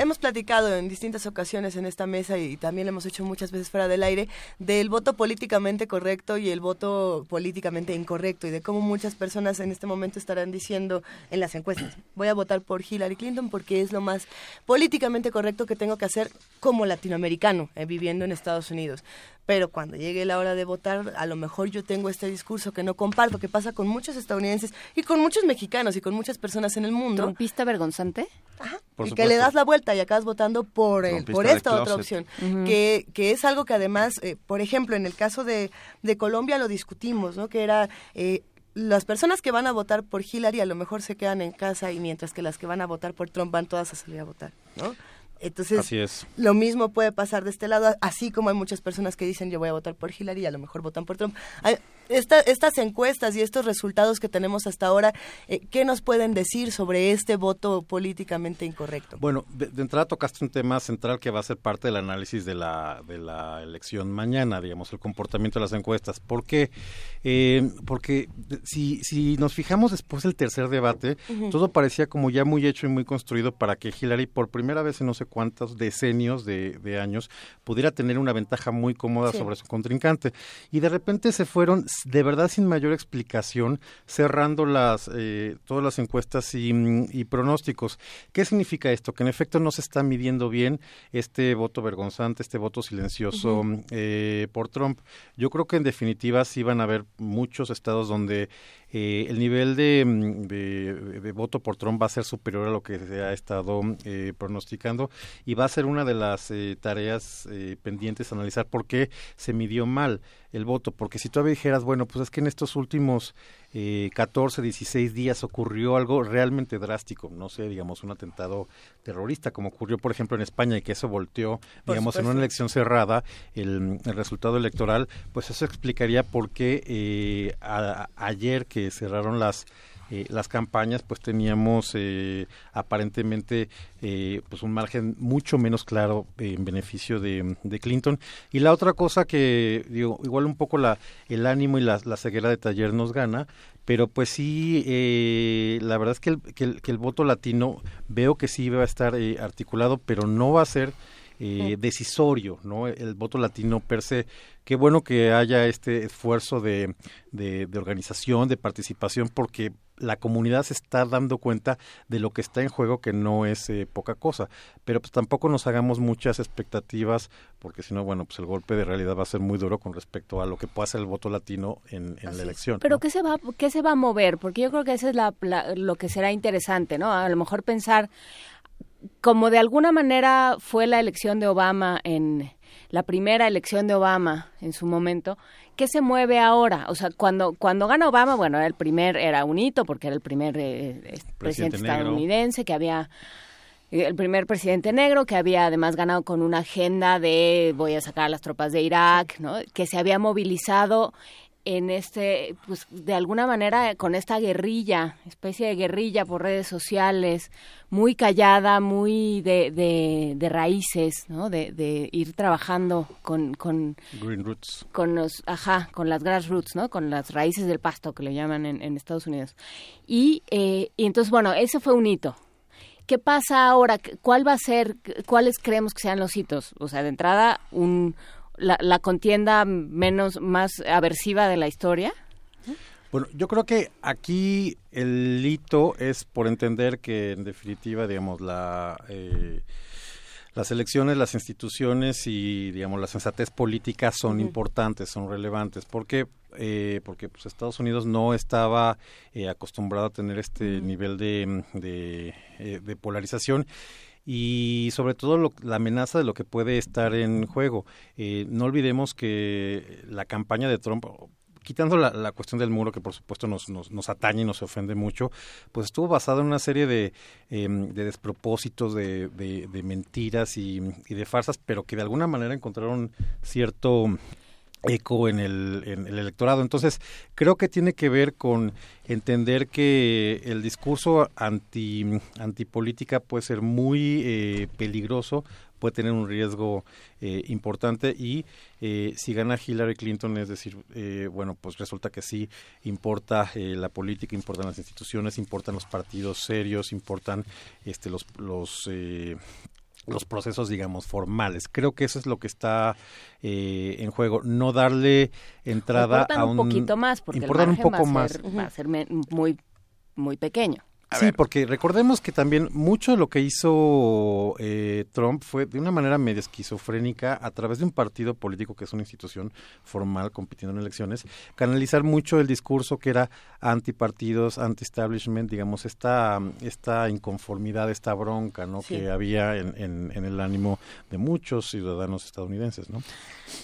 hemos platicado en distintas ocasiones en esta mesa y también lo hemos hecho muchas veces fuera del aire del voto políticamente correcto y el voto políticamente incorrecto y de cómo muchas personas en este momento estarán diciendo en las encuestas, voy a votar por Hillary Clinton porque es lo más políticamente correcto que tengo que hacer como latinoamericano eh, viviendo en Estados Unidos pero cuando llegue la hora de votar, a lo mejor yo tengo este discurso que no comparto, que pasa con muchos estadounidenses y con muchos mexicanos y con muchas personas en el mundo. ¿Trompista vergonzante? Ajá. y que le das la vuelta y acabas votando por, el, por esta otra opción, que, que es algo que además, eh, por ejemplo, en el caso de, de Colombia lo discutimos, ¿no? Que era... Eh, las personas que van a votar por Hillary a lo mejor se quedan en casa y mientras que las que van a votar por Trump van todas a salir a votar, ¿no? Entonces, lo mismo puede pasar de este lado, así como hay muchas personas que dicen yo voy a votar por Hillary y a lo mejor votan por Trump estas encuestas y estos resultados que tenemos hasta ahora, eh, ¿qué nos pueden decir sobre este voto políticamente incorrecto? Bueno, de, entrada tocaste un tema central que va a ser parte del análisis de la, de la elección mañana, digamos, el comportamiento de las encuestas. ¿Por qué? Eh, porque si, si nos fijamos después del tercer debate, todo parecía como ya muy hecho y muy construido para que Hillary, por primera vez en no sé cuántos decenios de, años, pudiera tener una ventaja muy cómoda sobre su contrincante. Y de repente se fueron de verdad sin mayor explicación, cerrando las eh, todas las encuestas y, pronósticos. ¿Qué significa esto? Que en efecto no se está midiendo bien este voto vergonzante, este voto silencioso eh, por Trump. Yo creo que en definitiva sí van a haber muchos estados donde eh, el nivel mm, de, de, voto por Trump va a ser superior a lo que se ha estado eh, pronosticando y va a ser una de las eh, tareas pendientes analizar por qué se midió mal el voto, porque si todavía dijeras, bueno, pues es que en estos últimos eh, 14, 16 días ocurrió algo realmente drástico, no sé, digamos, un atentado terrorista, como ocurrió, por ejemplo, en España, y que eso volteó, digamos, en una elección cerrada el, resultado electoral, pues eso explicaría por qué eh, ayer que cerraron las eh, las campañas pues teníamos eh, aparentemente eh, pues un margen mucho menos claro en beneficio de, Clinton y la otra cosa que digo igual un poco la el ánimo y la, ceguera de taller nos gana pero pues sí la verdad es que el, que el, que el voto latino veo que sí va a estar articulado pero no va a ser eh, decisorio, ¿no? El voto latino per se. Qué bueno que haya este esfuerzo de, de, organización, de participación, porque la comunidad se está dando cuenta de lo que está en juego, que no es eh, poca cosa. Pero pues tampoco nos hagamos muchas expectativas, porque si no, bueno, pues el golpe de realidad va a ser muy duro con respecto a lo que pueda ser el voto latino en, la elección. Pero ¿qué, se va, ¿qué se va a mover? Porque yo creo que eso es la, lo que será interesante, ¿no? A lo mejor pensar como de alguna manera fue la elección de Obama en la primera elección de Obama en su momento, ¿qué se mueve ahora? O sea, cuando cuando gana Obama, bueno, era el primer era un hito porque era el primer eh, presidente, estadounidense que había eh, el primer presidente negro que había además ganado con una agenda de voy a sacar a las tropas de Irak, ¿no? Que se había movilizado en este, pues de alguna manera con esta guerrilla, especie de guerrilla por redes sociales, muy callada, muy de, de, raíces, ¿no? De, de, ir trabajando con, con Green Roots. Con los, ajá, con las grassroots, ¿no? Con las raíces del pasto que le llaman en, en Estados Unidos. Y, eh, y entonces, bueno, ese fue un hito. ¿Qué pasa ahora? ¿Cuál va a ser, cuáles creemos que sean los hitos? O sea, de entrada, un, la, contienda menos más aversiva de la historia? Bueno, yo creo que aquí el hito es por entender que en definitiva, digamos, la eh, las elecciones, las instituciones y digamos la sensatez política son importantes, son relevantes. ¿Por qué? Eh, porque pues, Estados Unidos no estaba eh, acostumbrado a tener este nivel de, de, de polarización y sobre todo la amenaza de lo que puede estar en juego. Eh, no olvidemos que la campaña de Trump quitando la, cuestión del muro, que por supuesto nos, nos, atañe y nos ofende mucho, pues estuvo basada en una serie de, em, de despropósitos, de, de, mentiras y, y, de farsas, pero que de alguna manera encontraron cierto eco en el, en el electorado. Entonces, creo que tiene que ver con entender que el discurso anti antipolítica puede ser muy eh, peligroso, puede tener un riesgo eh, importante y eh, si gana Hillary Clinton, es decir, bueno, pues resulta que sí importa la política, importan las instituciones, importan los partidos serios, importan este los los los procesos, digamos, formales. Creo que eso es lo que está eh, en juego, no darle entrada a un... un poquito más, porque el un poco va a ser, más. va a ser muy, muy pequeño sí, porque recordemos que también mucho de lo que hizo eh, Trump fue de una manera medio esquizofrénica a través de un partido político que es una institución formal compitiendo en elecciones, canalizar mucho el discurso que era antipartidos, anti-establishment, digamos, esta, esta inconformidad, esta bronca ¿no? que había en, en, el ánimo de muchos ciudadanos estadounidenses. No,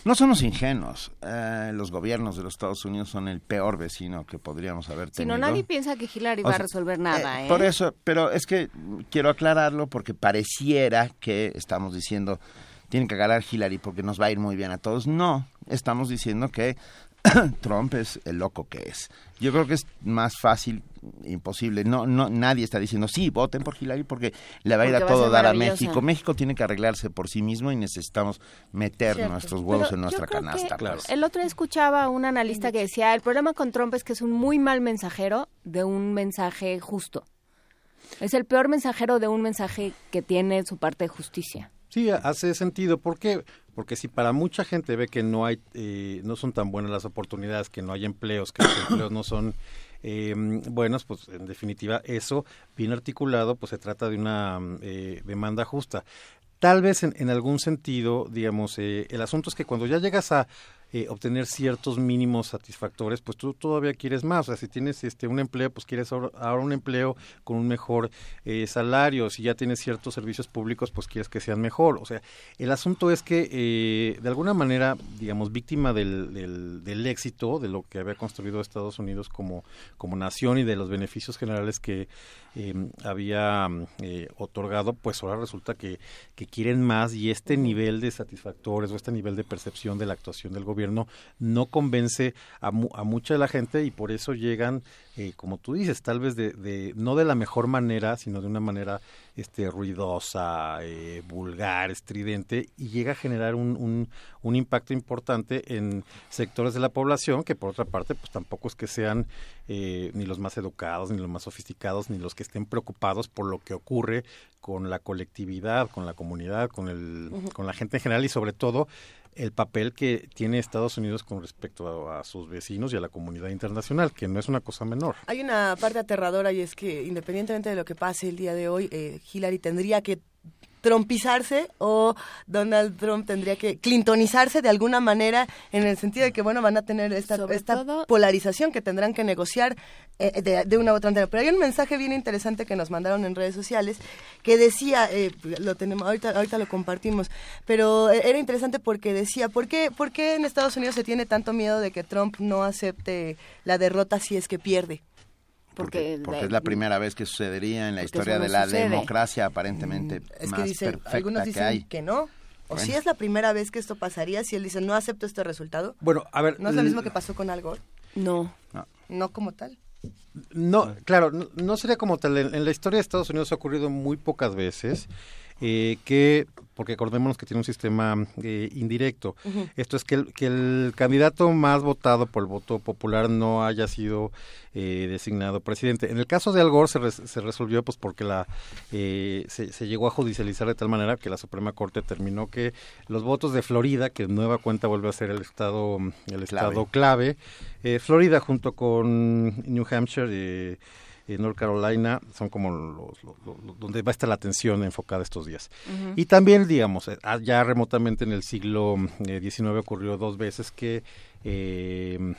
no somos ingenuos. Eh, los gobiernos de los Estados Unidos son el peor vecino que podríamos haber tenido. Si no, nadie piensa que Hillary va a resolver nada. ¿eh? Por eso, pero es que quiero aclararlo porque pareciera que estamos diciendo tienen que ganar Hillary porque nos va a ir muy bien a todos. No, estamos diciendo que Trump es el loco que es. Yo creo que es más fácil, imposible. No, no, nadie está diciendo sí, voten por Hillary porque le va a ir a todo dar a México. México tiene que arreglarse por sí mismo y necesitamos meter nuestros huevos en nuestra canasta. Claro. El otro día escuchaba a un analista que decía el problema con Trump es que es un muy mal mensajero de un mensaje justo. Es el peor mensajero de un mensaje que tiene su parte de justicia. Sí, hace sentido. ¿Por qué? Porque si para mucha gente ve que no hay, eh, no son tan buenas las oportunidades, que no hay empleos, que los empleos no son eh, buenos, pues en definitiva eso bien articulado, pues se trata de una eh, demanda justa. Tal vez en, en algún sentido, digamos, eh, el asunto es que cuando ya llegas a eh, obtener ciertos mínimos satisfactores, pues tú todavía quieres más. O sea, si tienes este un empleo, pues quieres ahora un empleo con un mejor eh, salario. Si ya tienes ciertos servicios públicos, pues quieres que sean mejor. O sea, el asunto es que eh, de alguna manera, digamos, víctima del, del, éxito de lo que había construido Estados Unidos como, como nación y de los beneficios generales que había otorgado, pues ahora resulta que, que quieren más y este nivel de satisfactores o este nivel de percepción de la actuación del gobierno no convence a, a mucha de la gente y por eso llegan, eh, como tú dices, tal vez de, no de la mejor manera, sino de una manera este, ruidosa, eh, vulgar, estridente, y llega a generar un, un, impacto importante en sectores de la población que por otra parte pues tampoco es que sean eh, ni los más educados, ni los más sofisticados, ni los que estén preocupados por lo que ocurre con la colectividad, con la comunidad, con, el, con la gente en general y sobre todo el papel que tiene Estados Unidos con respecto a, sus vecinos y a la comunidad internacional, que no es una cosa menor. Hay una parte aterradora y es que independientemente de lo que pase el día de hoy, eh, Hillary tendría que trumpizarse o Donald Trump tendría que clintonizarse de alguna manera en el sentido de que bueno van a tener esta, esta polarización que tendrán que negociar eh, de, una u otra manera. Pero hay un mensaje bien interesante que nos mandaron en redes sociales que decía eh, lo tenemos ahorita ahorita lo compartimos pero era interesante porque decía por qué por qué en Estados Unidos se tiene tanto miedo de que Trump no acepte la derrota si es que pierde porque, porque, es la primera vez que sucedería en la historia de la democracia aparentemente mm, es que más dice, algunos dicen que, no o si es la primera vez que esto pasaría si él dice no acepto este resultado bueno a ver no es lo mismo que pasó con Al Gore no. No, como tal. No claro no, sería como tal. En, la historia de Estados Unidos ha ocurrido muy pocas veces eh, que porque acordémonos que tiene un sistema eh, indirecto. Esto es que el, que el candidato más votado por el voto popular no haya sido eh, designado presidente. En el caso de Al Gore se, se resolvió pues porque la eh, se, llegó a judicializar de tal manera que la Suprema Corte terminó que los votos de Florida, que nueva cuenta vuelve a ser el estado el estado clave, Florida junto con New Hampshire en North Carolina son como los, donde va a estar la atención enfocada estos días. Y también, digamos, eh, ah, ya remotamente en el siglo XIX eh, ocurrió dos veces que eh,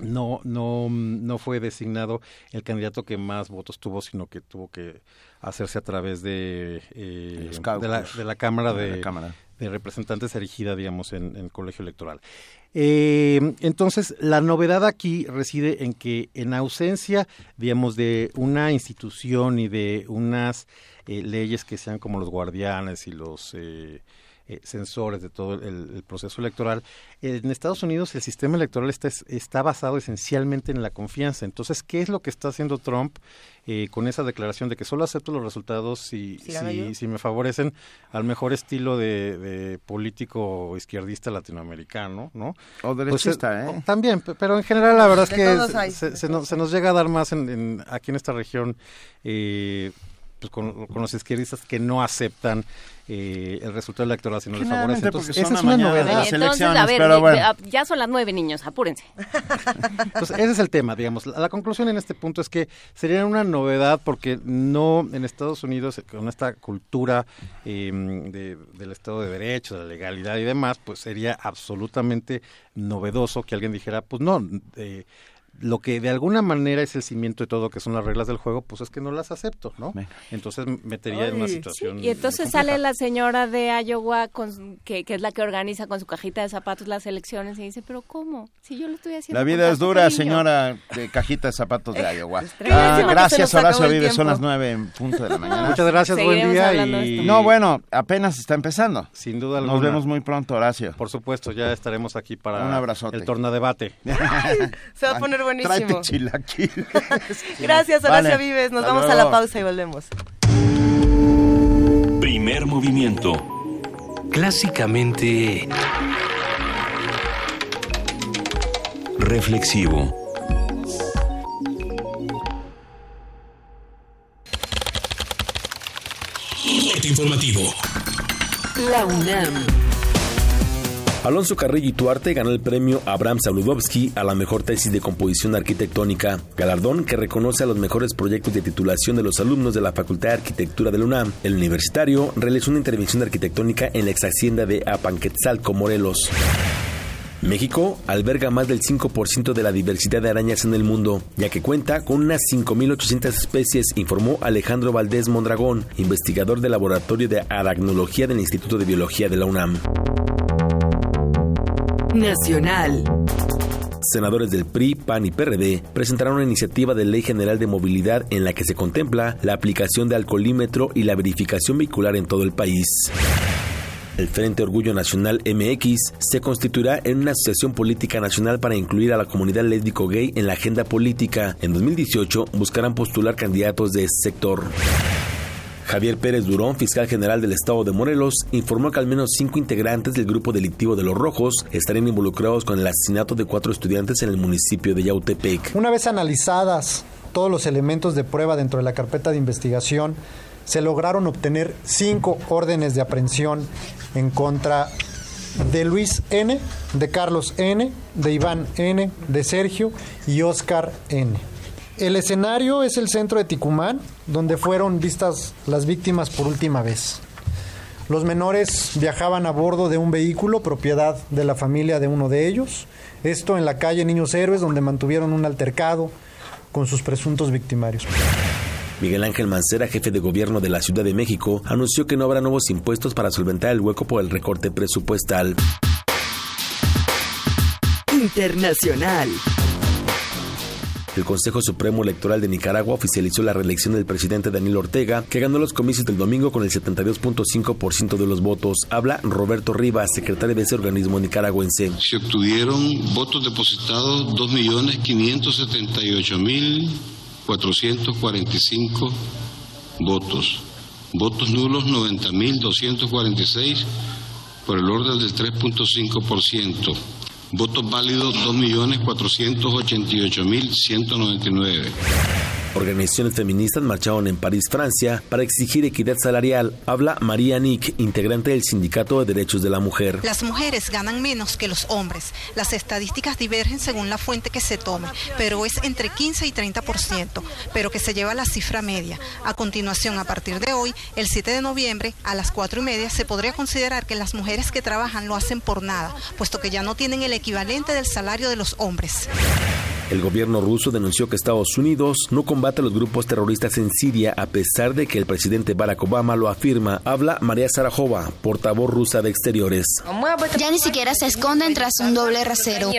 no, no, no fue designado el candidato que más votos tuvo, sino que tuvo que hacerse a través de, de, la, de, la, Cámara de, de Representantes erigida, digamos, en, en el colegio electoral. Eh, entonces, la novedad aquí reside en que en ausencia, digamos, de una institución y de unas eh, leyes que sean como los guardianes y los... Eh, eh, sensores de todo el, proceso electoral. En Estados Unidos el sistema electoral está, está basado esencialmente en la confianza. Entonces, ¿qué es lo que está haciendo Trump eh, con esa declaración de que solo acepto los resultados si, si, me favorecen al mejor estilo de, político izquierdista latinoamericano, ¿no? O pues, derechista, ¿eh? También, pero en general la verdad es que se, nos, se, nos, llega a dar más en, aquí en esta región eh, pues con, los izquierdistas que no aceptan eh, el resultado electoral si no les favorece. Entonces, esa es una novedad. Entonces, a ver, eh, ya son las nueve niños, apúrense. Entonces, ese es el tema, digamos. La, conclusión en este punto es que sería una novedad porque no en Estados Unidos, con esta cultura em, del Estado de Derecho, de la legalidad y demás, pues sería absolutamente novedoso que alguien dijera, pues no, eh, lo que de alguna manera es el cimiento de todo, que son las reglas del juego, pues es que no las acepto, ¿no? Entonces metería en una situación. y entonces sale la señora de Iowa, con, que, es la que organiza con su cajita de zapatos las elecciones, y dice, ¿pero cómo? Si yo lo estoy haciendo. La vida es dura, señora de cajita de zapatos de Iowa. Ah, gracias, Horacio Vive, son las nueve en punto de la mañana. Muchas gracias, buen día. Y... No, bueno, apenas está empezando. Sin duda Nos vemos muy pronto, Horacio. Por supuesto, ya estaremos aquí para Un abrazote. el tornadebate. Se va a poner buenísimo. Tráete chilaquil. Gracias, Horacio Vives. Nos vamos a la pausa y volvemos. Primer movimiento. Clásicamente... Reflexivo. informativo. La UNAM Alonso Carrillo Tuarte ganó el premio Abraham Saludowski a la mejor tesis de composición arquitectónica, galardón que reconoce a los mejores proyectos de titulación de los alumnos de la Facultad de Arquitectura de la UNAM. El universitario realizó una intervención arquitectónica en la ex hacienda de Apanquetzalco, Morelos. México alberga más del 5% de la diversidad de arañas en el mundo, ya que cuenta con unas 5.800 especies, informó Alejandro Valdés Mondragón, investigador del Laboratorio de Aracnología del Instituto de Biología de la UNAM. Nacional. Senadores del PRI, PAN y PRD presentaron una iniciativa de ley general de movilidad en la que se contempla la aplicación de alcoholímetro y la verificación vehicular en todo el país. El Frente Orgullo Nacional MX se constituirá en una asociación política nacional para incluir a la comunidad lésbico-gay en la agenda política. En 2018 buscarán postular candidatos de ese sector. Javier Pérez Durón, fiscal general del estado de Morelos, informó que al menos cinco integrantes del grupo delictivo de los Rojos estarían involucrados con el asesinato de cuatro estudiantes en el municipio de Yautepec. Una vez analizadas todos los elementos de prueba dentro de la carpeta de investigación, se lograron obtener cinco órdenes de aprehensión en contra de Luis N., de Carlos N., de Iván N., de Sergio y Oscar N. El escenario es el centro de Ticumán, donde fueron vistas las víctimas por última vez. Los menores viajaban a bordo de un vehículo propiedad de la familia de uno de ellos, esto en la calle Niños Héroes, donde mantuvieron un altercado con sus presuntos victimarios. Miguel Ángel Mancera, jefe de gobierno de la Ciudad de México, anunció que no habrá nuevos impuestos para solventar el hueco por el recorte presupuestal. Internacional. El Consejo Supremo Electoral de Nicaragua oficializó la reelección del presidente Daniel Ortega, que ganó los comicios del domingo con el 72.5% de los votos. Habla Roberto Rivas, secretario de ese organismo nicaragüense. Se obtuvieron votos depositados 2.578.445 votos. Votos nulos 90.246 por el orden del 3.5%. Votos válidos 2.488.199. Organizaciones feministas marcharon en París, Francia, para exigir equidad salarial. Habla María Nick, integrante del Sindicato de Derechos de la Mujer. Las mujeres ganan menos que los hombres. Las estadísticas divergen según la fuente que se tome, pero es entre 15 y 30%, pero que se lleva la cifra media. A continuación, a partir de hoy, el 7 de noviembre, a las 4 y media, se podría considerar que las mujeres que trabajan lo hacen por nada, puesto que ya no tienen el equivalente del salario de los hombres. El gobierno ruso denunció que Estados Unidos no combate a los grupos terroristas en Siria a pesar de que el presidente Barack Obama lo afirma. Habla María Sarajova, portavoz rusa de Exteriores. Ya ni siquiera se esconden tras un doble rasero.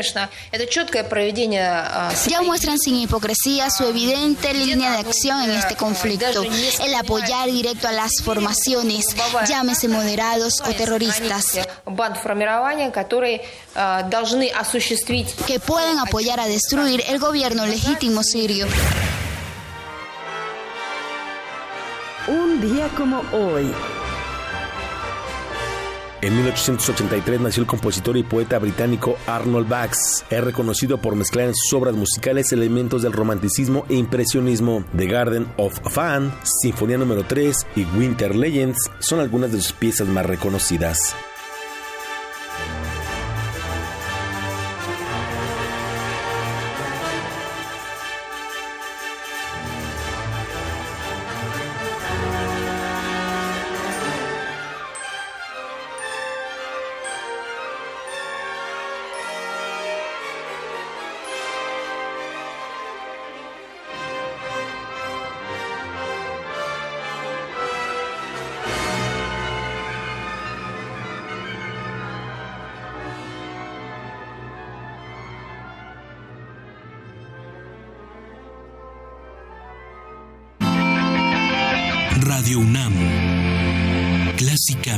Ya muestran sin hipocresía su evidente línea de acción en este conflicto, el apoyar directo a las formaciones, llámese moderados o terroristas, que pueden apoyar a destruir el gobierno legítimo sirio. Un día como hoy. En 1883 nació el compositor y poeta británico Arnold Bax. Es reconocido por mezclar en sus obras musicales elementos del romanticismo e impresionismo. The Garden of Fan, Sinfonía número 3 y Winter Legends son algunas de sus piezas más reconocidas.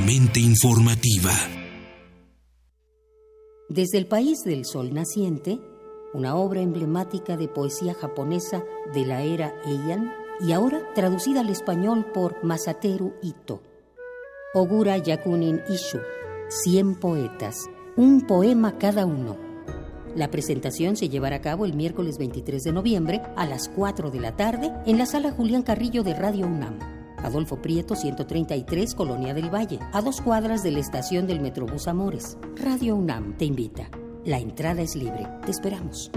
Informativa. Desde el país del sol naciente, una obra emblemática de poesía japonesa de la era Heian y ahora traducida al español por Masateru Ito. Ogura Yakunin Ishu, 100 poetas, un poema cada uno. La presentación se llevará a cabo el miércoles 23 de noviembre a las 4 de la tarde en la sala Julián Carrillo de Radio UNAM. Adolfo Prieto 133, Colonia del Valle, a dos cuadras de la estación del Metrobús Amores. Radio UNAM te invita. La entrada es libre. Te esperamos.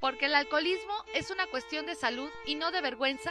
Porque el alcoholismo es una cuestión de salud y no de vergüenza.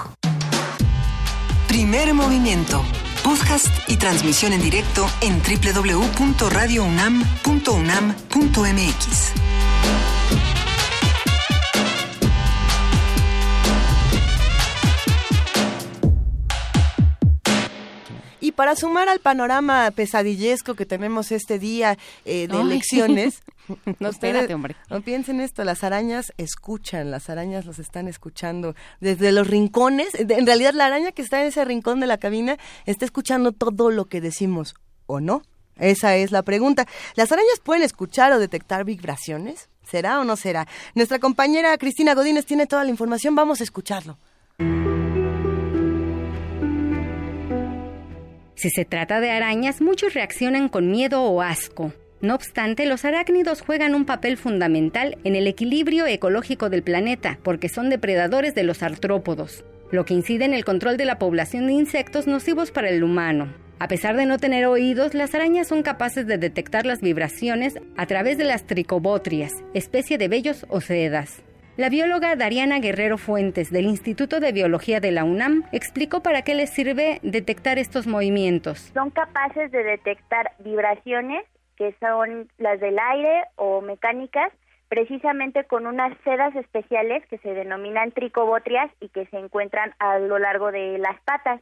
Primer movimiento. Podcast y transmisión en directo en www.radiounam.unam.mx. Y para sumar al panorama pesadillesco que tenemos este día eh, de elecciones, no, espérate, hombre. No piensen esto, las arañas escuchan, las arañas los están escuchando desde los rincones. En realidad, la araña que está en ese rincón de la cabina está escuchando todo lo que decimos, ¿o no? Esa es la pregunta. ¿Las arañas pueden escuchar o detectar vibraciones? ¿Será o no será? Nuestra compañera Cristina Godínez tiene toda la información, vamos a escucharlo. Si se trata de arañas, muchos reaccionan con miedo o asco. No obstante, los arácnidos juegan un papel fundamental en el equilibrio ecológico del planeta, porque son depredadores de los artrópodos, lo que incide en el control de la población de insectos nocivos para el humano. A pesar de no tener oídos, las arañas son capaces de detectar las vibraciones a través de las tricobotrias, especie de vellos o sedas. La bióloga Dariana Guerrero Fuentes del Instituto de Biología de la UNAM explicó para qué les sirve detectar estos movimientos. Son capaces de detectar vibraciones que son las del aire o mecánicas, precisamente con unas sedas especiales que se denominan tricobotrias y que se encuentran a lo largo de las patas.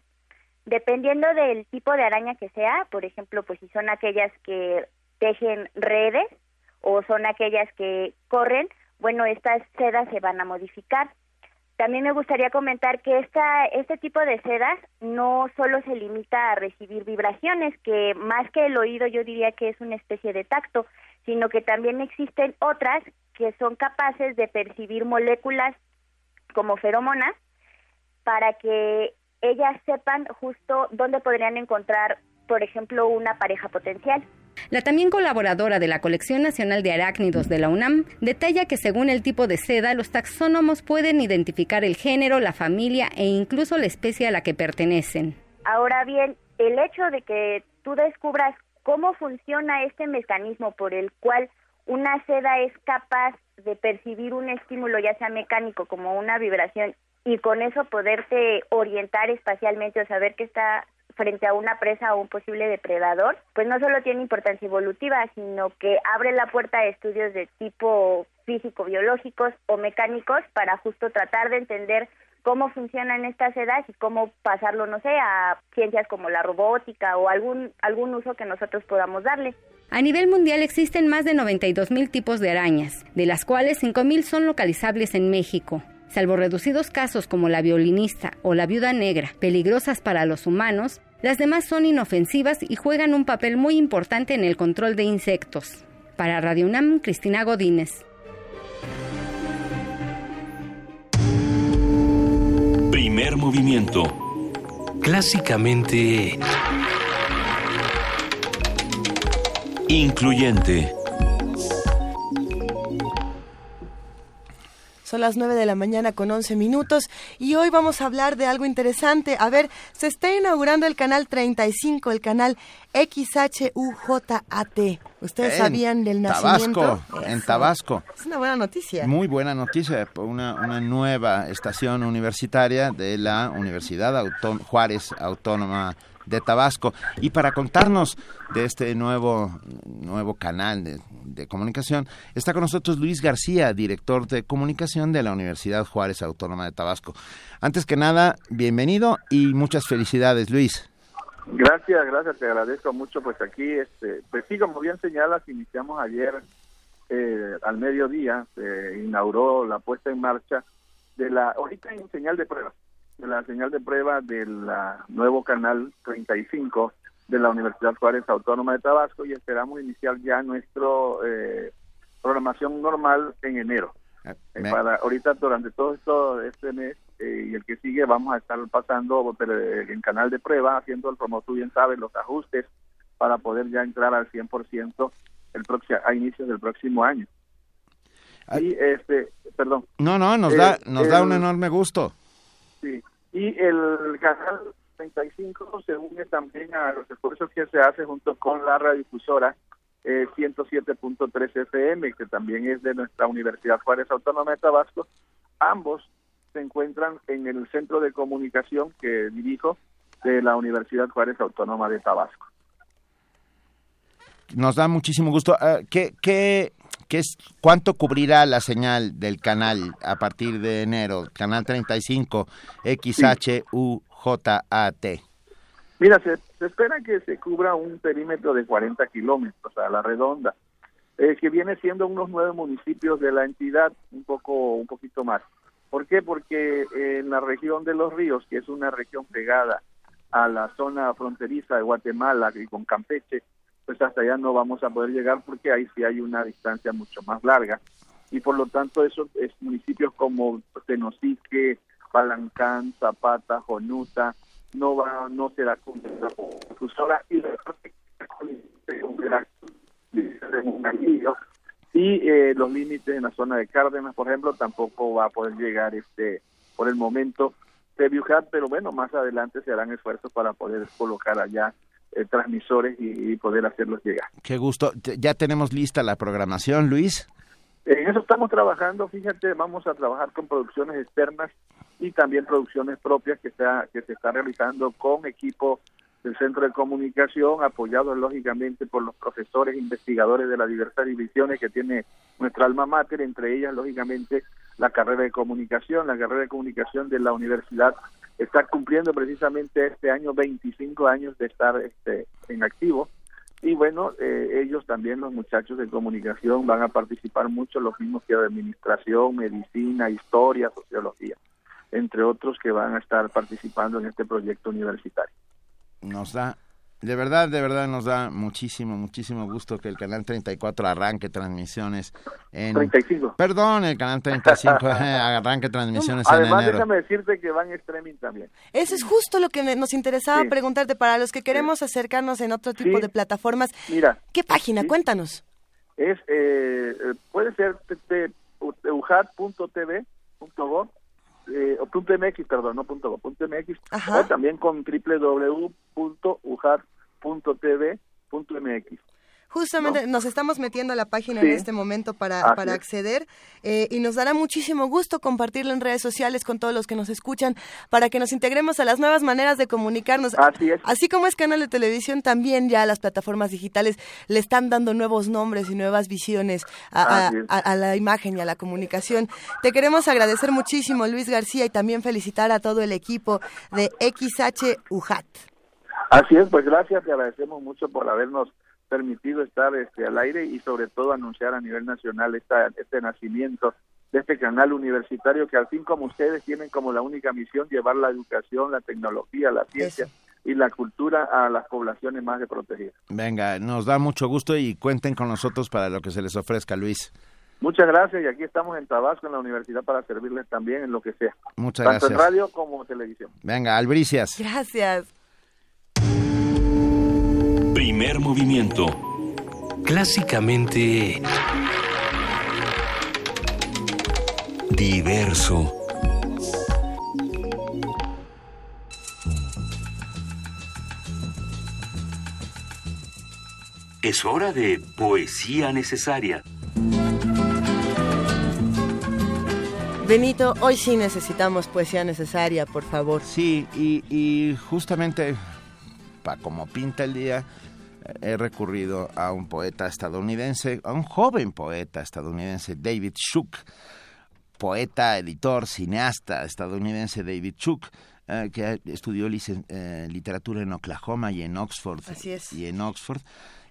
Dependiendo del tipo de araña que sea, por ejemplo, pues si son aquellas que tejen redes o son aquellas que corren, bueno, estas sedas se van a modificar. También me gustaría comentar que esta, este tipo de sedas no solo se limita a recibir vibraciones, que más que el oído yo diría que es una especie de tacto, sino que también existen otras que son capaces de percibir moléculas como feromonas para que ellas sepan justo dónde podrían encontrar, por ejemplo, una pareja potencial. La también colaboradora de la Colección Nacional de Arácnidos de la UNAM detalla que según el tipo de seda, los taxónomos pueden identificar el género, la familia e incluso la especie a la que pertenecen. Ahora bien, el hecho de que tú descubras cómo funciona este mecanismo por el cual una seda es capaz de percibir un estímulo, ya sea mecánico como una vibración, y con eso poderte orientar espacialmente o saber que está frente a una presa o un posible depredador, pues no solo tiene importancia evolutiva, sino que abre la puerta a estudios de tipo físico-biológicos o mecánicos para justo tratar de entender cómo funcionan estas sedas y cómo pasarlo, no sé, a ciencias como la robótica o algún, algún uso que nosotros podamos darle. A nivel mundial existen más de 92 mil tipos de arañas, de las cuales 5 mil son localizables en México. Salvo reducidos casos como la violinista o la viuda negra, peligrosas para los humanos, las demás son inofensivas y juegan un papel muy importante en el control de insectos. Para Radio UNAM, Cristina Godínez. Primer movimiento. Clásicamente... Incluyente. Son las 9 de la mañana con 11 minutos y hoy vamos a hablar de algo interesante. A ver, se está inaugurando el canal 35, el canal XHUJAT. ¿Ustedes sabían del nacimiento? Tabasco, en Tabasco. Es una buena noticia. Muy buena noticia, una, una nueva estación universitaria de la Universidad Juárez Autónoma de Tabasco. Y para contarnos de este nuevo, nuevo canal de, de, comunicación, está con nosotros Luis García, director de comunicación de la Universidad Juárez Autónoma de Tabasco. Antes que nada, bienvenido y muchas felicidades, Luis. Gracias, gracias, te agradezco mucho. Pues aquí, este, pues sí, como bien señalas, iniciamos ayer eh, al mediodía, se inauguró la puesta en marcha de la, ahorita en señal de prueba, de la señal de prueba del nuevo canal 35 de la Universidad Juárez Autónoma de Tabasco y esperamos iniciar ya nuestro eh, programación normal en enero. Eh, para ahorita durante todo esto este mes eh, y el que sigue vamos a estar pasando en canal de prueba haciendo el como tú bien sabes los ajustes para poder ya entrar al 100% el próximo a inicios del próximo año. Y este, perdón. No, no, nos da nos da un enorme gusto. Sí. Y el canal 35 se une también a los esfuerzos que se hace junto con la radiodifusora eh, 107.3 FM, que también es de nuestra Universidad Juárez Autónoma de Tabasco. Ambos se encuentran en el centro de comunicación que dirijo de la Universidad Juárez Autónoma de Tabasco. Nos da muchísimo gusto. Uh, ¿qué, qué, qué es, ¿Cuánto cubrirá la señal del canal a partir de enero? Canal 35 XHUJAT. Mira, se, se, espera que se cubra un perímetro de 40 kilómetros a la redonda, eh, que viene siendo unos nueve municipios de la entidad, un poco, un poquito más. ¿Por qué? Porque en la región de los ríos, que es una región pegada a la zona fronteriza de Guatemala y con Campeche, pues hasta allá no vamos a poder llegar porque ahí sí hay una distancia mucho más larga. Y por lo tanto, esos es municipios como Tenosique, Palancán, Zapata, Jonuta, no va, no será la difusora y y eh, los límites en la zona de Cárdenas, por ejemplo, tampoco va a poder llegar este por el momento de Viuhat, pero bueno, más adelante se harán esfuerzos para poder colocar allá eh, transmisores y, y, poder hacerlos llegar. Qué gusto. Ya tenemos lista la programación, Luis. En eso estamos trabajando, fíjate, vamos a trabajar con producciones externas y también producciones propias que, sea, que se está realizando con equipo del Centro de Comunicación, apoyados lógicamente por los profesores investigadores de las diversas divisiones que tiene nuestra alma mater, entre ellas lógicamente la carrera de comunicación, la carrera de comunicación de la universidad está cumpliendo precisamente este año 25 años de estar este, en activo y bueno, eh, ellos también, los muchachos de comunicación, van a participar mucho, los mismos que de administración, medicina, historia, sociología. entre otros que van a estar participando en este proyecto universitario. Nos da de verdad, de verdad nos da muchísimo, muchísimo gusto que el canal 34 arranque transmisiones en... 35. Perdón, el canal 35 arranque transmisiones en Además, enero. déjame decirte que van streaming también. Eso es justo lo que nos interesaba Sí. preguntarte para los que queremos acercarnos en otro tipo Sí. de plataformas. Mira. ¿Qué página? Cuéntanos. Es, eh, eh, puede ser tt- ujat.tv, punto gov, eh, o punto .mx, perdón, no punto punto .mx, o también con www.ujat.tv.mx. Justamente nos estamos metiendo a la página Sí. en este momento para, para acceder eh, y nos dará muchísimo gusto compartirlo en redes sociales con todos los que nos escuchan para que nos integremos a las nuevas maneras de comunicarnos. Así es. Así como es canal de televisión, también ya las plataformas digitales le están dando nuevos nombres y nuevas visiones a, a- Así es. a- a la imagen y a la comunicación. Te queremos agradecer muchísimo, Luis García, y también felicitar a todo el equipo de XH UJAT. Así es, pues gracias, te agradecemos mucho por habernos permitido estar este, al aire y sobre todo anunciar a nivel nacional esta, este nacimiento de este canal universitario que al fin como ustedes tienen como la única misión llevar la educación, la tecnología, la ciencia y la cultura a las poblaciones más desprotegidas. Venga, nos da mucho gusto y cuenten con nosotros para lo que se les ofrezca, Luis. Muchas gracias y aquí estamos en Tabasco, en la universidad, para servirles también en lo que sea. Muchas Tanto gracias. en radio como televisión. Venga, Albricias. Gracias. Primer movimiento. Clásicamente... Diverso. Es hora de poesía necesaria. Benito, hoy sí necesitamos poesía necesaria, por favor. Sí, y, y justamente como pinta el día, he recurrido a un poeta estadounidense, a un joven poeta estadounidense, David Shook, poeta, editor, cineasta estadounidense David Shook, eh, que estudió eh, literatura en Oklahoma y en Oxford. Así es. Y en Oxford.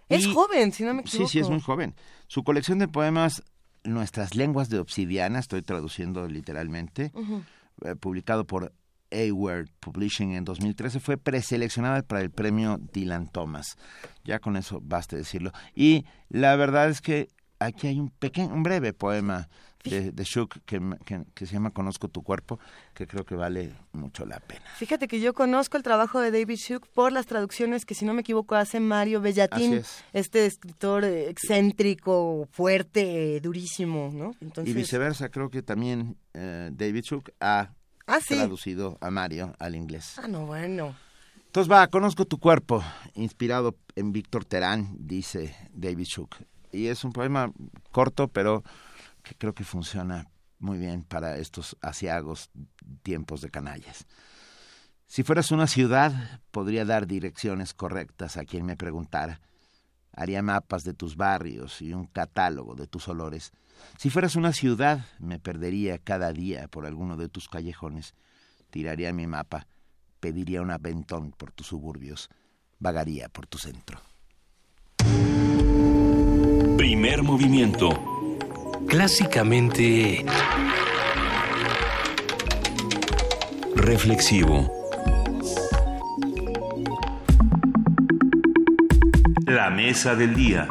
Es Y- joven, si no me Sí, equivoco. sí, es muy joven. Su colección de poemas, Nuestras lenguas de obsidiana, estoy traduciendo literalmente, eh, publicado por A-Word Publishing en 2013, fue preseleccionada para el premio Dylan Thomas. Ya con eso basta decirlo. Y la verdad es que aquí hay un pequeño, un breve poema de, de Shook que, me- que- que se llama Conozco tu cuerpo, que creo que vale mucho la pena. Fíjate que yo conozco el trabajo de David Shook por las traducciones que, si no me equivoco, hace Mario Bellatín, es. este escritor excéntrico, fuerte, durísimo, ¿no? Entonces, Y viceversa, creo que también eh, David Shook ha Ah, sí. traducido a Mario al inglés. Ah, no, bueno. Entonces va, conozco tu cuerpo, inspirado en Víctor Terán, dice David Shook. Y es un poema corto, pero que creo que funciona muy bien para estos asiagos tiempos de canallas. Si fueras una ciudad, podría dar direcciones correctas a quien me preguntara. Haría mapas de tus barrios y un catálogo de tus olores. Si fueras una ciudad, me perdería cada día por alguno de tus callejones. Tiraría mi mapa, pediría un aventón por tus suburbios, vagaría por tu centro. Primer movimiento. Clásicamente... Reflexivo. La mesa del día.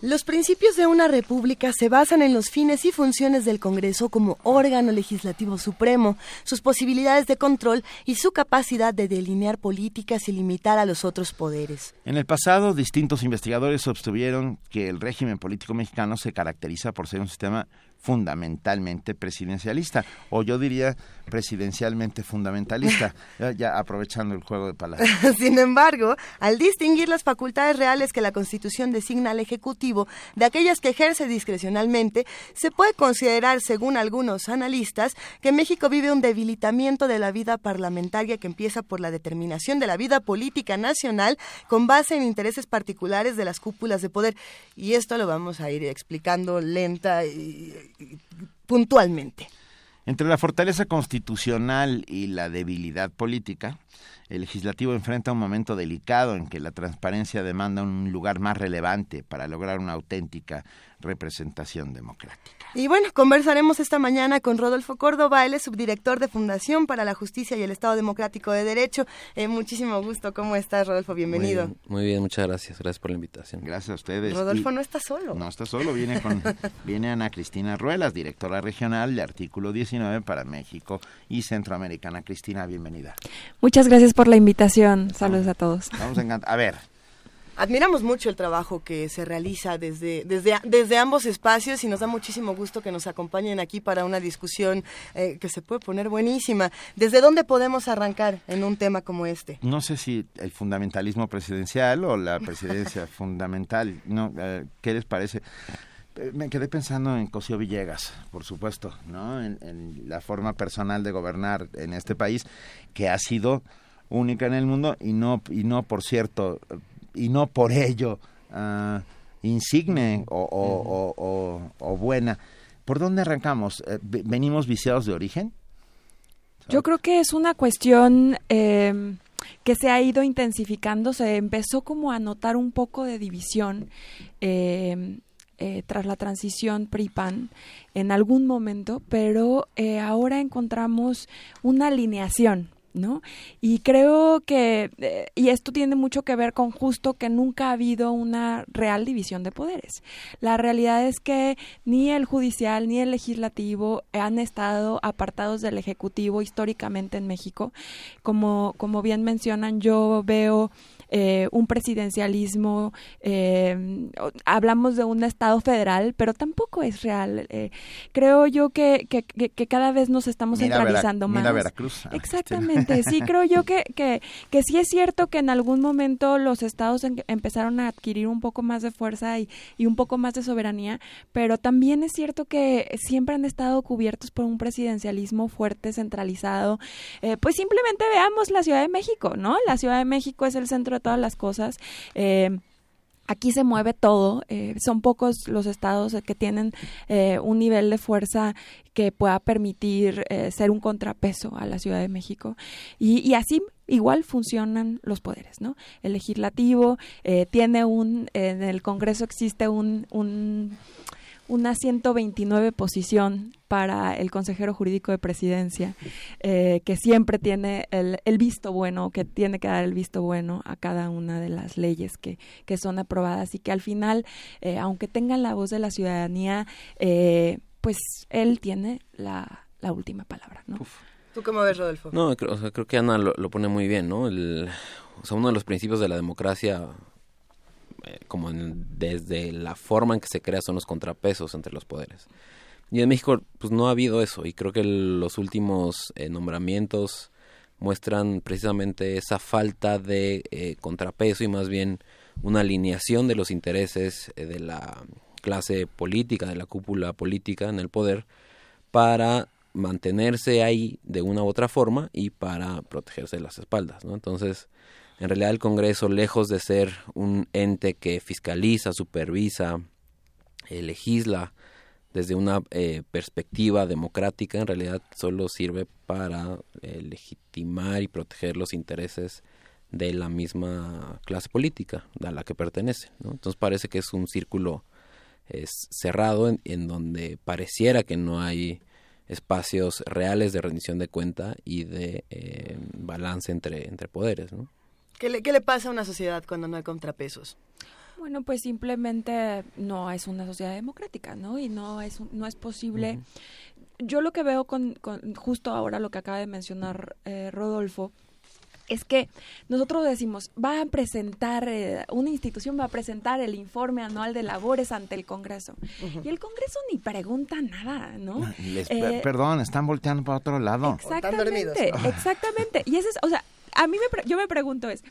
Los principios de una república se basan en los fines y funciones del Congreso como órgano legislativo supremo, sus posibilidades de control y su capacidad de delinear políticas y limitar a los otros poderes. En el pasado, distintos investigadores obtuvieron que el régimen político mexicano se caracteriza por ser un sistema fundamentalmente presidencialista, o yo diría presidencialmente fundamentalista, ya, ya aprovechando el juego de palabras. Sin embargo, al distinguir las facultades reales que la Constitución designa al Ejecutivo de aquellas que ejerce discrecionalmente, se puede considerar, según algunos analistas, que México vive un debilitamiento de la vida parlamentaria que empieza por la determinación de la vida política nacional con base en intereses particulares de las cúpulas de poder. Y esto lo vamos a ir explicando lenta y, y puntualmente. Entre la fortaleza constitucional y la debilidad política, el legislativo enfrenta un momento delicado en que la transparencia demanda un lugar más relevante para lograr una auténtica representación democrática. Y bueno, conversaremos esta mañana con Rodolfo Córdoba, él es subdirector de Fundación para la Justicia y el Estado Democrático de Derecho. Eh, muchísimo gusto, ¿cómo estás, Rodolfo? Bienvenido. Muy bien, muchas gracias, gracias por la invitación. Gracias a ustedes. Rodolfo no está solo. No está solo, viene con viene Ana Cristina Ruelas, directora regional de Artículo 19 para México y Centroamericana. Cristina, bienvenida. Muchas gracias por la invitación. Saludos a todos. Vamos a, a ver, Admiramos mucho el trabajo que se realiza desde, desde, desde ambos espacios y nos da muchísimo gusto que nos acompañen aquí para una discusión eh, que se puede poner buenísima. ¿Desde dónde podemos arrancar en un tema como este? No sé si el fundamentalismo presidencial o la presidencia fundamental, no, eh, ¿qué les parece? Eh, Me quedé pensando en Cosío Villegas, por supuesto, ¿no? En, la forma personal de gobernar en este país, que ha sido única en el mundo y no, y no por cierto, y no por ello ah, insigne o, o- buena. ¿Por dónde arrancamos? Eh, ve- ¿Venimos viciados de origen? Yo creo que es una cuestión eh, que se ha ido intensificando, se empezó como a notar un poco de división eh, eh, tras la transición PRI-PAN en algún momento, pero eh, ahora encontramos una alineación. ¿No? Y creo que, eh, y esto tiene mucho que ver con justo que nunca ha habido una real división de poderes. La realidad es que ni el judicial ni el legislativo han estado apartados del ejecutivo históricamente en México. Como, como bien mencionan, yo veo eh, un presidencialismo, eh, hablamos de un Estado federal, pero tampoco es real. Eh, creo yo que, que, que- que cada vez nos estamos Mira Vera- centralizando mira más. Veracruz. Ah, Exactamente, sí, creo yo que, que, que sí es cierto que en algún momento los estados en- empezaron a adquirir un poco más de fuerza y, y un poco más de soberanía, pero también es cierto que siempre han estado cubiertos por un presidencialismo fuerte, centralizado. Eh, pues simplemente veamos la Ciudad de México, ¿no? La Ciudad de México es el centro todas las cosas. Eh, Aquí se mueve todo, eh, son pocos los estados que tienen eh, un nivel de fuerza que pueda permitir eh, ser un contrapeso a la Ciudad de México. Y, y así igual funcionan los poderes, ¿no? El legislativo tiene un, en el Congreso existe un, un una 129 posición para el consejero jurídico de presidencia, eh, que siempre tiene el, el visto bueno, que tiene que dar el visto bueno a cada una de las leyes que, que son aprobadas y que al final, eh, aunque tengan la voz de la ciudadanía, eh, pues él tiene la, la última palabra, ¿no? ¿Tú cómo ves, Rodolfo? No, creo, o sea, creo que Ana lo, lo pone muy bien, ¿no? El, o sea, uno de los principios de la democracia, eh, como en- desde la forma en que se crea, son los contrapesos entre los poderes. Y en México, pues no ha habido eso, y creo que los últimos eh, nombramientos muestran precisamente esa falta de eh, contrapeso y más bien una alineación de los intereses de la clase política, de la cúpula política en el poder, para mantenerse ahí de una u otra forma y para protegerse las espaldas, ¿no? Entonces, en realidad el Congreso, lejos de ser un ente que fiscaliza, supervisa, eh, legisla desde una eh, perspectiva democrática, en realidad solo sirve para eh, legitimar y proteger los intereses de la misma clase política a la que pertenece, ¿no? Entonces parece que es un círculo es cerrado en, en donde pareciera que no hay espacios reales de rendición de cuenta y de eh, balance entre, entre poderes, ¿no? ¿Qué le, ¿Qué le pasa a una sociedad cuando no hay contrapesos? Bueno, pues simplemente no es una sociedad democrática, ¿no? Y no es, no es posible. Yo lo que veo con, con justo ahora lo que acaba de mencionar eh, Rodolfo, es que nosotros decimos, va a presentar, eh, una institución va a presentar el informe anual de labores ante el Congreso. Y el Congreso ni pregunta nada, ¿no? Les- Eh, perdón, están volteando para otro lado. Exactamente, exactamente. Y ese es, o sea, a mí me, yo me pregunto es,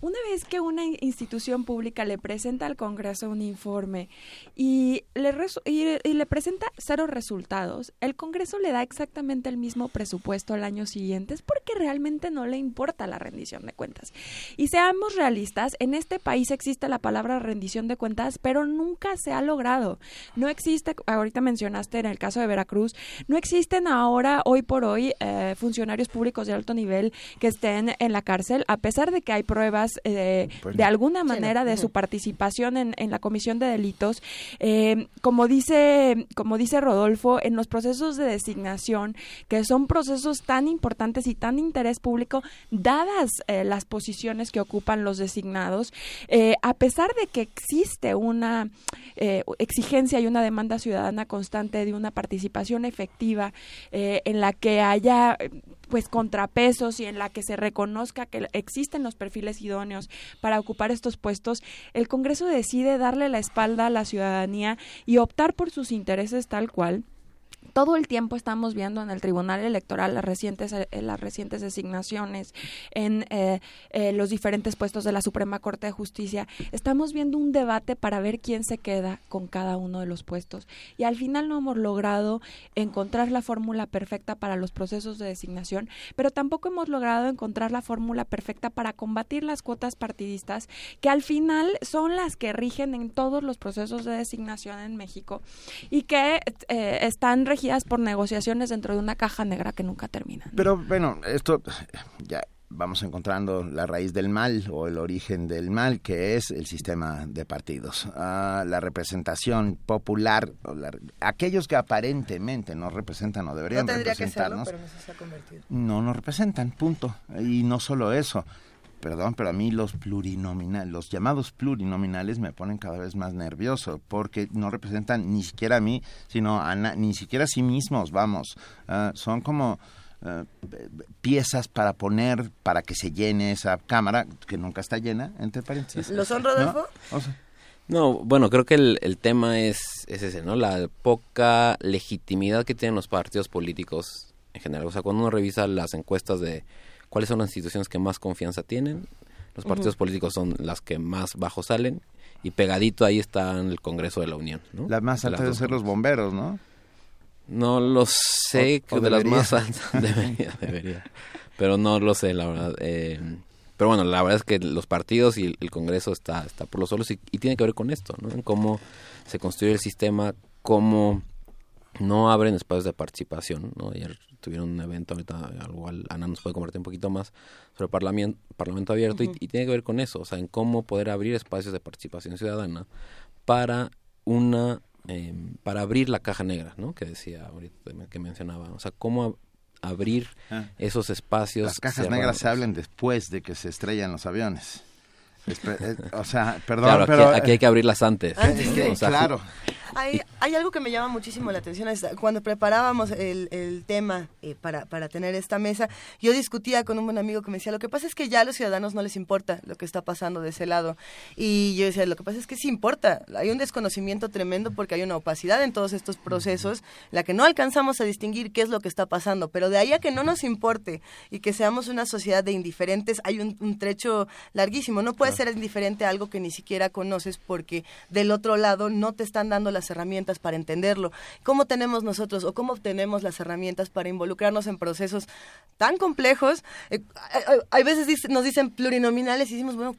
una vez que una institución pública le presenta al Congreso un informe y le, y, le presenta cero resultados, el Congreso le da exactamente el mismo presupuesto al año siguiente, es porque realmente no le importa la rendición de cuentas. Y seamos realistas, en este país existe la palabra rendición de cuentas, pero nunca se ha logrado. No existe, ahorita mencionaste en el caso de Veracruz, no existen ahora, hoy por hoy, eh, funcionarios públicos de alto nivel que estén en la cárcel, a pesar de que hay pruebas eh, de alguna manera de su participación en, la comisión de delitos. Eh, como dice como dice Rodolfo, en los procesos de designación, que son procesos tan importantes y tan de interés público, dadas eh, las posiciones que ocupan los designados, a pesar de que existe una exigencia y una demanda ciudadana constante de una participación efectiva en la que haya pues contrapesos y en la que se reconozca que existen los perfiles idóneos para ocupar estos puestos, el Congreso decide darle la espalda a la ciudadanía y optar por sus intereses tal cual todo el tiempo estamos viendo en el Tribunal Electoral las recientes, eh, las recientes designaciones en eh, eh, los diferentes puestos de la Suprema Corte de Justicia. Estamos viendo un debate para ver quién se queda con cada uno de los puestos. Y al final no hemos logrado encontrar la fórmula perfecta para los procesos de designación, pero tampoco hemos logrado encontrar la fórmula perfecta para combatir las cuotas partidistas, que al final son las que rigen en todos los procesos de designación en México y que están por negociaciones dentro de una caja negra que nunca termina. Pero bueno, esto ya vamos encontrando la raíz del mal o el origen del mal, que es el sistema de partidos. Ah, la representación popular, aquellos que aparentemente no representan o deberían representarnos, no nos representan, punto. Y no solo eso, perdón, pero a mí los plurinominales, los llamados plurinominales me ponen cada vez más nervioso porque no representan ni siquiera a mí, sino a ni siquiera a sí mismos, vamos. Ah, son como ah, piezas para poner para que se llene esa cámara que nunca está llena, entre paréntesis. ¿Lo son, Rodolfo? ¿No? bueno, creo que el, el tema es, es ese, ¿no? La poca legitimidad que tienen los partidos políticos en general. O sea, cuando uno revisa las encuestas de cuáles son las instituciones que más confianza tienen. Los partidos políticos son las que más bajo salen y pegadito ahí está el Congreso de la Unión. ¿no? Las más altas deben ser los bomberos, ¿no? No lo sé, que de las más altas debería, debería. Pero no lo sé, la verdad. Eh, pero bueno, la verdad es que los partidos y el, Congreso está, está por los solos y, y, tiene que ver con esto, ¿no? En cómo se construye el sistema, cómo no abren espacios de participación, ¿no? Ayer tuvieron un evento, ahorita igual Ana nos puede convertir un poquito más sobre parlamento, parlamento abierto y, tiene que ver con eso, o sea, en cómo poder abrir espacios de participación ciudadana para una, em, para abrir la caja negra, ¿no? Que decía ahorita, que mencionaba, o sea, cómo abrir ah. esos espacios. Las cajas negras se hablan después de que se estrellan los aviones. Eh, o sea, perdón, pero... Aquí, hay que abrirlas antes. claro. Hay, hay, algo que me llama muchísimo la atención. Cuando preparábamos el, el tema eh, para, para tener esta mesa, yo discutía con un buen amigo que me decía, lo que pasa es que ya a los ciudadanos no les importa lo que está pasando de ese lado. Y yo decía, lo que pasa es que sí importa. Hay un desconocimiento tremendo porque hay una opacidad en todos estos procesos, la que no alcanzamos a distinguir qué es lo que está pasando. Pero de ahí a que no nos importe y que seamos una sociedad de indiferentes, hay un, un trecho larguísimo. No puedes ser indiferente a algo que ni siquiera conoces porque del otro lado no te están dando las herramientas para entenderlo. ¿Cómo tenemos nosotros o cómo obtenemos las herramientas para involucrarnos en procesos tan complejos? Eh, hay, veces nos dicen plurinominales y decimos, bueno,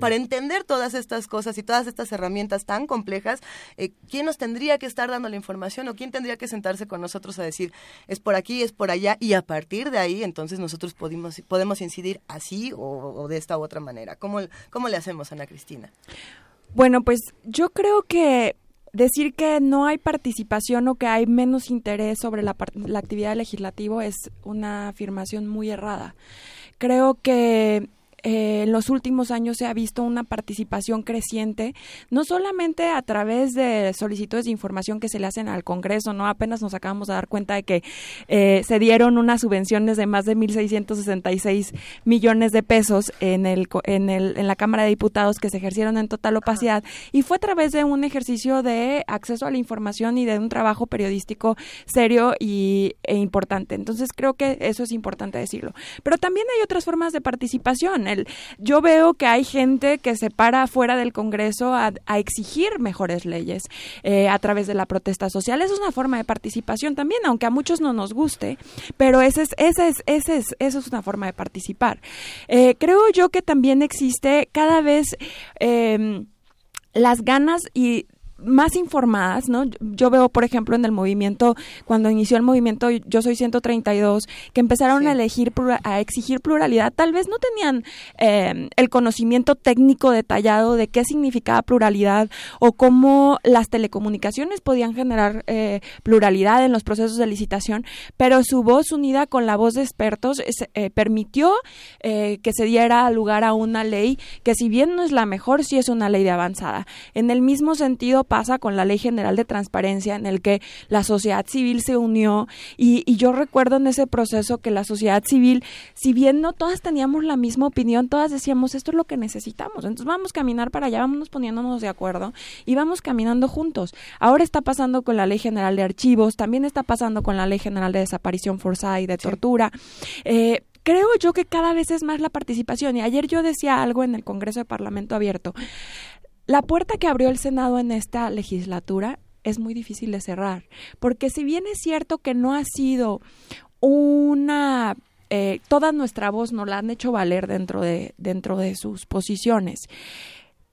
para entender todas estas cosas y todas estas herramientas tan complejas, eh, ¿quién nos tendría que estar dando la información o quién tendría que sentarse con nosotros a decir, es por aquí, es por allá, y a partir de ahí entonces nosotros podemos, podemos incidir así o, de esta u otra manera? ¿Cómo, ¿Cómo le hacemos, Ana Cristina? Bueno, pues yo creo que decir que no hay participación o que hay menos interés sobre la, la actividad legislativa es una afirmación muy errada. Creo que eh, en los últimos años se ha visto una participación creciente, no solamente a través de solicitudes de información que se le hacen al Congreso, no apenas nos acabamos de dar cuenta de que eh, se dieron unas subvenciones de más de 1.666 millones de pesos en, el, en, el, en la Cámara de Diputados que se ejercieron en total opacidad y fue a través de un ejercicio de acceso a la información y de un trabajo periodístico serio y, e importante. Entonces creo que eso es importante decirlo. Pero también hay otras formas de participación El, yo veo que hay gente que se para fuera del Congreso a, exigir mejores leyes eh, a través de la protesta social. Es una forma de participación también, aunque a muchos no nos guste, pero ese es, ese es, ese es, eso es una forma de participar. Eh, creo yo que también existe cada vez eh, las ganas y más informadas, ¿no? Yo veo, por ejemplo, en el movimiento, cuando inició el movimiento Yo Soy 132, que empezaron a elegir, a exigir pluralidad, tal vez no tenían eh, el conocimiento técnico detallado de qué significaba pluralidad o cómo las telecomunicaciones podían generar eh, pluralidad en los procesos de licitación, pero su voz unida con la voz de expertos eh, permitió que se diera lugar a una ley que si bien no es la mejor, sí es una ley de avanzada. En el mismo sentido, pasa con la Ley General de Transparencia, en el que la sociedad civil se unió y, yo recuerdo en ese proceso que la sociedad civil, si bien no todas teníamos la misma opinión, todas decíamos esto es lo que necesitamos, entonces vamos a caminar para allá, vamos poniéndonos de acuerdo y vamos caminando juntos. Ahora está pasando con la Ley General de Archivos, también está pasando con la Ley General de Desaparición Forzada y de Tortura. Eh, creo yo que cada vez es más la participación. Y ayer yo decía algo en el Congreso de Parlamento Abierto. La puerta que abrió el Senado en esta legislatura es muy difícil de cerrar, porque si bien es cierto que no ha sido una eh, toda nuestra voz no la han hecho valer dentro de dentro de sus posiciones,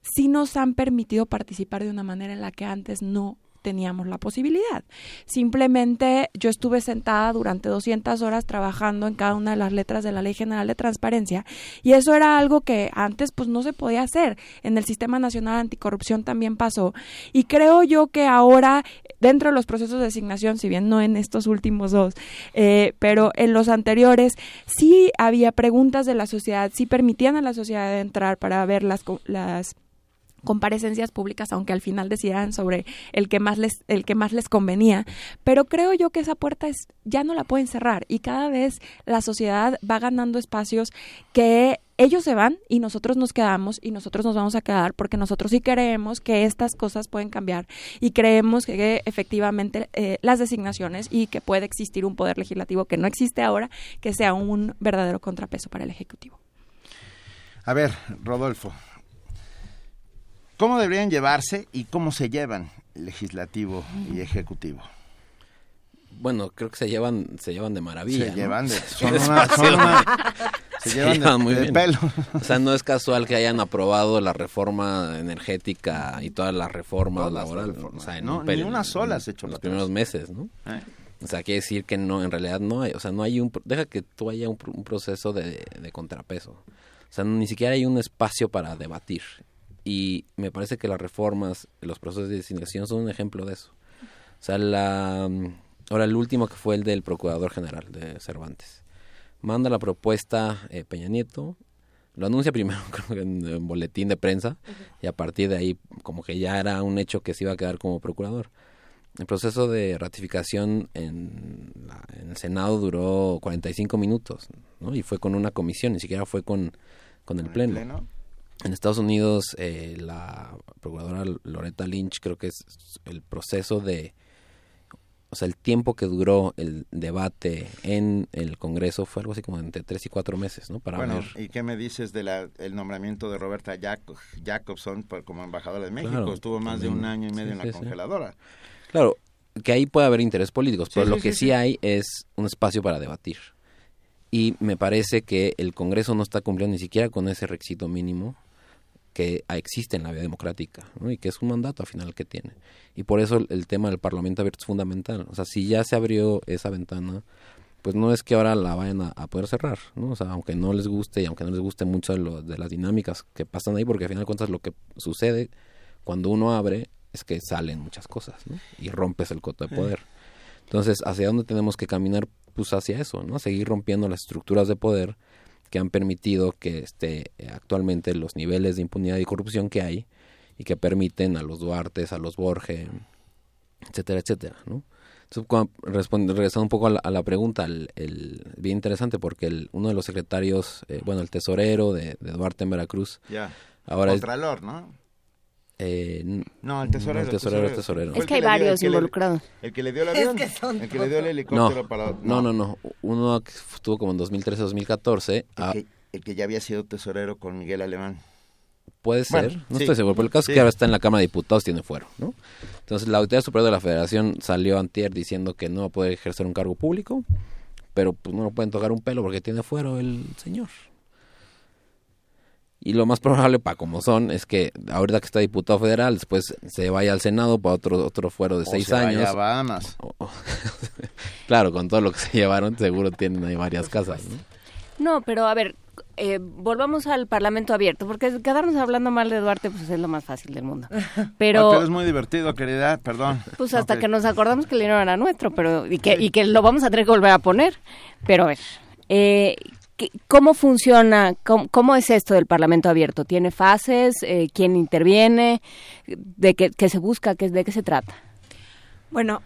sí nos han permitido participar de una manera en la que antes no teníamos la posibilidad. Simplemente yo estuve sentada durante 200 horas trabajando en cada una de las letras de la Ley General de Transparencia y eso era algo que antes pues no se podía hacer. En el Sistema Nacional Anticorrupción también pasó y creo yo que ahora dentro de los procesos de designación, si bien no en estos últimos dos, eh, pero en los anteriores sí había preguntas de la sociedad, sí permitían a la sociedad entrar para ver las, las comparecencias públicas, aunque al final decidieran sobre el que más les, el que más les convenía. Pero creo yo que esa puerta es, ya no la pueden cerrar y cada vez la sociedad va ganando espacios que ellos se van y nosotros nos quedamos y nosotros nos vamos a quedar porque nosotros sí creemos que estas cosas pueden cambiar y creemos que efectivamente eh, las designaciones y que puede existir un poder legislativo que no existe ahora, que sea un verdadero contrapeso para el Ejecutivo. A ver, Rodolfo, ¿Cómo deberían llevarse y cómo se llevan legislativo y ejecutivo? Bueno, creo que se llevan, se llevan de maravilla. Se llevan de, son una, son una, se, llevan, muy bien. pelo. O sea, no es casual que hayan aprobado la reforma energética y todas las reformas laborales. O sea, en no, un ni una sola se hecho en los primeros meses, ¿no? Eh. O sea, quiere decir que no, en realidad no hay, o sea, no hay un, deja que tú haya un, un proceso de, de contrapeso. O sea, ni siquiera hay un espacio para debatir y me parece que las reformas, los procesos de designación son un ejemplo de eso. O sea, la, mm, ahora el último que fue el del Procurador General de Cervantes. Manda la propuesta eh, Peña Nieto, lo anuncia primero en, en boletín de prensa y a partir de ahí como que ya era un hecho que se iba a quedar como procurador. El proceso de ratificación en, en el Senado duró 45 minutos, ¿no? Y fue con una comisión, ni siquiera fue con, con el, pleno? En Estados Unidos, eh, la procuradora Loretta Lynch creo que es el proceso de, o sea, el tiempo que duró el debate en el Congreso fue algo así como entre tres y cuatro meses, ¿no? Para bueno, ¿y qué me dices del el nombramiento de Roberta Jacobson como embajadora de México? Estuvo más de un año y medio en la congeladora. Claro, que ahí puede haber intereses políticos, pero lo que sí hay es un espacio para debatir. Y me parece que el Congreso no está cumpliendo ni siquiera con ese requisito mínimo que existe en la vida democrática y que es un mandato al final que tiene. Y por eso el, tema del Parlamento abierto es fundamental. O sea, si ya se abrió esa ventana, pues no es que ahora la vayan a, poder cerrar, ¿no? O sea, aunque no les guste y aunque no les guste mucho de, lo, de las dinámicas que pasan ahí, porque al final de cuentas lo que sucede cuando uno abre es que salen muchas cosas, ¿no? Y rompes el coto de poder. Entonces, ¿hacia dónde tenemos que caminar? Pues hacia eso, ¿no? Seguir rompiendo las estructuras de poder que han permitido que este, actualmente los niveles de impunidad y corrupción que hay y que permiten a los Duartes, a los Borges, etcétera, etcétera, ¿no? Entonces, regresando un poco a la, pregunta, el, bien interesante porque el, uno de los secretarios, eh, bueno, el tesorero de, Duarte en Veracruz, ya. ahora Contralor, ¿no? Eh, no, el tesorero. el tesorero, tesorero. Es que hay varios involucrados. El, que le dio el avión. el que le dio el helicóptero no, para. No. no, no, Uno que estuvo como en 2013-2014. el que ya había sido tesorero con Miguel Alemán. Puede Bueno, ser, no sí. estoy seguro, pero el caso Sí. es que ahora está en la Cámara de Diputados, tiene fuero, ¿no? Entonces la Autoridad Superior de la Federación salió antier diciendo que no va a poder ejercer un cargo público, pero pues no lo pueden tocar un pelo porque tiene fuero el señor. Y lo más probable, para como son, es que ahorita que está diputado federal, después se vaya al Senado para otro otro fuero de O seis se vaya años. a Bahamas. claro, con todo lo que se llevaron, seguro tienen ahí varias casas, ¿no? No, pero a ver, eh, volvamos al Parlamento abierto, porque quedarnos hablando mal de Duarte pues es lo más fácil del mundo. Pero, Ah, pero es muy divertido, querida, perdón. pues hasta que- que nos acordamos que el dinero era nuestro, pero y que, y que lo vamos a tener que volver a poner. Pero a ver, eh, ¿qué- ¿cómo funciona? ¿Cómo, cómo es esto del Parlamento abierto? ¿Tiene fases? Eh, ¿Quién interviene? ¿De qué, qué se busca? ¿Qué, ¿De qué se trata? Bueno,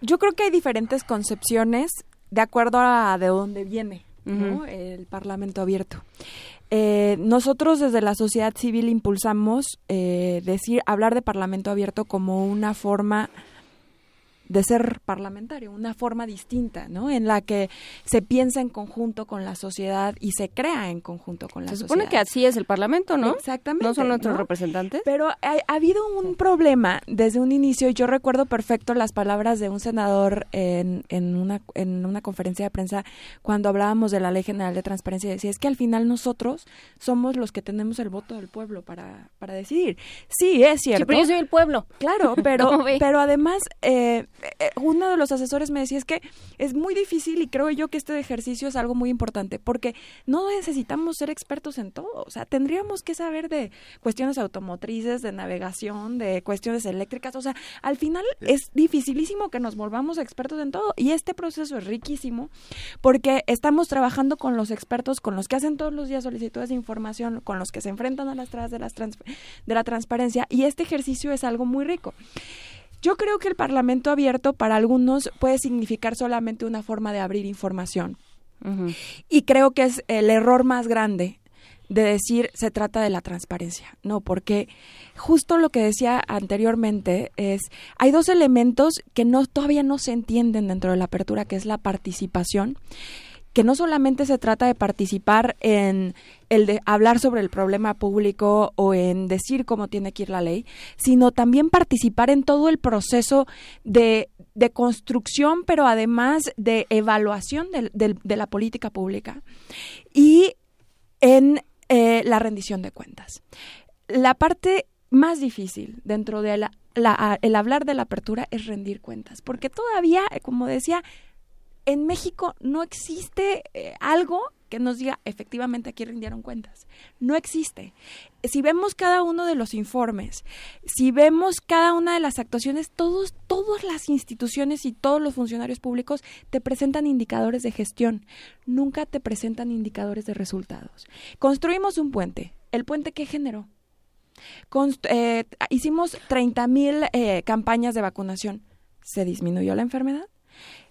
yo creo que hay diferentes concepciones de acuerdo a de dónde viene el Parlamento abierto. Eh, nosotros desde la sociedad civil impulsamos eh, decir hablar de Parlamento abierto como una forma de ser parlamentario, una forma distinta, ¿no? En la que se piensa en conjunto con la sociedad y se crea en conjunto con la Se sociedad. supone que así es el Parlamento, ¿no? Exactamente. ¿No son nuestros ¿no? representantes? Pero ha, ha habido un problema desde un inicio. Yo recuerdo perfecto las palabras de un senador en, en, una, en una conferencia de prensa cuando hablábamos de la Ley General de Transparencia. Decía, es que al final nosotros somos los que tenemos el voto del pueblo para, para decidir. Sí, es cierto. pero yo soy el pueblo. Claro, pero, pero además, eh, uno de los asesores me decía, es que es muy difícil y creo yo que este ejercicio es algo muy importante porque no necesitamos ser expertos en todo. O sea, tendríamos que saber de cuestiones automotrices, de navegación, de cuestiones eléctricas. O sea, al final es dificilísimo que nos volvamos expertos en todo. Y este proceso es riquísimo porque estamos trabajando con los expertos, con los que hacen todos los días solicitudes de información, con los que se enfrentan a las trabas de, las trans- de la transparencia. Y este ejercicio es algo muy rico. Yo creo que el Parlamento abierto para algunos puede significar solamente una forma de abrir información. Y creo que es el error más grande de decir se trata de la transparencia. No, porque justo lo que decía anteriormente es hay dos elementos que no todavía no se entienden dentro de la apertura, que es la participación que no solamente se trata de participar en el de hablar sobre el problema público o en decir cómo tiene que ir la ley, sino también participar en todo el proceso de, de construcción, pero además de evaluación del- de la política pública y en eh, la rendición de cuentas. La parte más difícil dentro de la, la- el hablar de la apertura es rendir cuentas, porque todavía, como decía, en México no existe eh, algo que nos diga efectivamente aquí rindieron cuentas. No existe. Si vemos cada uno de los informes, si vemos cada una de las actuaciones, todos, todas las instituciones y todos los funcionarios públicos te presentan indicadores de gestión, nunca te presentan indicadores de resultados. Construimos un puente. ¿El puente qué generó? Eh, hicimos 30 mil eh, campañas de vacunación. ¿Se disminuyó la enfermedad?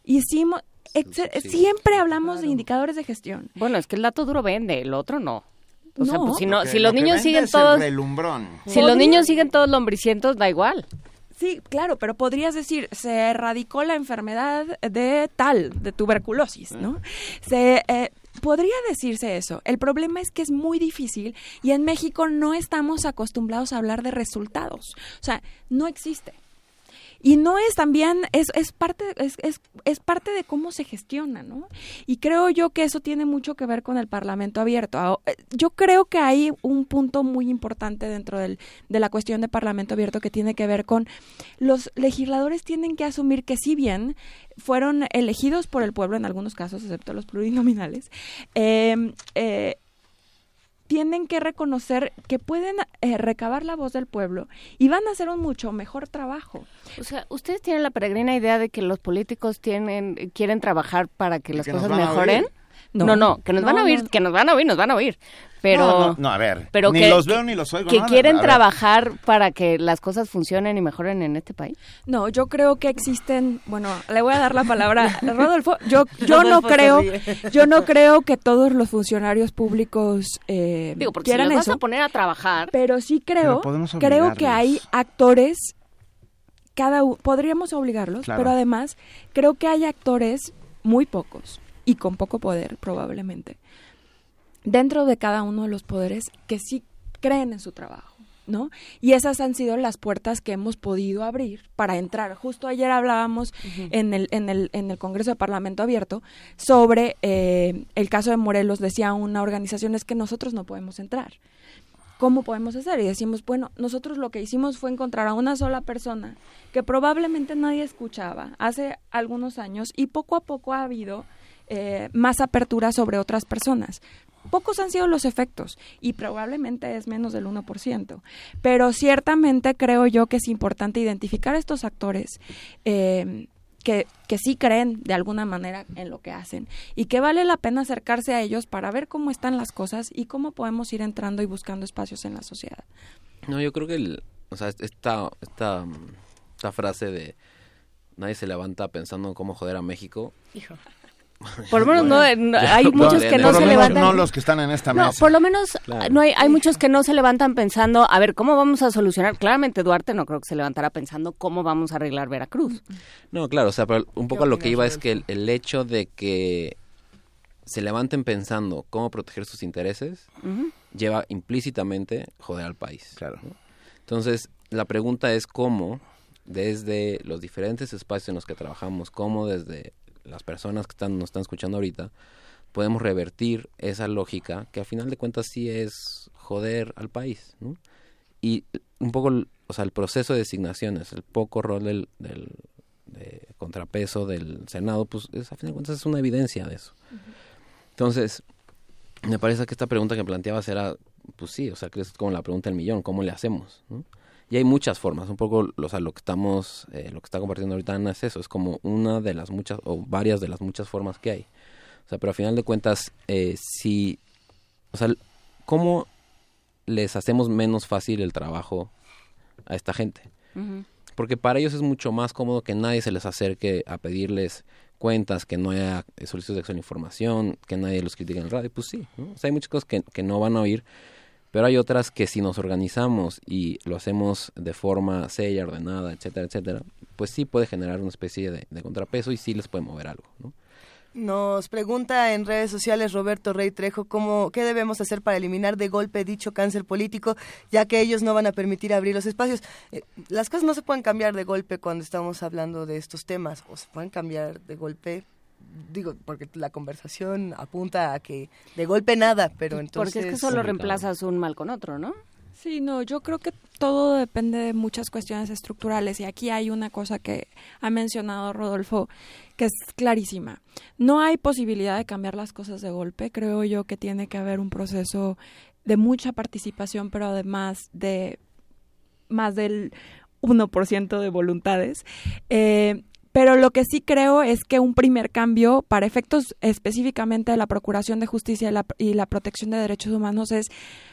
Hicimos, ex- siempre hablamos de indicadores de gestión. Bueno, es que el dato duro vende, el otro no. O sea, No. pues si no, si los lo niños siguen todos, relumbrón. si los niños siguen todos lombricientos, da igual. Sí, claro, pero podrías decir, se erradicó la enfermedad de tal, de tuberculosis, ¿no? Se, eh, podría decirse eso. El problema es que es muy difícil y en México no estamos acostumbrados a hablar de resultados. O sea, no existe. Y no es también, es, es parte, es, es, es parte de cómo se gestiona, ¿no? Y creo yo que eso tiene mucho que ver con el Parlamento abierto. Eh, Yo creo que hay un punto muy importante dentro del, de la cuestión de Parlamento abierto que tiene que ver con los legisladores tienen que asumir que si bien fueron elegidos por el pueblo en algunos casos, excepto los plurinominales, eh, eh, tienen que reconocer que pueden eh, recabar la voz del pueblo y van a hacer un mucho mejor trabajo. O sea, ¿ustedes tienen la peregrina idea de que los políticos tienen quieren trabajar para que las que cosas mejoren? No, No. no, que nos van a oír, no. que nos van a oír, nos van a oír. Pero No, no, no, a ver, pero ni que, los veo ni los oigo, Que quieren trabajar para que las cosas funcionen y mejoren en este país. No, yo creo que existen, bueno, le voy a dar la palabra a Rodolfo. Yo, yo no Rodolfo creo, yo no creo que todos los funcionarios públicos eh, Digo, porque si quieran los vas eso. a poner a trabajar, pero sí creo, Pero creo que hay actores, cada podríamos obligarlos, Claro. pero además creo que hay actores muy pocos y con poco poder probablemente dentro de cada uno de los poderes que sí creen en su trabajo. ¿No? Y esas han sido las puertas que hemos podido abrir para entrar. Justo ayer hablábamos en, el, en, el, en el Congreso de Parlamento Abierto sobre eh, el caso de Morelos. Decía una organización es que nosotros no podemos entrar. ¿Cómo podemos hacer? Y decimos, bueno, nosotros lo que hicimos fue encontrar a una sola persona que probablemente nadie escuchaba hace algunos años y poco a poco ha habido eh, más apertura sobre otras personas. Pocos han sido los efectos y probablemente es menos del 1%, pero ciertamente creo yo que es importante identificar a estos actores eh, que, que, sí creen de alguna manera en lo que hacen y que vale la pena acercarse a ellos para ver cómo están las cosas y cómo podemos ir entrando y buscando espacios en la sociedad. No, yo creo que el, o sea, esta, esta, esta frase de nadie se levanta pensando en cómo joder a México. Hijo. Por lo menos no, hay muchos que no se levantan. No los que están en esta mesa. No, por lo menos no hay, hay muchos que no se levantan pensando, a ver, ¿cómo vamos a solucionar? Claramente Duarte no creo que se levantara pensando cómo vamos a arreglar Veracruz. No, claro, o sea, pero un poco a lo que iba es que el, el, hecho de que se levanten pensando cómo proteger sus intereses uh -huh. lleva implícitamente joder al país. Claro. ¿no? Entonces, la pregunta es cómo desde los diferentes espacios en los que trabajamos, cómo desde las personas que están, nos están escuchando ahorita, podemos revertir esa lógica que a final de cuentas sí es joder al país. ¿no? Y un poco, o sea, el proceso de designaciones, el poco rol del, del de contrapeso del Senado, pues es, a final de cuentas es una evidencia de eso. Uh -huh. Entonces, me parece que esta pregunta que planteabas era, pues sí, o sea, que es como la pregunta del millón, ¿cómo le hacemos? ¿no? Y hay muchas formas, un poco, o sea, lo que estamos, eh, lo que está compartiendo ahorita Ana es eso, es como una de las muchas, o varias de las muchas formas que hay. O sea, pero a final de cuentas, eh, si, o sea, ¿cómo les hacemos menos fácil el trabajo a esta gente? Uh -huh. Porque para ellos es mucho más cómodo que nadie se les acerque a pedirles cuentas, que no haya solicitudes de acceso a la información, que nadie los critique en el radio. Pues sí, ¿no? O sea, hay muchas cosas que, que no van a oír, pero hay otras que si nos organizamos y lo hacemos de forma seria, ordenada, etcétera, etcétera, pues sí puede generar una especie de, contrapeso y sí les puede mover algo, ¿no? Nos pregunta en redes sociales Roberto Rey Trejo cómo, qué debemos hacer para eliminar de golpe dicho cáncer político, ya que ellos no van a permitir abrir los espacios. Eh, las cosas no se pueden cambiar de golpe cuando estamos hablando de estos temas, o se pueden cambiar de golpe digo, porque la conversación apunta a que de golpe nada, pero entonces... Porque es que solo reemplazas un mal con otro, ¿no? Sí, no, yo creo que todo depende de muchas cuestiones estructurales y aquí hay una cosa que ha mencionado Rodolfo que es clarísima. No hay posibilidad de cambiar las cosas de golpe, creo yo que tiene que haber un proceso de mucha participación, pero además de más del 1% de voluntades. Eh, pero lo que sí creo es que un primer cambio para efectos específicamente de la Procuración de Justicia y la, y la, protección de derechos humanos es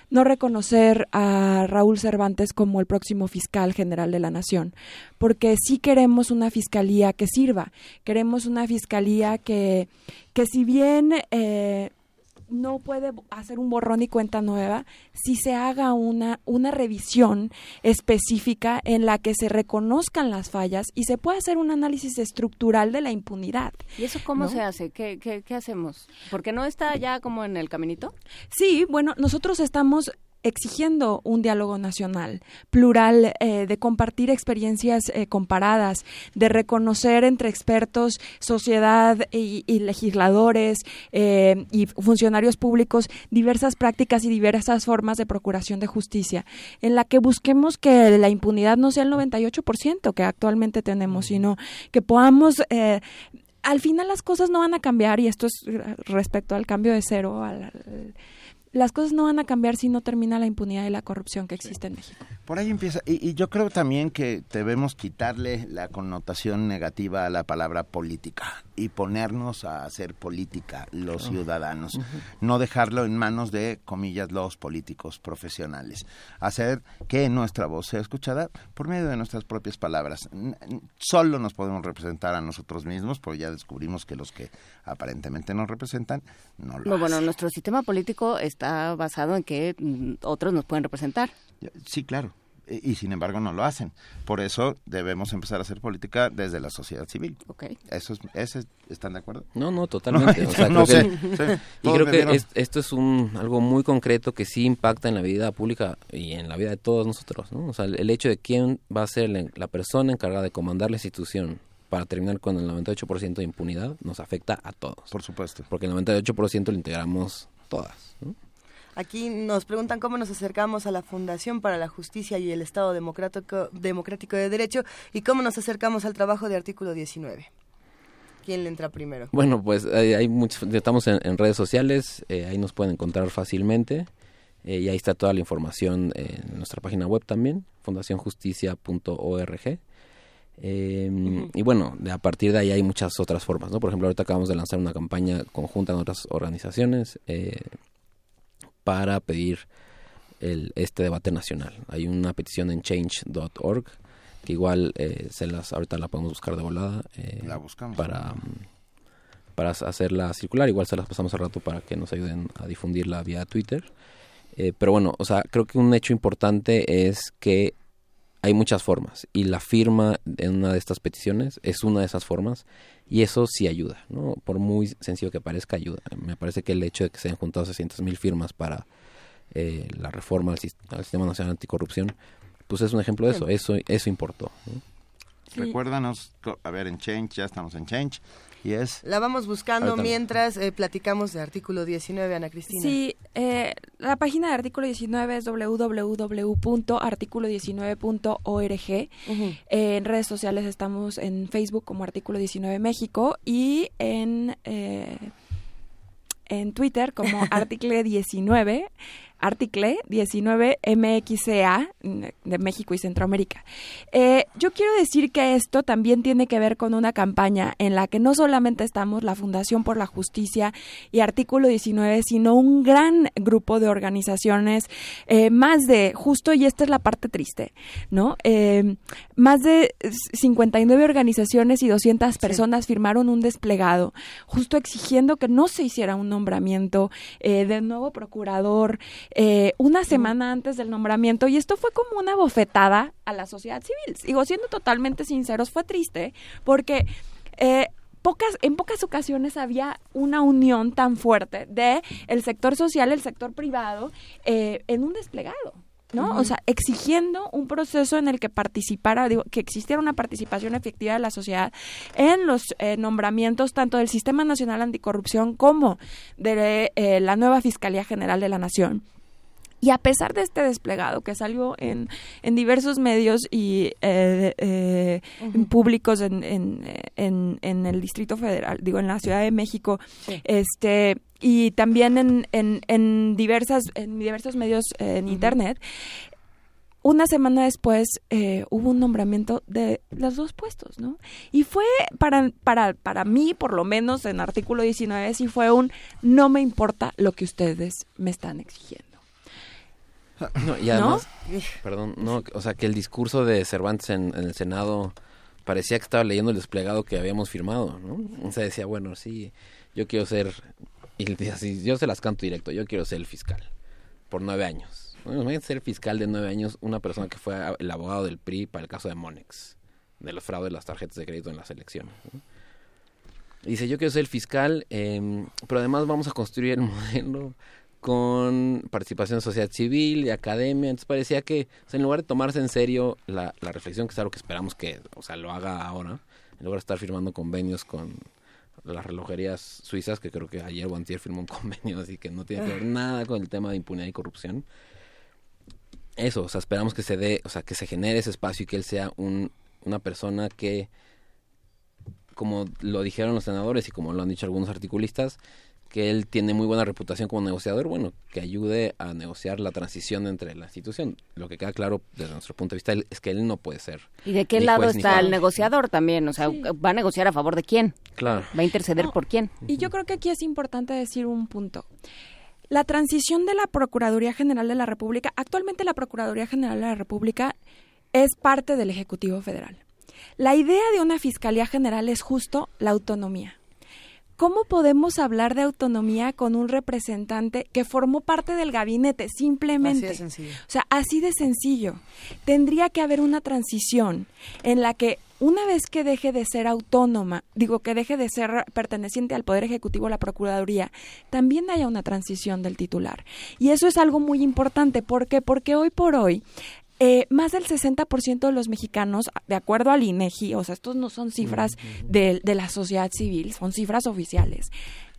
no reconocer a Raúl Cervantes como el próximo fiscal general de la nación, porque sí queremos una fiscalía que sirva, queremos una fiscalía que, que si bien... Eh, no puede hacer un borrón y cuenta nueva si se haga una, una revisión específica en la que se reconozcan las fallas y se pueda hacer un análisis estructural de la impunidad. ¿Y eso cómo ¿no? se hace? ¿Qué, ¿Qué, qué, hacemos? ¿Porque no está ya como en el caminito? Sí, bueno, nosotros estamos exigiendo un diálogo nacional, plural, eh, de compartir experiencias eh, comparadas, de reconocer entre expertos, sociedad y, legisladores eh, y funcionarios públicos diversas prácticas y diversas formas de procuración de justicia, en la que busquemos que la impunidad no sea el 98% que actualmente tenemos, sino que podamos eh, al final las cosas no van a cambiar y esto es respecto al cambio de cero, al, al las cosas no van a cambiar si no termina la impunidad y la corrupción que existe en México. Por ahí empieza, y, y, yo creo también que debemos quitarle la connotación negativa a la palabra política y ponernos a hacer política los ciudadanos, uh -huh. no dejarlo en manos de, comillas, los políticos profesionales, hacer que nuestra voz sea escuchada por medio de nuestras propias palabras. Solo nos podemos representar a nosotros mismos, porque ya descubrimos que los que aparentemente nos representan no lo no, hacen. Bueno, nuestro sistema político está basado en que mm, otros nos pueden representar. Sí, claro. y, sin embargo no lo hacen. Por eso debemos empezar a hacer política desde la sociedad civil. Okay. Eso es, ese, ¿Están de acuerdo? No, no, totalmente. o sea, no creo sé. que- y creo que es- esto es un algo muy concreto que sí impacta en la vida pública y en la vida de todos nosotros. ¿no? O sea, el, el hecho de quién va a ser la, la persona encargada de comandar la institución para terminar con el 98% de impunidad nos afecta a todos. Por supuesto. Porque el 98% lo integramos todas. ¿no? Aquí nos preguntan cómo nos acercamos a la Fundación para la Justicia y el Estado Democrático, Democrático de Derecho y cómo nos acercamos al trabajo de artículo 19. ¿Quién le entra primero? Bueno, pues hay, hay muchos, estamos en, en redes sociales, eh, ahí nos pueden encontrar fácilmente eh, y ahí está toda la información en nuestra página web también, fundacionjusticia.org. Eh, Y bueno, de- a partir de ahí hay muchas otras formas, ¿no? Por ejemplo, ahorita acabamos de lanzar una campaña conjunta con otras organizaciones eh, para pedir el, este debate nacional. Hay una petición en change.org que igual eh, se las ahorita la podemos buscar de volada eh, La buscamos. para para hacerla circular igual se las pasamos al rato para que nos ayuden a difundirla vía Twitter Eh, pero bueno o sea creo que un hecho importante es que hay muchas formas y la firma en una de estas peticiones es una de esas formas y eso sí ayuda, ¿no? Por muy sencillo que parezca, ayuda. Me parece que el hecho de que se hayan juntado 600 mil firmas para eh, la reforma al, al Sistema Nacional Anticorrupción, pues es un ejemplo de eso, eso, eso importó. ¿no? Recuérdanos, a ver, en Change, ya estamos en Change, y es... La vamos buscando mientras eh, platicamos de artículo 19, Ana Cristina. Sí, eh, la página de artículo 19 es www.articulo19.org. Eh, en redes sociales estamos en Facebook como Artículo 19 México y en, eh, en Twitter como Article 19, Article 19 MXCA mm, de México y Centroamérica. Eh, yo quiero decir que esto también tiene que ver con una campaña en la que no solamente estamos la Fundación por la Justicia y Artículo 19, sino un gran grupo de organizaciones, eh, más de, justo, y esta es la parte triste, ¿no? Eh, más de 59 organizaciones y 200 personas firmaron un desplegado, justo exigiendo que no se hiciera un nombramiento de nuevo procurador eh, una semana antes del nombramiento, y esto fue como una bofetada a la sociedad civil. Digo, siendo totalmente sinceros, fue triste, porque... eh, pocas, en pocas ocasiones había una unión tan fuerte de el sector social, el sector privado, eh, en un desplegado. ¿no? O sea, exigiendo un proceso en el que participara, digo, que existiera una participación efectiva de la sociedad en los eh, nombramientos tanto del Sistema Nacional Anticorrupción como de eh, la nueva Fiscalía General de la Nación. Y a pesar de este desplegado que salió en, en diversos medios y eh, eh, públicos en, en, el Distrito Federal, digo, en la Ciudad de México, este y también en, en, en diversas en diversos medios eh, en Internet, una semana después eh, hubo un nombramiento de los dos puestos, ¿no? Y fue para, para, para mí, por lo menos en artículo 19, sí fue un no me importa lo que ustedes me están exigiendo. No, y además, perdón, no, o sea, que el discurso de Cervantes en, en el Senado parecía que estaba leyendo el desplegado que habíamos firmado, ¿no? O sea, decía, bueno, sí, yo quiero ser, y así, yo se las canto directo, yo quiero ser el fiscal, por nueve años. Bueno, imagínate ser fiscal de nueve años, una persona que fue el abogado del PRI para el caso de Monex, de los fraudes de las tarjetas de crédito en las elecciones. ¿no? Dice, yo quiero ser el fiscal, eh, pero además vamos a construir el modelo con participación de sociedad civil y academia. Entonces parecía que, o sea, en lugar de tomarse en serio la, la reflexión, que es algo que esperamos que, o sea, lo haga ahora, en lugar de estar firmando convenios con las relojerías suizas, que creo que ayer o antier firmó un convenio, así que no tiene que ver nada con el tema de impunidad y corrupción. Eso, o sea, esperamos que se dé, o sea, que se genere ese espacio y que él sea un, una persona que, como lo dijeron los senadores y como lo han dicho algunos articulistas, que él tiene muy buena reputación como negociador, bueno, que ayude a negociar la transición entre la institución. Lo que queda claro desde nuestro punto de vista es que él no puede ser. ¿Y de qué lado juez está el negociador también? O sea, ¿va a negociar a favor de quién? Claro. ¿Va a interceder por quién? Y yo creo que aquí es importante decir un punto. La transición de la Procuraduría General de la República, actualmente la Procuraduría General de la República es parte del Ejecutivo Federal. La idea de una Fiscalía General es justo la autonomía. ¿Cómo podemos hablar de autonomía con un representante que formó parte del gabinete? Simplemente. Así de sencillo. O sea, así de sencillo. Tendría que haber una transición en la que una vez que deje de ser autónoma, digo que deje de ser perteneciente al Poder Ejecutivo, la Procuraduría, también haya una transición del titular. Y eso es algo muy importante. ¿Por qué? Porque hoy por hoy eh, más del 60% de los mexicanos, de acuerdo al INEGI, o sea, estos no son cifras de, de la sociedad civil, son cifras oficiales,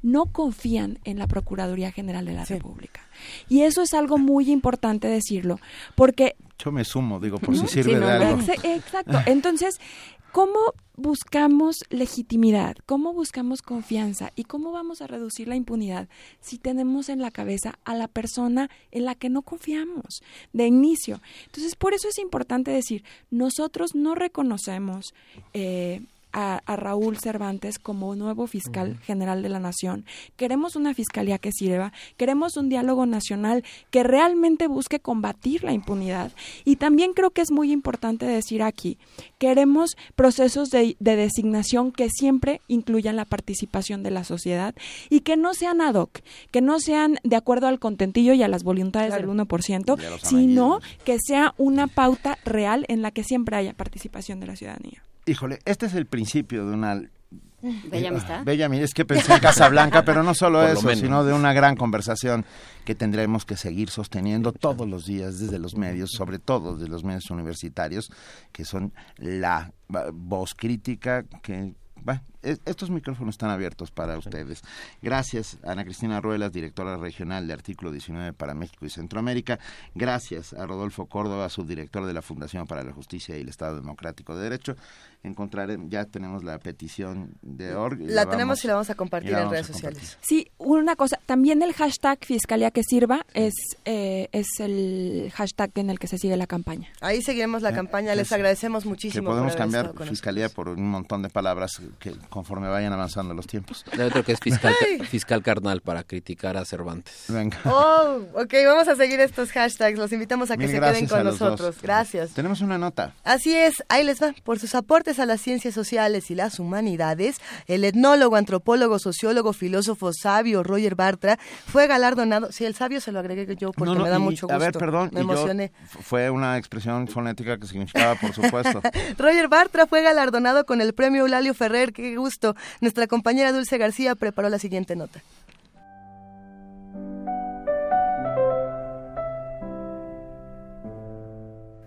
no confían en la Procuraduría General de la República. Y eso es algo muy importante decirlo, porque... Yo me sumo, digo, por si sirve Sí, no, de algo. ex- Exacto. Entonces, ¿cómo buscamos legitimidad? ¿Cómo buscamos confianza? ¿Y cómo vamos a reducir la impunidad si tenemos en la cabeza a la persona en la que no confiamos de inicio? Entonces, por eso es importante decir, nosotros no reconocemos... eh, a, a Raúl Cervantes como nuevo fiscal general de la nación. Queremos una fiscalía que sirva, queremos un diálogo nacional que realmente busque combatir la impunidad. Y también creo que es muy importante decir aquí, queremos procesos de, de designación que siempre incluyan la participación de la sociedad y que no sean ad hoc, que no sean de acuerdo al contentillo y a las voluntades del 1%, Y a los sino que sea una pauta real en la que siempre haya participación de la ciudadanía. Híjole, este es el principio de una Bella eh, amistad. Bella amistad. Es que pensé en Casablanca, pero no solo eso, menos. sino de una gran conversación que tendremos que seguir sosteniendo todos los días desde los medios, sobre todo de los medios universitarios, que son la voz crítica que... va, es- estos micrófonos están abiertos para ustedes. Gracias, Ana Cristina Ruelas, directora regional de Artículo 19 para México y Centroamérica. Gracias a Rodolfo Córdoba, subdirector de la Fundación para la Justicia y el Estado Democrático de Derecho. Encontraré, ya tenemos la petición de org. La vamos- tenemos y la vamos a compartir en redes sociales. Sí, una cosa, también el hashtag Fiscalía que Sirva es, eh, es el hashtag en el que se sigue la campaña. Ahí seguiremos la campaña. Les que- agradecemos Que muchísimo. podemos por haber cambiar fiscalía por un montón de palabras que conforme vayan avanzando los tiempos. Hay otro que es fiscal, carnal para criticar a Cervantes. Venga. Oh, ok, vamos a seguir estos hashtags. Los invitamos a que Mil se queden con dos. nosotros. Gracias. Tenemos una nota. Así es, ahí les va. Por sus aportes a las ciencias sociales y las humanidades, el etnólogo, antropólogo, sociólogo, filósofo sabio Roger Bartra fue galardonado. Sí, el sabio se lo agregué yo porque No, no, me da y- mucho gusto. A ver, perdón. Me emocioné. fue una expresión fonética que significaba, por supuesto. Roger Bartra fue galardonado con el premio Eulalio Ferrer. Qué Nuestra compañera Dulce García preparó la siguiente nota.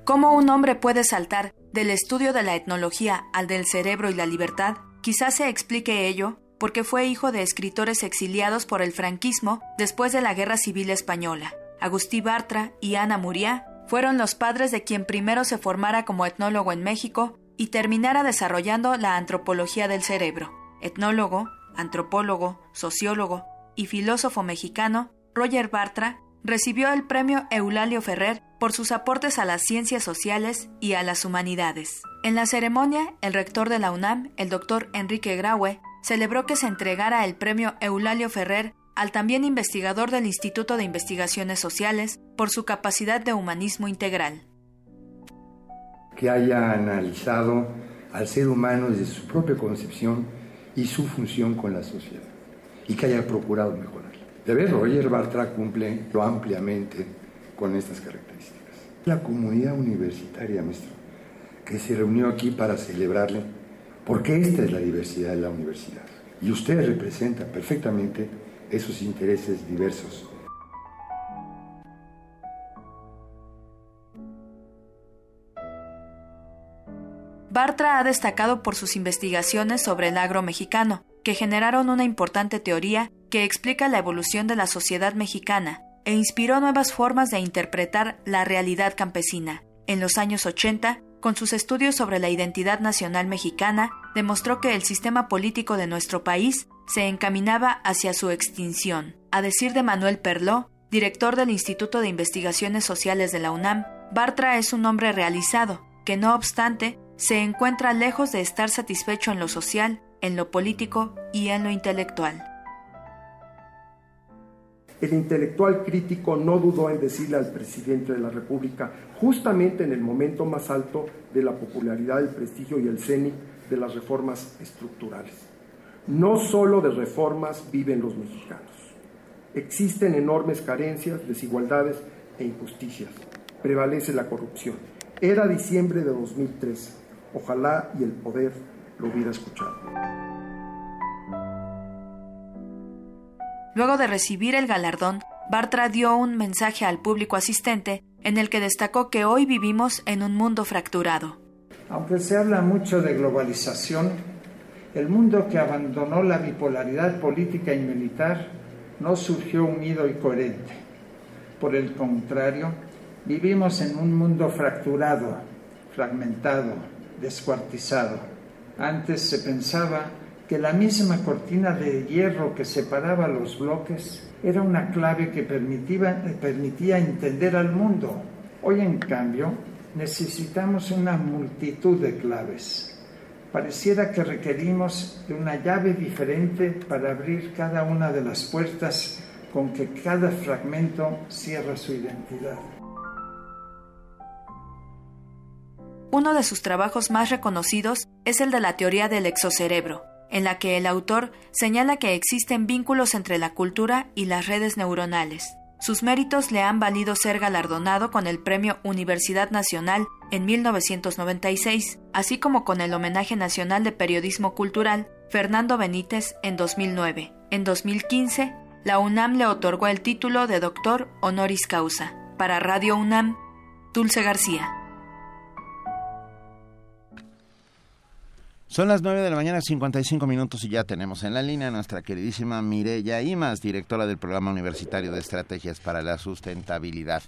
¿Cómo un hombre puede saltar del estudio de la etnología al del cerebro y la libertad? Quizás se explique ello porque fue hijo de escritores exiliados por el franquismo después de la Guerra Civil Española. Agustí Bartra y Ana Muriá fueron los padres de quien primero se formara como etnólogo en México y terminara desarrollando la antropología del cerebro. Etnólogo, antropólogo, sociólogo y filósofo mexicano, Roger Bartra recibió el premio Eulalio Ferrer por sus aportes a las ciencias sociales y a las humanidades. En la ceremonia, el rector de la UNAM, el doctor Enrique Graue, celebró que se entregara el premio Eulalio Ferrer al también investigador del Instituto de Investigaciones Sociales por su capacidad de humanismo integral. Que haya analizado al ser humano desde su propia concepción y su función con la sociedad y que haya procurado mejorarla. De ver, Roger Bartra cumple lo ampliamente con estas características. La comunidad universitaria, maestro, que se reunió aquí para celebrarle, porque esta es la diversidad de la universidad. Y usted representa perfectamente esos intereses diversos. Bartra ha destacado por sus investigaciones sobre el agro mexicano, que generaron una importante teoría que explica la evolución de la sociedad mexicana e inspiró nuevas formas de interpretar la realidad campesina. En los años 80, con sus estudios sobre la identidad nacional mexicana, demostró que el sistema político de nuestro país se encaminaba hacia su extinción. A decir de Manuel Perló, director del Instituto de Investigaciones Sociales de la UNAM, Bartra es un hombre realizado, que no obstante, se encuentra lejos de estar satisfecho en lo social, en lo político y en lo intelectual. El intelectual crítico no dudó en decirle al presidente de la República, justamente en el momento más alto de la popularidad, el prestigio y el cenit de las reformas estructurales. No solo de reformas viven los mexicanos. Existen enormes carencias, desigualdades e injusticias. Prevalece la corrupción. Era diciembre de 2013. Ojalá y el poder lo hubiera escuchado. Luego de recibir el galardón, Bartra dio un mensaje al público asistente en el que destacó que hoy vivimos en un mundo fracturado. Aunque se habla mucho de globalización, el mundo que abandonó la bipolaridad política y militar no surgió unido y coherente. Por el contrario, vivimos en un mundo fracturado, fragmentado, descuartizado. Antes se pensaba que la misma cortina de hierro que separaba los bloques era una clave que permitía, permitía entender al mundo. Hoy, en cambio, necesitamos una multitud de claves. Pareciera que requerimos de una llave diferente para abrir cada una de las puertas con que cada fragmento cierra su identidad. Uno de sus trabajos más reconocidos es el de la teoría del exocerebro, en la que el autor señala que existen vínculos entre la cultura y las redes neuronales. Sus méritos le han valido ser galardonado con el Premio Universidad Nacional en 1996, así como con el Homenaje Nacional de Periodismo Cultural Fernando Benítez en 2009. En 2015, la UNAM le otorgó el título de doctor honoris causa. Para Radio UNAM, Dulce García. Son las 9 de la mañana, 55 minutos y ya tenemos en la línea a nuestra queridísima Mireya Imas, directora del Programa Universitario de Estrategias para la Sustentabilidad.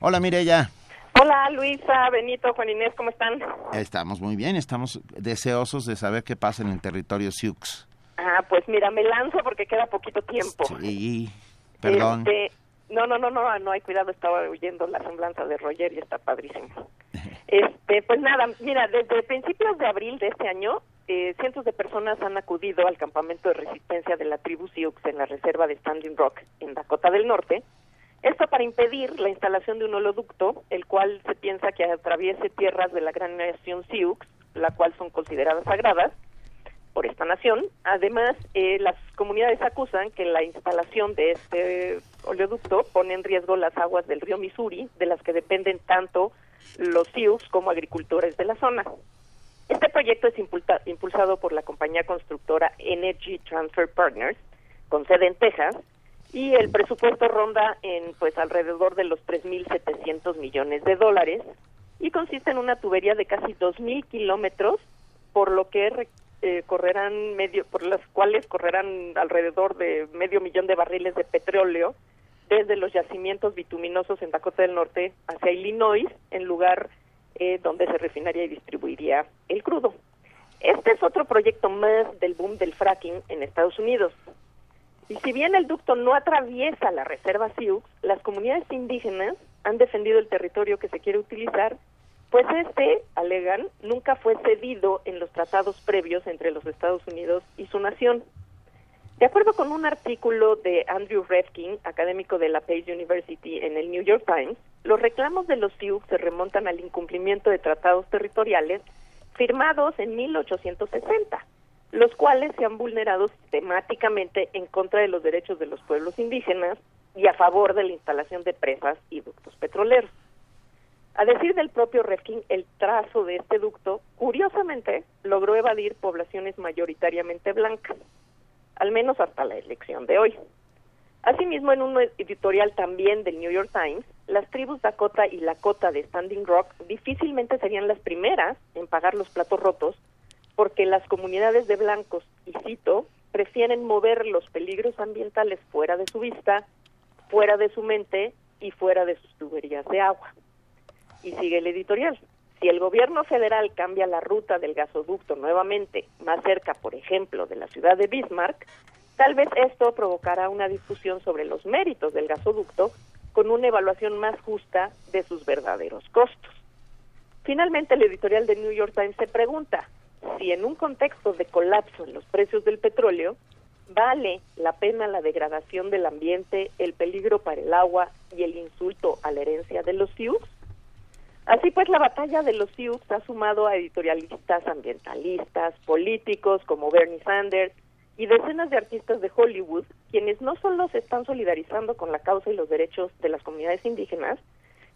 Hola Mireya. Hola Luisa, Benito, Juan Inés, ¿cómo están? Estamos muy bien, estamos deseosos de saber qué pasa en el territorio Sioux. Ah, pues mira, me lanzo porque queda poquito tiempo. Sí, perdón. Este, no, no, no, no, no hay cuidado, estaba oyendo la semblanza de Roger y está padrísimo. Este, pues nada, mira, desde principios de abril de este año, eh, cientos de personas han acudido al campamento de resistencia de la tribu Sioux en la reserva de Standing Rock, en Dakota del Norte. Esto para impedir la instalación de un holoducto, el cual se piensa que atraviese tierras de la gran nación Sioux, la cual son consideradas sagradas por esta nación. Además, eh, las comunidades acusan que la instalación de este oleoducto pone en riesgo las aguas del río Missouri, de las que dependen tanto los Sioux como agricultores de la zona. Este proyecto es impulsado por la compañía constructora Energy Transfer Partners, con sede en Texas, y el presupuesto ronda en pues alrededor de los 3.700 millones de dólares y consiste en una tubería de casi 2.000 kilómetros, por lo que eh, correrán medio, por las cuales correrán alrededor de medio millón de barriles de petróleo desde los yacimientos bituminosos en Dakota del Norte hacia Illinois, en lugar eh, donde se refinaría y distribuiría el crudo. Este es otro proyecto más del boom del fracking en Estados Unidos. Y si bien el ducto no atraviesa la reserva Sioux, las comunidades indígenas han defendido el territorio que se quiere utilizar, pues este, alegan, nunca fue cedido en los tratados previos entre los Estados Unidos y su nación. De acuerdo con un artículo de Andrew Refkin, académico de la Pace University en el New York Times, los reclamos de los Sioux se remontan al incumplimiento de tratados territoriales firmados en 1860, los cuales se han vulnerado sistemáticamente en contra de los derechos de los pueblos indígenas y a favor de la instalación de presas y ductos petroleros. A decir del propio Refkin, el trazo de este ducto, curiosamente, logró evadir poblaciones mayoritariamente blancas al menos hasta la elección de hoy. Asimismo, en un editorial también del New York Times, las tribus Dakota y Lakota de Standing Rock difícilmente serían las primeras en pagar los platos rotos porque las comunidades de blancos, y cito, prefieren mover los peligros ambientales fuera de su vista, fuera de su mente y fuera de sus tuberías de agua. Y sigue el editorial. Si el gobierno federal cambia la ruta del gasoducto nuevamente más cerca, por ejemplo, de la ciudad de Bismarck, tal vez esto provocará una discusión sobre los méritos del gasoducto con una evaluación más justa de sus verdaderos costos. Finalmente, el editorial de New York Times se pregunta si en un contexto de colapso en los precios del petróleo, vale la pena la degradación del ambiente, el peligro para el agua y el insulto a la herencia de los Sioux? Así pues, la batalla de los Sioux ha sumado a editorialistas ambientalistas, políticos como Bernie Sanders y decenas de artistas de Hollywood, quienes no solo se están solidarizando con la causa y los derechos de las comunidades indígenas,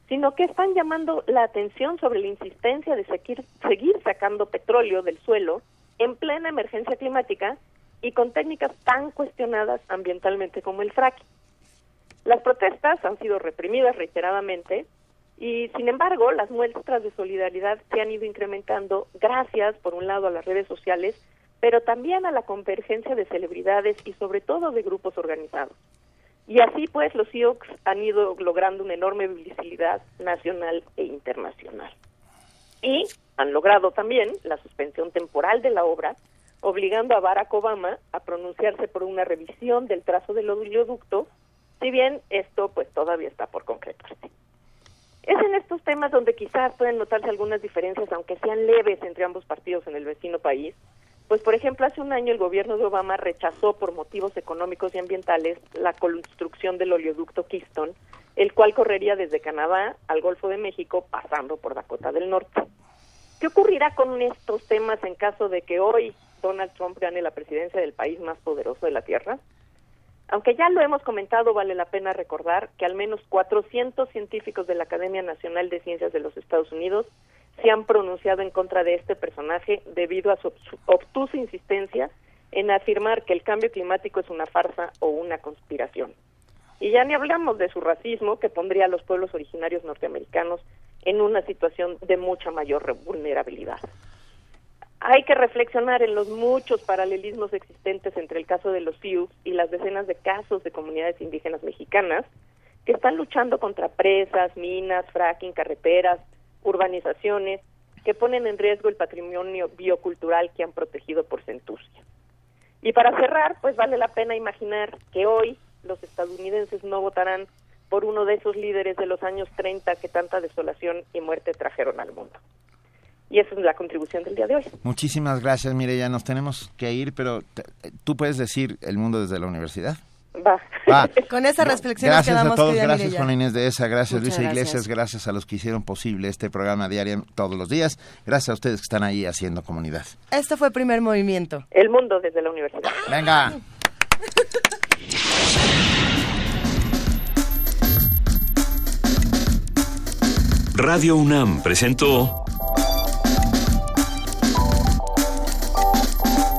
sino que están llamando la atención sobre la insistencia de seguir, seguir sacando petróleo del suelo en plena emergencia climática y con técnicas tan cuestionadas ambientalmente como el fracking. Las protestas han sido reprimidas reiteradamente y, sin embargo, las muestras de solidaridad se han ido incrementando gracias, por un lado, a las redes sociales, pero también a la convergencia de celebridades y, sobre todo, de grupos organizados. Y así, pues, los Sioux han ido logrando una enorme visibilidad nacional e internacional. Y han logrado también la suspensión temporal de la obra, obligando a Barack Obama a pronunciarse por una revisión del trazo del oleoducto si bien esto pues todavía está por concretarse. Es en estos temas donde quizás pueden notarse algunas diferencias, aunque sean leves entre ambos partidos en el vecino país, pues por ejemplo hace un año el gobierno de Obama rechazó por motivos económicos y ambientales la construcción del oleoducto Keystone, el cual correría desde Canadá al Golfo de México pasando por Dakota del Norte. ¿Qué ocurrirá con estos temas en caso de que hoy Donald Trump gane la presidencia del país más poderoso de la Tierra? Aunque ya lo hemos comentado, vale la pena recordar que al menos 400 científicos de la Academia Nacional de Ciencias de los Estados Unidos se han pronunciado en contra de este personaje debido a su obtusa insistencia en afirmar que el cambio climático es una farsa o una conspiración. Y ya ni hablamos de su racismo que pondría a los pueblos originarios norteamericanos en una situación de mucha mayor vulnerabilidad. Hay que reflexionar en los muchos paralelismos existentes entre el caso de los Sioux y las decenas de casos de comunidades indígenas mexicanas que están luchando contra presas, minas, fracking, carreteras, urbanizaciones, que ponen en riesgo el patrimonio biocultural que han protegido por centuria. Y para cerrar, pues vale la pena imaginar que hoy los estadounidenses no votarán por uno de esos líderes de los años 30 que tanta desolación y muerte trajeron al mundo. Y esa es la contribución del día de hoy. Muchísimas gracias, ya Nos tenemos que ir, pero tú puedes decir el mundo desde la universidad. Va. Con esa reflexión gracias a todos, gracias Juan Inés de esa, gracias Luisa Iglesias, gracias a los que hicieron posible este programa diario todos los días, gracias a ustedes que están ahí haciendo comunidad. Este fue Primer Movimiento. El mundo desde la universidad. Venga. Radio UNAM presentó